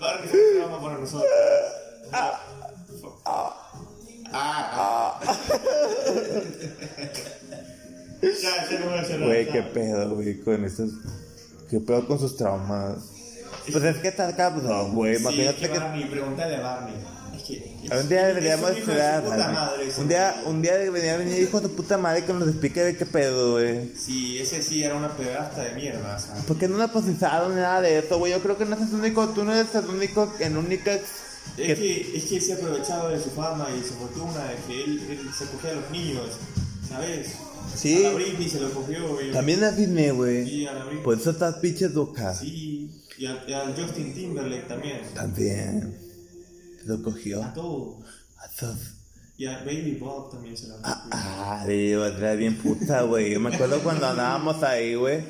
Barney, se llama para nosotros. Ah. *laughs* Ya, ya no voy a hacer nada. Güey, qué ya. pedo, güey, con estos. ¿Qué pedo con sus traumas? Pues es que está cabrón, güey. Sí, Imagínate que que. Barney, pregúntale a Barney. Es que. Un día deberíamos es un ese día, un día debería venir hijo de puta madre que nos explique de qué pedo, güey. Sí, ese sí era una pedasta de mierda, sea. ¿Por qué no lo procesaron nada de eso, güey? Yo creo que no es el único, tú no eres el único, el único Es que... es que se aprovechaba de su fama y su fortuna, de que él, él se cogía a los niños, ¿sabes? Sí. A la Britney se lo cogió, güey. También a Disney, güey. Sí, a la Britney. Por eso estás pinche loca. Sí, y al, y al Justin Timberlake también. También. Se lo cogió. A todos. A todos. Y a Baby Bob también se lo cogió. Ah, digo, era bien puta, güey. Yo me acuerdo cuando andábamos ahí, güey,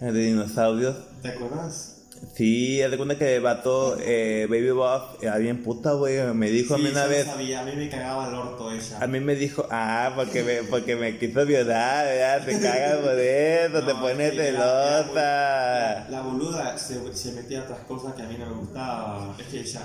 de dinosaurios. ¿Te acuerdas? Sí, haz de cuenta que vato, eh, Baby Bob, era bien puta, güey. Me dijo a mí Sí, una vez. sabía, a mí me cagaba el orto ella. A mí me dijo, ah, porque me, porque me quiso violar, ¿verdad? Te cagas por *laughs* eso, te No, pones es que era- era muy- celosa. La, la boluda se, se metía a otras cosas que a mí no me gustaba. Es que ella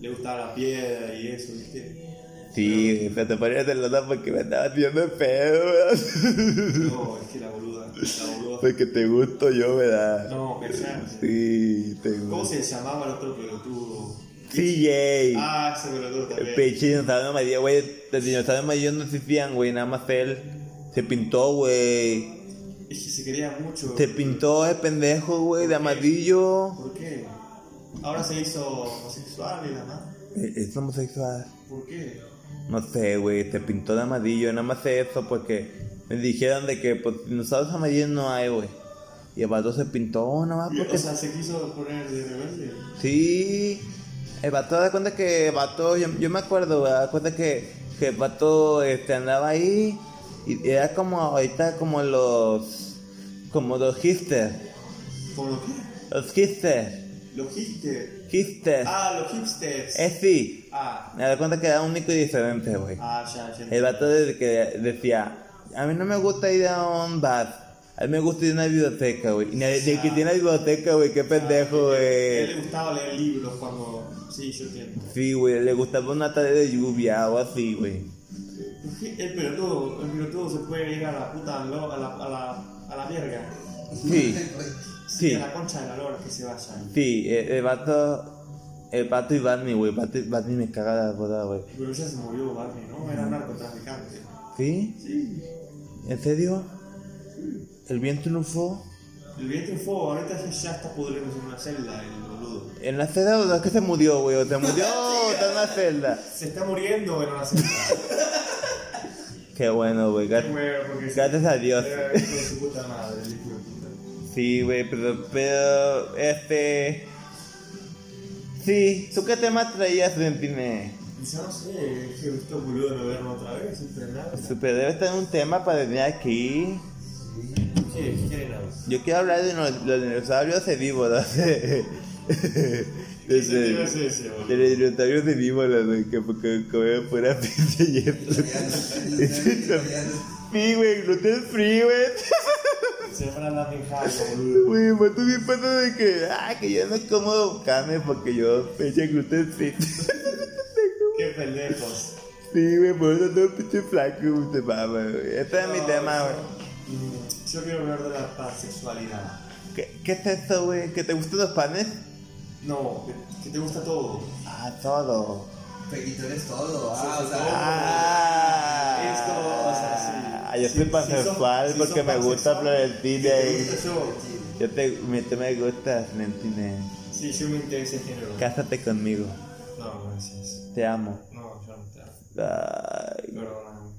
le gustaba la piedra y eso, ¿viste? Sí, pero te ponías celosa porque me estaba haciendo pedo. No, es que la boluda. Boluda. Porque te gusto yo, ¿verdad? No, que sea. Sí, te ¿Cómo gusto. se llamaba el otro pelotudo? CJ. Ah, ese pelotudo El también. pinche dinosaurio amarillo, güey. Los dinosaurios amarillos no existían, güey. Nada más él se pintó, güey. Es que se quería mucho. Se pintó el pendejo, güey, de amarillo. ¿Por qué? Ahora se hizo homosexual y nada más. Eh, Es homosexual. ¿Por qué? No sé, güey, se pintó de amarillo. Nada más sé eso porque me dijeron de que pues, dinosaurios amarillos no hay, güey. Y el vato se pintó nada más Y, porque... O sea, se quiso poner de rebelde. Sí. El vato da cuenta que el vato, yo, yo me acuerdo, da cuenta que, que el vato este, andaba ahí y era como ahorita como los... Como los hipsters. ¿Por lo qué? Los hipsters. Los hipsters. Hipsters. Ah, los hipsters. Es sí. Ah, Me da cuenta que era único y diferente, güey. ah, ya, ya. El vato desde que decía, a mí no me gusta ir a un bar, a mí me gusta ir a una biblioteca, güey. Y nadie- de que tiene la biblioteca, güey, qué pendejo, A él le güey. gustaba leer libros cuando. Sí, yo entiendo. Sí, güey, le gustaba una tarde de lluvia o así, güey. El pelotudo, el pelotudo se puede ir a la puta a la, a la, a la verga. Sí, sí, A la concha de la lora que se vaya. sí, el, el vato, el vato y Barney, güey, Barney, Barney me caga la boda, güey. Pero ya se murió Barney, ¿no? Era narcotraficante. ¿Sí? Sí. ¿En serio? ¿El viento triunfó? El bien triunfó, ahorita ya está pudriéndose en una celda el boludo. ¿En la celda o es que se murió, güey? ¿O se murió *laughs* o está en la *laughs* celda? Se está muriendo en una celda. *laughs* Qué bueno, güey, gracias. Gracias a Dios. Sí, güey, pero, pero, este... Sí, ¿tú qué tema traías, Ventine? Yo no sé, es que gustó boludo no verlo otra vez, siempre nada. Super, debe estar un tema para venir aquí. ¿Qué? ¿Qué quieren hablar? Yo quiero hablar de los, los dinosaurios herbívoros. de, de los dinosaurios herbívoros, güey, que porque comían pura *laughs* pinche hierba. Sí, güey, gluten free, güey. Se van a la pijada, boludo. Güey, pues tú bien pasa de que, ah, que yo no como carne porque yo pinche gluten free. *laughs* Pendejos. Sí, güey, por eso todo pinche flaco, güey, te mama, güey. Este es mi No, tema, güey. Yo quiero hablar de la pansexualidad. ¿Qué, ¿Qué es eso, güey? ¿Que te gustan los panes? No, que, que te gusta todo. Ah, todo. Pequito eres todo. Ah, Sí, o sea. todo. Ah, Esto, o sea, sí. Ah, yo soy pansexual si porque sos me gusta Florentina ¿qué te y... gusta yo? Te, me, te me gusta, Florentina. Sí, yo me interesa en género. Cásate conmigo. No, gracias. Te amo. No, yo no te amo. Ay, Perdóname.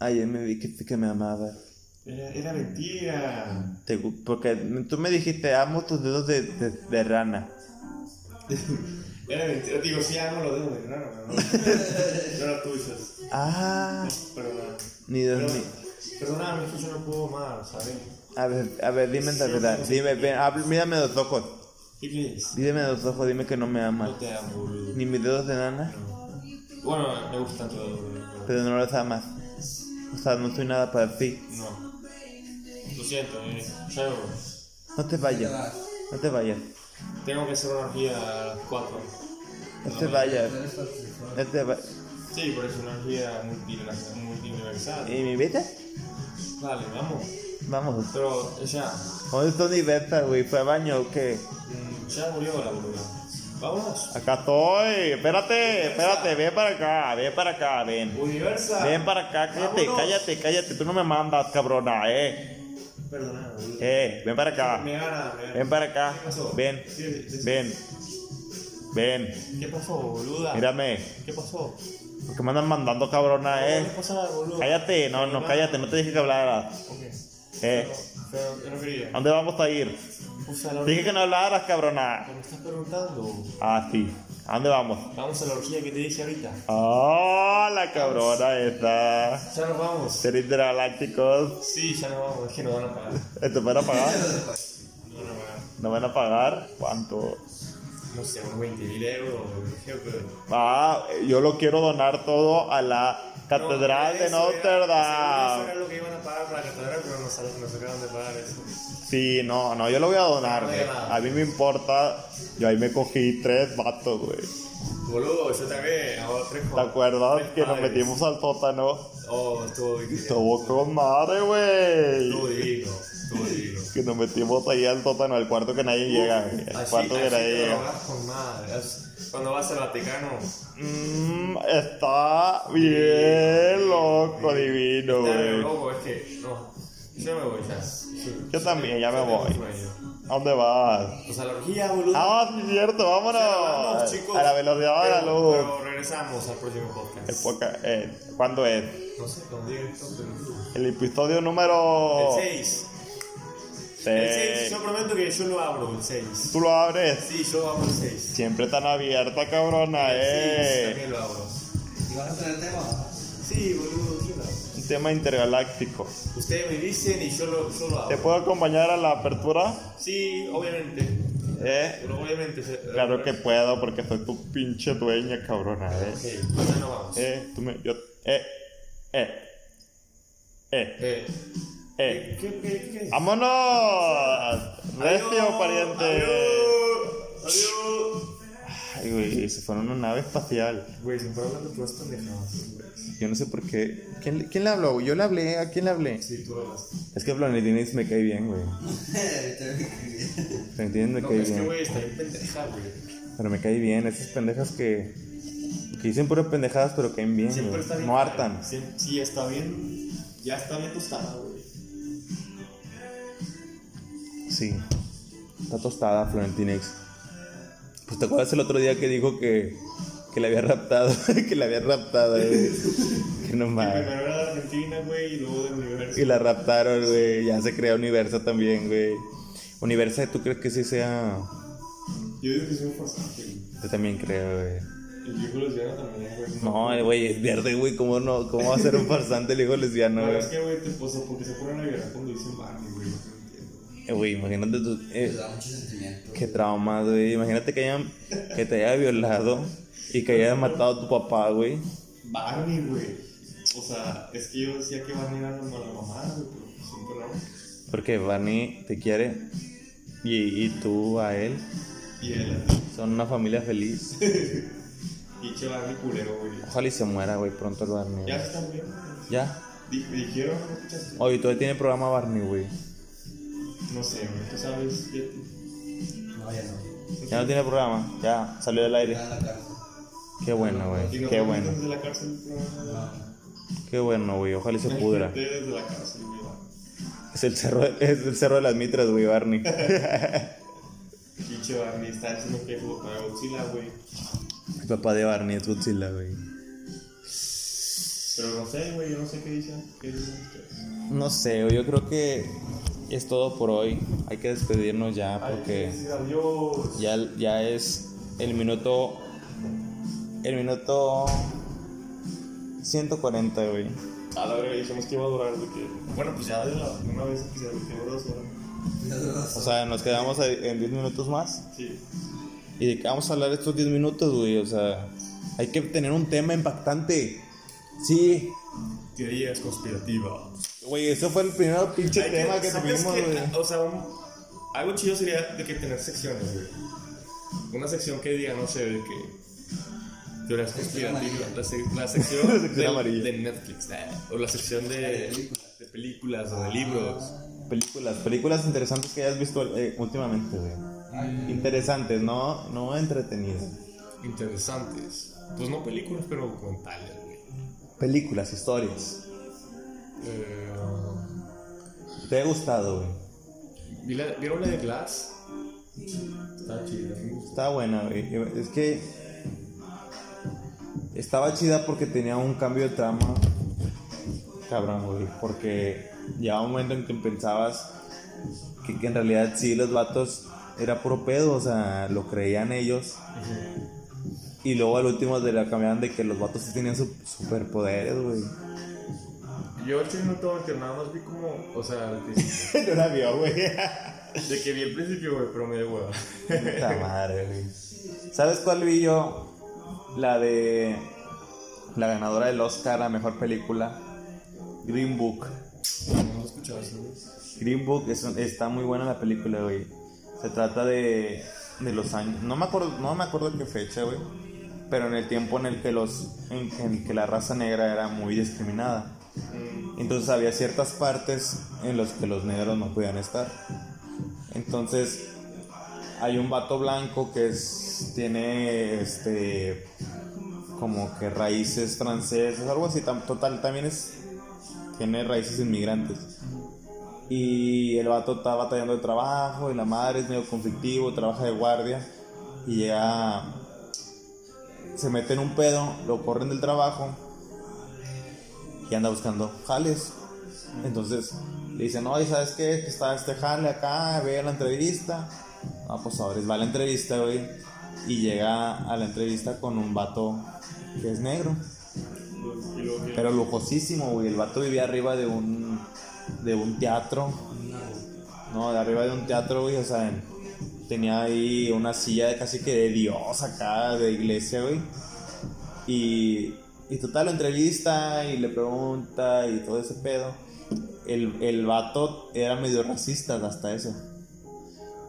ayer me dijiste que me amabas. Era, era mentira. Te porque tú me dijiste, amo tus dedos de, de, de rana. *laughs* Era mentira. Digo, sí, amo los dedos de raro, no, no los tuyos. Ah, Perdóname. ni dos Pero- ni... Perdóname, es que yo no puedo más, ¿sabes? A ver, a ver, dime la verdad. Dime, ven, mírame los ojos. ¿Qué quieres? Dime los ojos, dime que no me No amas. te amo, boludo. Ni mis dedos de nana, No. Bueno, me gustan todos, boludo. pero no los amas. O sea, no soy nada para ti. No. Lo siento, eh. Ya. No te vayas. No te vayas. Tengo que hacer una orgía a las 4. No te vayas. No te vayas. Sí, pero es una orgía multi- multiuniversal. ¿Y mi beta? Vale, vamos. Vamos. Pero ya. ¿Dónde está beta, güey? ¿Fue a baño o qué? Ya murió la boluda. Vámonos. Acá estoy. Espérate, espérate. Ven para acá, ven para acá, ven. Universal. Ven para acá, cállate, Vámonos. cállate, cállate. Tú no me mandas, cabrona, eh. Perdona. Eh, ven para acá. Me gana, me gana. Ven para acá. ¿Qué pasó? Ven, Sí, sí, sí. ven. Ven, ¿Qué pasó, boluda? mírame. ¿Qué pasó? ¿Por qué me andan mandando, cabrona, ¿Qué eh? pasa, boludo? Cállate, no, no, cállate, no te dije que hablaras. Ok. Eh, Pero no quería. ¿a dónde vamos a ir? La Dije que no hablaras, cabrona. Me estás preguntando. Ah, sí. ¿A dónde vamos? Vamos a la orgía que te dije ahorita. Ah, la cabrona esta. Ya nos vamos. Ser intergalácticos. Sí, ya nos vamos. Es que nos van a pagar. ¿Esto van a pagar? Nos van a pagar. ¿No van a pagar? ¿Cuánto? No sé, unos 20 mil euros. Ah, yo lo quiero donar todo a la Catedral de Notre Eso era Dame. lo que iban a pagar para la catedral, pero nos, nos acaban de pagar eso. Sí, no, no, yo lo voy a donar, No güey. nada. A mí me importa. Yo ahí me cogí tres vatos, güey. Boludo, yo también. Tres ¿Te acuerdas que nos padres. metimos al sótano? Oh, estuvo divino. Estuvo con madre, Estuvo güey. divino. Estuvo divino. Que nos metimos ahí al sótano, al cuarto que nadie llega, güey. El Así, cuarto que así nadie llega. con madre. Es- Cuando vas al Vaticano, Mmm, está bien loco, divino, güey. loco, es que. No, yo me voy ya. Yo también, ya me voy. ¿A dónde vas? Pues a la orgía, boludo. Ah, sí, cierto, vámonos. Vamos, chicos. A la velocidad de la luz. Pero regresamos al próximo podcast. El poca- eh, ¿Cuándo es? No sé, esto, pero. El episodio número El 6. El 6, seis. yo prometo que yo lo abro, el 6. ¿Tú lo abres? Sí, yo abro el 6. Siempre tan abierta, cabrona, Sí, eh. también lo abro. ¿Y vas a tener tema? Sí, boludo, yo lo abro. Un tema intergaláctico. Ustedes me dicen y yo lo, yo lo ¿Te abro. puedo acompañar a la apertura? Sí, obviamente. Eh. Pero obviamente. se- Claro que puedo porque soy tu pinche dueña, cabrona, eh. Ok, ya no vamos. Eh, tú me. Yo. Eh. Eh. Eh. Eh, Eh. ¿Qué, qué, qué? ¡Vámonos! Recio, pariente. Adiós. Adiós. Ay, güey, se fueron a una nave espacial. Güey, se me fue hablando puras pendejadas, güey. Yo no sé por qué. ¿Quién, le- quién le habló? Yo le hablé. ¿A quién le hablé? Sí, tú hablas. Es que Florentines me cae bien, güey. *laughs* Florentines me No, cae es que, bien. güey, está bien pendeja, güey. Pero me cae bien. Esas pendejas que. Que dicen puras pendejadas, pero caen bien. Siempre güey. está bien. No hartan. Sí, está bien. Ya está bien tostada, güey. Sí. Está tostada, Florentines. Pues te acuerdas el otro día que dijo que. Que le había raptado. *laughs* que le había raptado, güey. *laughs* que no mames. Primero era de Argentina, güey, y luego del universo. Y la raptaron, güey. Ya se creó Universo también, güey. Universo, ¿tú crees que sí sea.? Yo digo que soy un farsante, güey. Yo también creo, güey. El viejo lesbiano también, güey. No, güey es verde, güey. ¿Cómo no? ¿Cómo va a ser un farsante el hijo lesbiano, *laughs* No, güey? es que, güey, te puso porque se ponen a llorar cuando dicen Barney, güey. Eh, Güey, imagínate tú. Eh, da mucho sentimiento. qué trauma, güey. Imagínate que, hayan, que te haya violado y que haya matado a tu papá, güey. Barney, güey. O sea, es que yo decía que Barney era la la mamá, güey, pero pues siempre no. Porque Barney te quiere y, y tú a él. Y él, Son una familia feliz. *laughs* pinche Barney culero, güey. Ojalá y se muera, güey, pronto el Barney. Ya güey. están bien. ¿Ya? Di- Me dijeron, ¿no escuchaste? Oye, todavía tiene programa Barney, güey. No sé, güey, tú sabes, Yeti. No, ya no. Ya no tiene programa. Ya, salió del aire. Ya en la cárcel. Qué bueno, güey. Qué bueno. metes Desde la cárcel, programa. Qué bueno, güey. Ojalá y se pudra. Desde la cárcel, güey. va. Es el cerro, es el cerro de las mitras, güey, Barney. *laughs* Pinche Barney está diciendo que es para Godzilla, güey. El papá de Barney es Godzilla, güey. Pero no sé, güey, yo no sé qué dicen. ¿Qué dicen ustedes? No sé, güey, yo creo que es todo por hoy. Hay que despedirnos ya porque ya, ya es el minuto. El minuto 140, güey. A la verga, dijimos que iba a durar de que. Bueno, pues ya de la, una vez que se horas. O sea, nos quedamos en 10 minutos más. Sí. ¿Y de qué vamos a hablar estos 10 minutos, güey? O sea, hay que tener un tema impactante. Sí. Teorías conspirativas. Güey, eso fue el primer pinche tema que ¿sabes tuvimos, güey. O sea, un- algo chido sería de que tener secciones, güey. Una sección que diga, no sé, de que. Teorías conspirativas. La, se- la *laughs* sección, La sección del- amarilla. de Netflix. eh, O la sección de, de películas o de libros. Películas, películas interesantes que hayas visto eh, últimamente, güey. Interesantes, no, no entretenidas. Interesantes. Pues no películas, pero documentales. Películas, historias. Eh, ¿Te ha gustado, güey? ¿vi la- ¿Vieron la de Glass? Está chida. Está buena, güey. Es que estaba chida porque tenía un cambio de trama. Cabrón, güey. Porque llegaba un momento en que pensabas que, que en realidad sí los vatos era puro pedo, o sea, lo creían ellos. Y luego al último de la cambiaban de que los vatos sí tenían su- superpoderes, güey. Yo al chile no a mentir, nada más vi como, o sea, al *laughs* principio. no la vio, güey. de que vi el principio, güey, pero me dio hueva. Puta madre, güey. ¿Sabes cuál vi yo? La de. La ganadora del Oscar a mejor película. Green Book. No lo escuchabas. Green Book es un- está muy buena la película, güey. Se trata de, de los años. No me acuerdo, no me acuerdo qué fecha, güey. Pero en el tiempo en el que los. En, en que la raza negra era muy discriminada. Entonces había ciertas partes en las que los negros no podían estar. Entonces hay un vato blanco que es tiene este como que raíces francesas, algo así, tam- total también es tiene raíces inmigrantes. Y el vato está batallando de trabajo y la madre es medio conflictivo, trabaja de guardia y llega se mete en un pedo, lo corren del trabajo y anda buscando jales. Entonces le dicen, oye, ¿sabes qué? Que está este jale acá, ve a la entrevista. No, pues ahora va a la entrevista, güey. Y llega a la entrevista con un vato que es negro. Pero lujosísimo, güey. El vato vivía arriba de un, de un teatro. No, de arriba de un teatro, güey. O sea, en- tenía ahí una silla de casi que de Dios acá, de iglesia, güey. Y, y total, lo entrevista y le pregunta y todo ese pedo. El, el vato era medio racista hasta eso.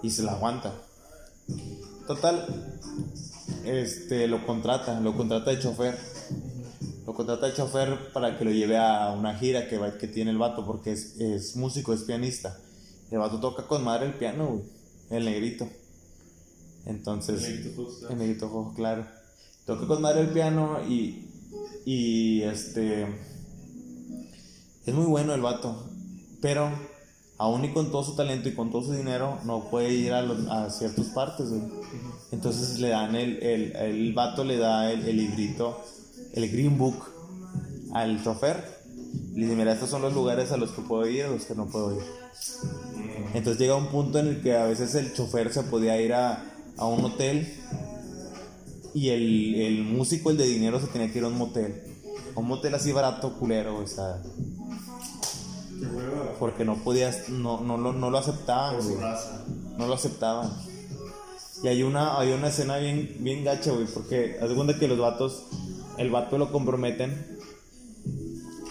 Y se la aguanta. Total, este, lo contrata, lo contrata de chofer. Lo contrata de chofer para que lo lleve a una gira que, que tiene el vato, porque es, es músico, es pianista. El vato toca con madre el piano, güey. El negrito. Entonces. El negrito Fox, El negrito Fox, claro. Toca con madre el piano y. Y este. Es muy bueno el vato. Pero. Aún y con todo su talento y con todo su dinero, no puede ir a, los- a ciertas partes, güey. Entonces le dan el, el, el vato le da el, el librito, el Green Book al chofer. Le dice, mira, estos son los lugares a los que puedo ir, a los que no puedo ir. Entonces llega un punto en el que a veces el chofer se podía ir a, a un hotel y el, el músico, el de dinero, se tenía que ir a un motel. A un motel así barato, culero, o sea, porque no podías, no, no, lo, no lo aceptaban, güey no lo aceptaban. Y hay una, hay una escena bien, bien gacha, güey, porque haz de cuenta que los vatos, el vato lo comprometen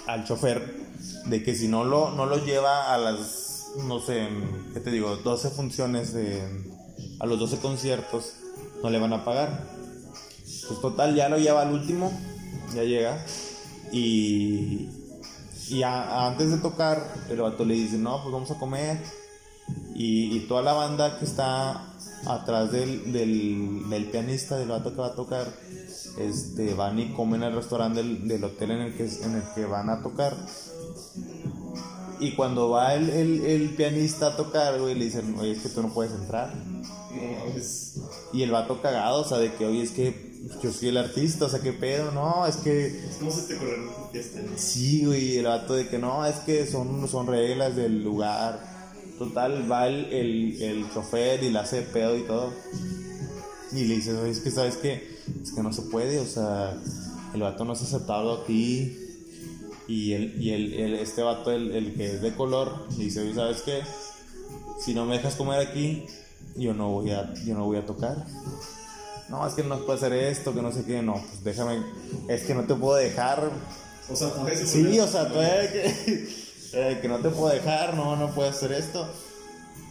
al chofer de que si no lo, no lo lleva a las, no sé, ¿qué te digo? 12 funciones, a los 12 conciertos, no le van a pagar. Pues total, ya lo lleva al último, ya llega, y, y antes de tocar, el vato le dice, no, pues vamos a comer. Y, y toda la banda que está atrás del, del, del pianista, del vato que va a tocar, este, van y comen al restaurante del, del hotel en el, que, en el que van a tocar. Y cuando va el, el, el pianista a tocar, güey, le dicen, oye, es que tú no puedes entrar. No. Y el vato cagado, o sea, de que, oye, es que yo soy el artista, o sea, qué pedo, no, es que Es como si te corrieran tu fiesta, ¿no? Sí, güey, el vato de que no, es que son, son reglas del lugar. Total, va el, el, el chofer y le hace pedo y todo. Y le dice, "Oye, es que sabes que es que no se puede, o sea, el vato no es aceptado aquí. Y, el, y el, el- este vato, el, el que es de color, dice, oye, ¿sabes qué? Si no me dejas comer aquí, yo no voy a, yo no voy a tocar. No, es que no puede hacer esto, que no sé qué, no, pues déjame, es que no te puedo dejar, O sea, por eso. Sí, o sea, todavía que. *laughs* Eh, que no te puedo dejar, no, no puedo hacer esto.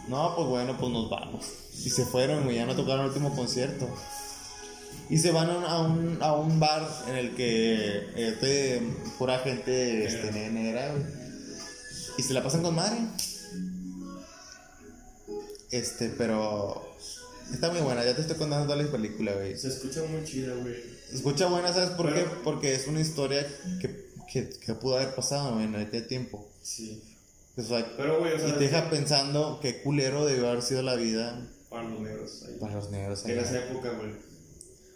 No, pues bueno, pues nos vamos. Y se fueron, güey, ya no tocaron el último concierto. Y se van a un, a un bar en el que este, pura gente este, negra, güey. Y se la pasan con madre. Este, pero está muy buena, ya te estoy contando toda la película, güey. Se escucha muy chida, güey. Se escucha buena, ¿sabes por qué? Porque es una historia que, que, que pudo haber pasado, güey, en este tiempo. Sí. O sea, Pero, güey, o sea, y te deja pensando qué culero debió haber sido la vida para los negros. ahí. para los negros. En allá. esa época, güey.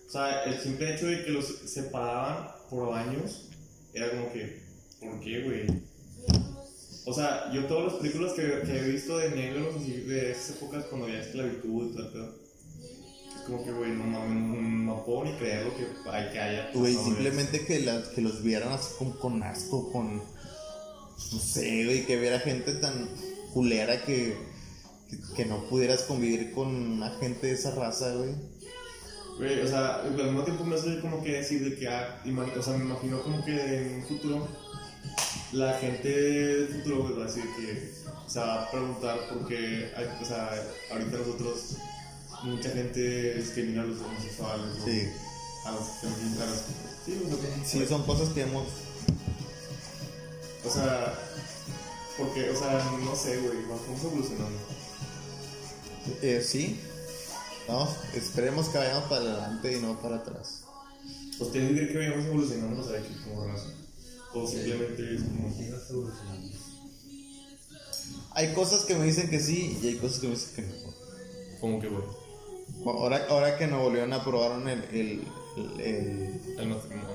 O sea, el simple hecho de que los separaban por baños era como que, ¿por qué, güey? O sea, yo todas las películas que, que he visto de negros, así, de esas épocas cuando había esclavitud y todo, es como que, güey, no no, no puedo ni creer lo que hay que haya. Güey, simplemente que, la- que los vieran así como con asco, con. No sé, güey, que viera gente tan culera que, que, que no pudieras convivir con una gente de esa raza, güey. Güey, o sea, al mismo tiempo me hace como que decir de que, ah, o sea, me imagino como que en un futuro la gente del futuro va a decir que se va a preguntar por qué, hay- o sea, ahorita nosotros, mucha gente discrimina a los homosexuales, o Sí. a los a los- sí, o sea, Sí, son cosas que hemos. o sea, porque, o sea, no sé, güey, vamos evolucionando. Eh, sí. Vamos, esperemos que vayamos para adelante y no para atrás. ¿Ustedes creen que vayamos evolucionando, o sea, que como raza? O simplemente es como... Hay cosas que me dicen que sí y hay cosas que me dicen que no. Como que, güey, Ahora, ahora que en Nuevo León aprobaron el, el, el, el, el matrimonio,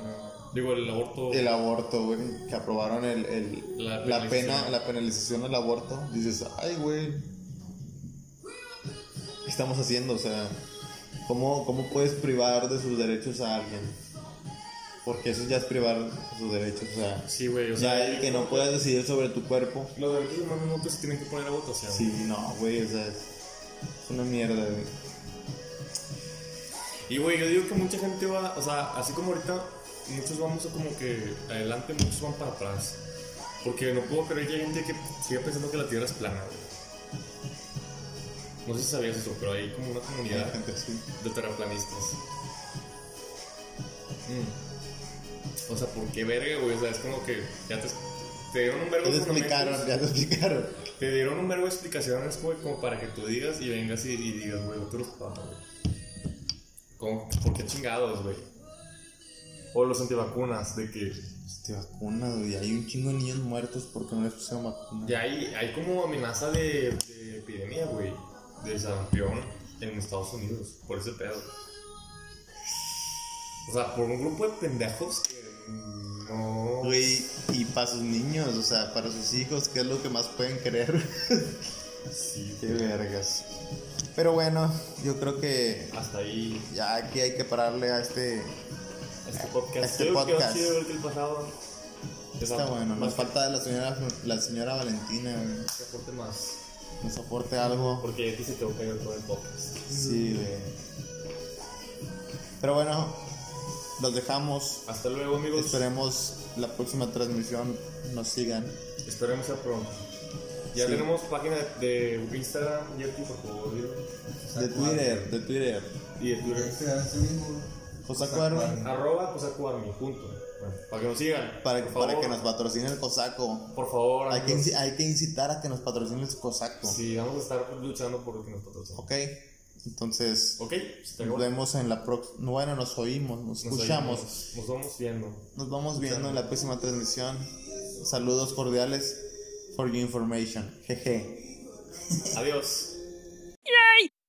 digo, el aborto... el aborto, güey, que aprobaron el, el- La la, pena, penalización. la penalización al aborto, dices, ay, güey, ¿qué estamos haciendo? O sea, ¿cómo, ¿cómo puedes privar de sus derechos a alguien? Porque eso ya es privar de sus derechos, o sea, Sí, güey, o ya el que no puedas decidir sobre tu cuerpo. los derechos humanos nunca se tienen que poner a votación. Sí, no, güey, o sea, es, es una mierda, güey. Y, güey, yo digo que mucha gente va, o sea, así como ahorita, muchos vamos a como que adelante, muchos van para atrás. Porque no puedo creer que hay gente que siga pensando que la Tierra es plana, güey. No sé si sabías eso, pero hay como una Hay comunidad gente de terraplanistas. Mm. O sea, ¿por qué verga, güey? O sea, es como que ya te, te dieron un te de explicaron, ya te explicaron. Te dieron un verbo de explicaciones, güey, como para que tú digas y vengas y, y digas, güey, otros papas, güey. ¿Cómo? ¿Por qué chingados, güey? O los antivacunas, de que Te vacunas, güey. Hay un chingo de niños muertos porque no les pusieron vacuna. ya hay, hay como amenaza de, de epidemia, güey, de sarampión en Estados Unidos, por ese pedo. O sea, por un grupo de pendejos que no... Güey, y para sus niños, o sea, para sus hijos, ¿qué es lo que más pueden querer? *laughs* Sí, Qué vergas. Pero bueno, yo creo que hasta ahí ya aquí hay que pararle a este. este podcast. Este creo que podcast. chido ver que el pasado... Está bueno, nos falta la señora, la señora Valentina, güey. que aporte más. Nos aporte algo. Porque a ti se te va a caer todo el podcast. Sí, güey. Pero bueno, los dejamos. Hasta luego, amigos. Esperemos la próxima transmisión nos sigan. Esperemos ser pronto. Ya Sí. tenemos página de Instagram, Yeti, por favor. De Twitter, de Twitter. Y de Twitter. Este Army, Arroba Cosaco Army, punto. Para que nos sigan. para, por para favor. que nos patrocine el Cosaco. Por favor, Hay que, amigos. hay que incitar a que nos patrocine el Cosaco. Sí, vamos a estar luchando por que nos patrocinen. Ok, entonces Ok, se te nos vemos en la próxima. Bueno, nos oímos, nos Nos escuchamos. oímos, Nos vamos viendo. Nos vamos viendo en la próxima transmisión. Saludos cordiales for your information. Jeje. Adiós.